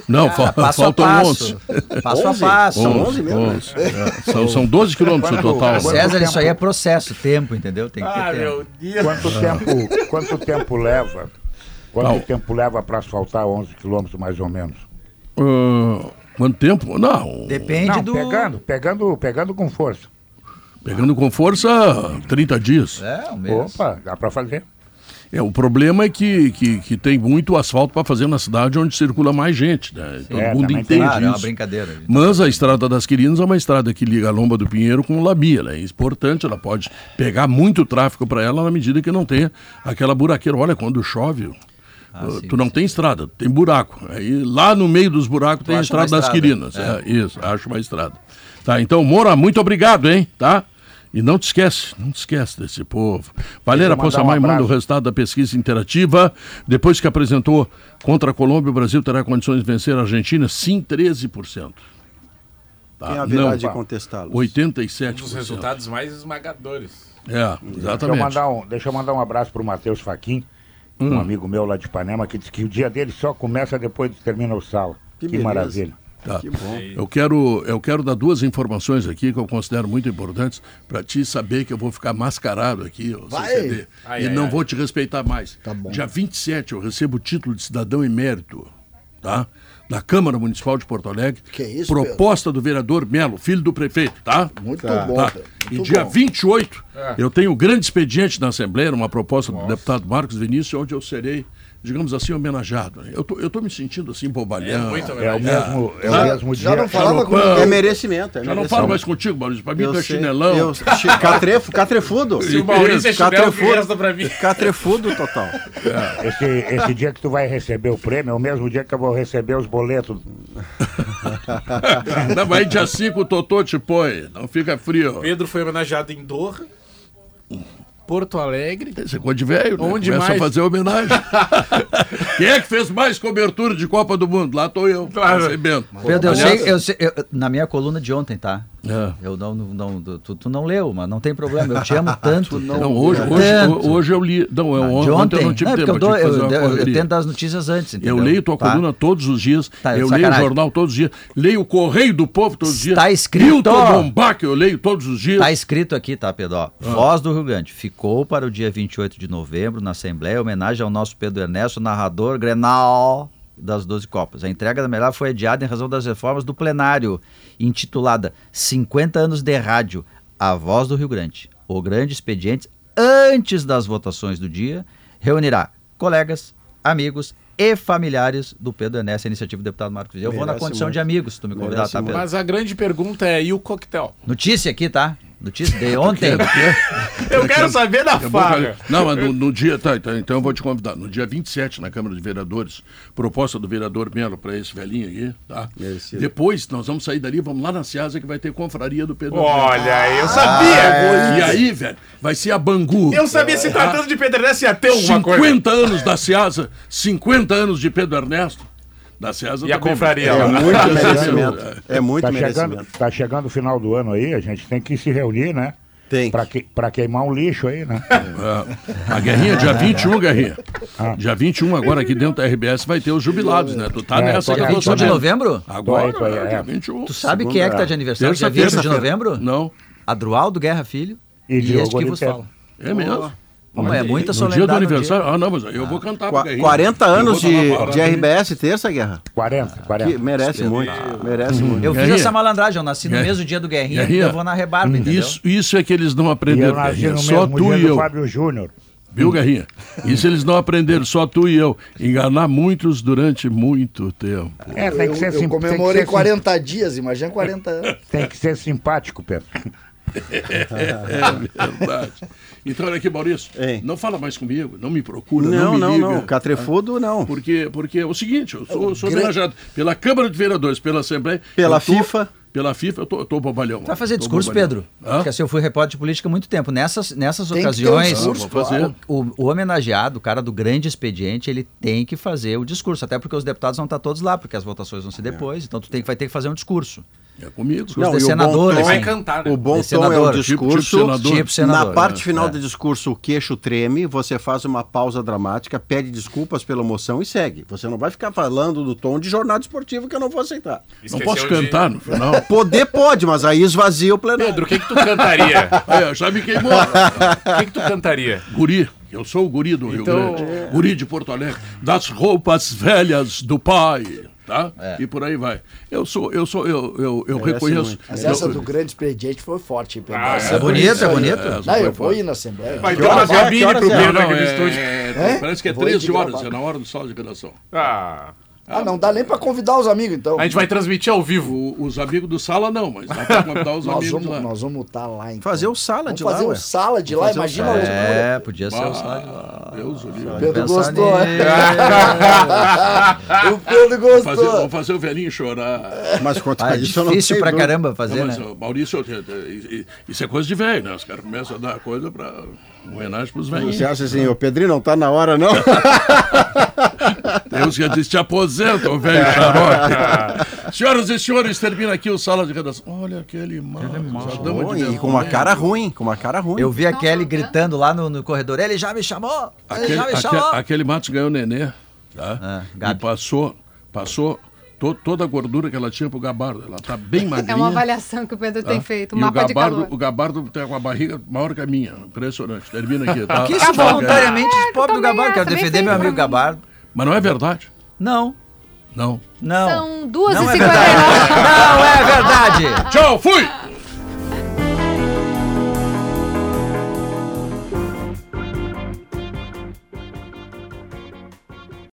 Não, fa- Passo faltam passo. 11. Passo a 11? passo. São 11, 11 mesmo, né? 11, é. São, são 12 quilômetros no total. César, isso aí é processo, tempo, entendeu? Tem que ter Ah, tempo. meu Deus. Quanto tempo, quanto tempo leva? Quanto Não. tempo leva para asfaltar 11 quilômetros mais ou menos? Ah, quanto tempo? Não. Depende Não, do. pegando, pegando, pegando com força. Pegando com força, 30 dias. É, um mês. Opa, dá para fazer. É, o problema é que, que, que tem muito asfalto para fazer na cidade onde circula mais gente. Né? Todo É, mundo entende Claro, é uma isso. brincadeira. Mas a Estrada das Quirinas é uma estrada que liga a Lomba do Pinheiro com o Labia. Ela é importante, ela pode pegar muito tráfego para ela na medida que não tenha aquela buraqueira. Olha, quando chove, Ah, uh, sim, tu não tem estrada, tem buraco. Aí lá no meio dos buracos tem a uma Estrada das estrada. Quirinas. É, isso, acho uma estrada. Tá, então, Moura, muito obrigado, hein? Tá? E não te esquece, não te esquece desse povo. Valera Poçamai um manda o resultado da pesquisa interativa. Depois que apresentou contra a Colômbia, o Brasil terá condições de vencer a Argentina? Sim, 13%. Tá? Quem haverá Não, de contestá-los? 87%. Um dos resultados mais esmagadores. É, Deixa eu exatamente. mandar um, deixa eu mandar um abraço pro Matheus Faquin, Hum. um amigo meu lá de Ipanema, que diz que o dia dele só começa depois que termina o sal. Que Que, maravilha. Tá. Que bom. Eu quero, eu quero dar duas informações aqui que eu considero muito importantes para ti saber que eu vou ficar mascarado aqui. CCD, Ai, e ai, não ai. vou te respeitar mais. Tá bom. Dia 27 eu recebo o título de cidadão emérito, tá? Da Câmara Municipal de Porto Alegre. Que isso, Proposta do vereador Melo, filho do prefeito, tá? Muito Tá. bom. Tá. Pedro, E muito dia bom. 28, eu tenho um grande expediente na Assembleia, uma proposta do deputado Marcos Vinícius, onde eu serei, digamos assim, homenageado. Eu tô, eu tô me sentindo assim, bobalhão. muito É o mesmo, é Já- o mesmo já dia. não falava com. É merecimento. É Já não merecimento. falo mais contigo, Maurício. Pra mim, tu é sei. chinelão. Eu, chi- catrefo, catrefudo. Se o Maurício é chinelo, Catrefudo. resta pra mim. Catrefudo total. Esse, esse dia que tu vai receber o prêmio é o mesmo dia que eu vou receber os boletos. Não, mas aí dia 5 o Totô te põe. Não fica frio. Pedro foi homenageado em Doha, Porto Alegre. Esse é coisa de velho, né? Onde Começa mais? a fazer homenagem. Quem é que fez mais cobertura de Copa do Mundo? Lá tô eu, Claro. recebendo. Pedro, eu sei, eu sei- eu- na minha coluna de ontem, tá? É. Eu não, não, não- tu, tu não leu, mas não tem problema. Eu te amo tanto. Não, hoje, hoje, Tanto. hoje eu li. Não, eu, Ah, de ontem, ontem. eu não tive Não, é tempo. eu, dou, eu, eu- eu tento dar as notícias antes, entendeu? Eu leio tua Tá? coluna todos os dias, Tá, eu leio o sacanagem. jornal todos os dias, leio o Correio do Povo todos os dias. Tá escrito. Milton Bombac, eu leio todos os dias. Tá escrito aqui, tá, Pedro? Ó, Voz do Rio Grande. Ficou para o dia 28 de novembro, na Assembleia, homenagem ao nosso Pedro Ernesto, narrador Grenal das 12 Copas. A entrega da medalha foi adiada em razão das reformas do plenário, intitulada 50 anos de rádio, a voz do Rio Grande. O grande expediente, antes das votações do dia, reunirá colegas, amigos e familiares do Pedro Ernesto, a iniciativa do deputado Marcos. Eu vou na condição muito. de amigos, se tu me convidar, Merece tá, Pedro? Mas a grande pergunta é: e o coquetel? Notícia aqui, tá? Notícia de ontem. Eu quero saber da É que- Não, mas no, no dia. Tá, tá, então eu vou te convidar. No dia 27, na Câmara de Vereadores, proposta do vereador Melo para esse velhinho aqui, tá? Merecido. Depois nós vamos sair dali, vamos lá na Seasa que vai ter confraria do Pedro. Olha, eu sabia! E aí, velho, vai ser a Bangu. Eu sabia, se tratando de Pedro Ernesto, ia ter alguma 50 coisa. anos da Seasa, 50 anos de Pedro Ernesto. Da Seasa E a confraria É lá. muito merecimento. É muito Tá merecimento. chegando, tá chegando o final do ano aí, a gente tem que se reunir, né? Tem. Pra, que, pra queimar um lixo aí, né? É. A Guerrinha, dia 21, Guerrinha. Dia 21, agora aqui dentro da RBS, vai ter os jubilados, né? Tu tá É, nessa que eu aí, tô 21 de novembro? Agora, Tô aí, tô aí, é. dia 21. Tu sabe quem é que tá de aniversário dia Terça-feira. 20 de novembro? Não, Adrualdo Guerra Filho E e, Diogo este que vos fala. é mesmo. É muita No solenidade. dia do aniversário? Ah, não, mas eu vou cantar pro Qua- Guerrinha. 40 Eu anos de, de. RBS, terça guerra. 40, 40. Que merece muito. Merece muito. Eu fiz Guerrinha. essa malandragem, eu nasci no Guerrinha. mesmo dia do Guerrinha, Guerrinha. eu vou na rebarba, entendeu? Isso, isso é que eles não aprenderam, eu nasci Guerrinha. no Só mesmo tu dia e do eu. Fábio Júnior. Viu, Guerrinha? Isso eles não aprenderam, só tu e eu. Enganar muitos durante muito tempo. É, tem Eu, que ser eu sim- tem que comemorei ser sim- 40 dias, imagina 40 anos. Tem que ser simpático, Pedro. É verdade. Então, olha aqui, Maurício. Hein? Não fala mais comigo, não me procura, não, Não, me não, liga. não. Catrefudo, não. Porque, porque é o seguinte, eu sou, eu sou grande- homenageado pela Câmara de Vereadores, pela Assembleia. Pela tô- FIFA. Pela FIFA, eu tô, eu tô bobalhão. Vai fazer discurso, bobalhão. Pedro? Hã? Porque assim, eu fui repórter de política há muito tempo. Nessas, nessas Tem que ter um ocasiões, discurso, fazer. claro. o, o homenageado, o cara do grande expediente, ele tem que fazer o discurso. Até porque os deputados vão estar todos lá, porque as votações vão ser depois. Então tu tem que, vai ter que fazer um discurso. É comigo. Discurso Não, de o bom senador, tom- assim. Vai cantar, né? O bom De tom é o senador. Tipo- tipo discurso. senador. Tipo senador. Na parte é. final É. do discurso, o queixo treme, você faz uma pausa dramática, pede desculpas pela emoção e segue. Você não vai ficar falando do tom de jornada esportiva que eu não vou aceitar. Não posso cantar no final. Poder pode, mas aí esvazia o plenário. Pedro, o que que tu cantaria? É, já me queimou. O que que tu cantaria? Guri, eu sou o guri do Rio Então- Grande. Guri de Porto Alegre. Das roupas velhas do pai. Tá? É. E por aí vai. Eu sou, eu sou, eu, eu, eu Merece reconheço. muito. Mas eu- essa do grande expediente foi forte? Ah, Essa é bonito, isso é aí. bonito. É, essa Não, foi eu vou ir na Assembleia. Vai Que ter uma horas é? Pro é? É- estúdio. é- parece que é Vou ir 13 de horas, é na hora do sala de redação. Ah, Ah, não dá nem pra convidar os amigos, então. a gente vai transmitir ao vivo. Os amigos do sala não, mas dá pra convidar os Nós amigos vamos, lá. nós vamos estar lá, então. Fazer o sala Vamos de lá, fazer o sala de lá, fazer imagina sala de loucura. É, podia ser o Ah, Sádio. Deus o livre. O Pedro gostou. o Pedro Vamos fazer, gostou. vamos fazer o velhinho chorar. Mas quanto Ah, a é isso, eu não difícil sei pra não. caramba fazer, Não, mas, né? Maurício, isso é coisa de velho, né? Os caras começam a dar coisa pra homenagem pros velhinhos. Você acha assim, o Pedrinho não tá na hora, não? Deus que diz, te aposenta, ô velho xarope. Senhoras e senhores, termina aqui o Sala de Redação. Olha aquele de e com uma cara ruim, com uma cara ruim. Eu vi a Kelly gritando lá no, no corredor. Ele já me chamou! Ele Aquele, já me aque- chamou! aquele Matos ganhou nenê, tá? Ah, e passou, passou to- toda a gordura que ela tinha pro Gabardo. Ela tá bem magrinha. É uma avaliação que o Pedro tá? tem feito, um e mapa o de Gabardo, calor. o Gabardo tem uma barriga maior que a minha. Impressionante. Termina aqui, tá? Que isso, Tá, voluntariamente, pobre do Gabardo. Quero defender meu amigo. Gabardo. Mas não é verdade. Não, Não. não. São duas Não e é verdade. cinquenta e nove. Não é verdade. Tchau, fui!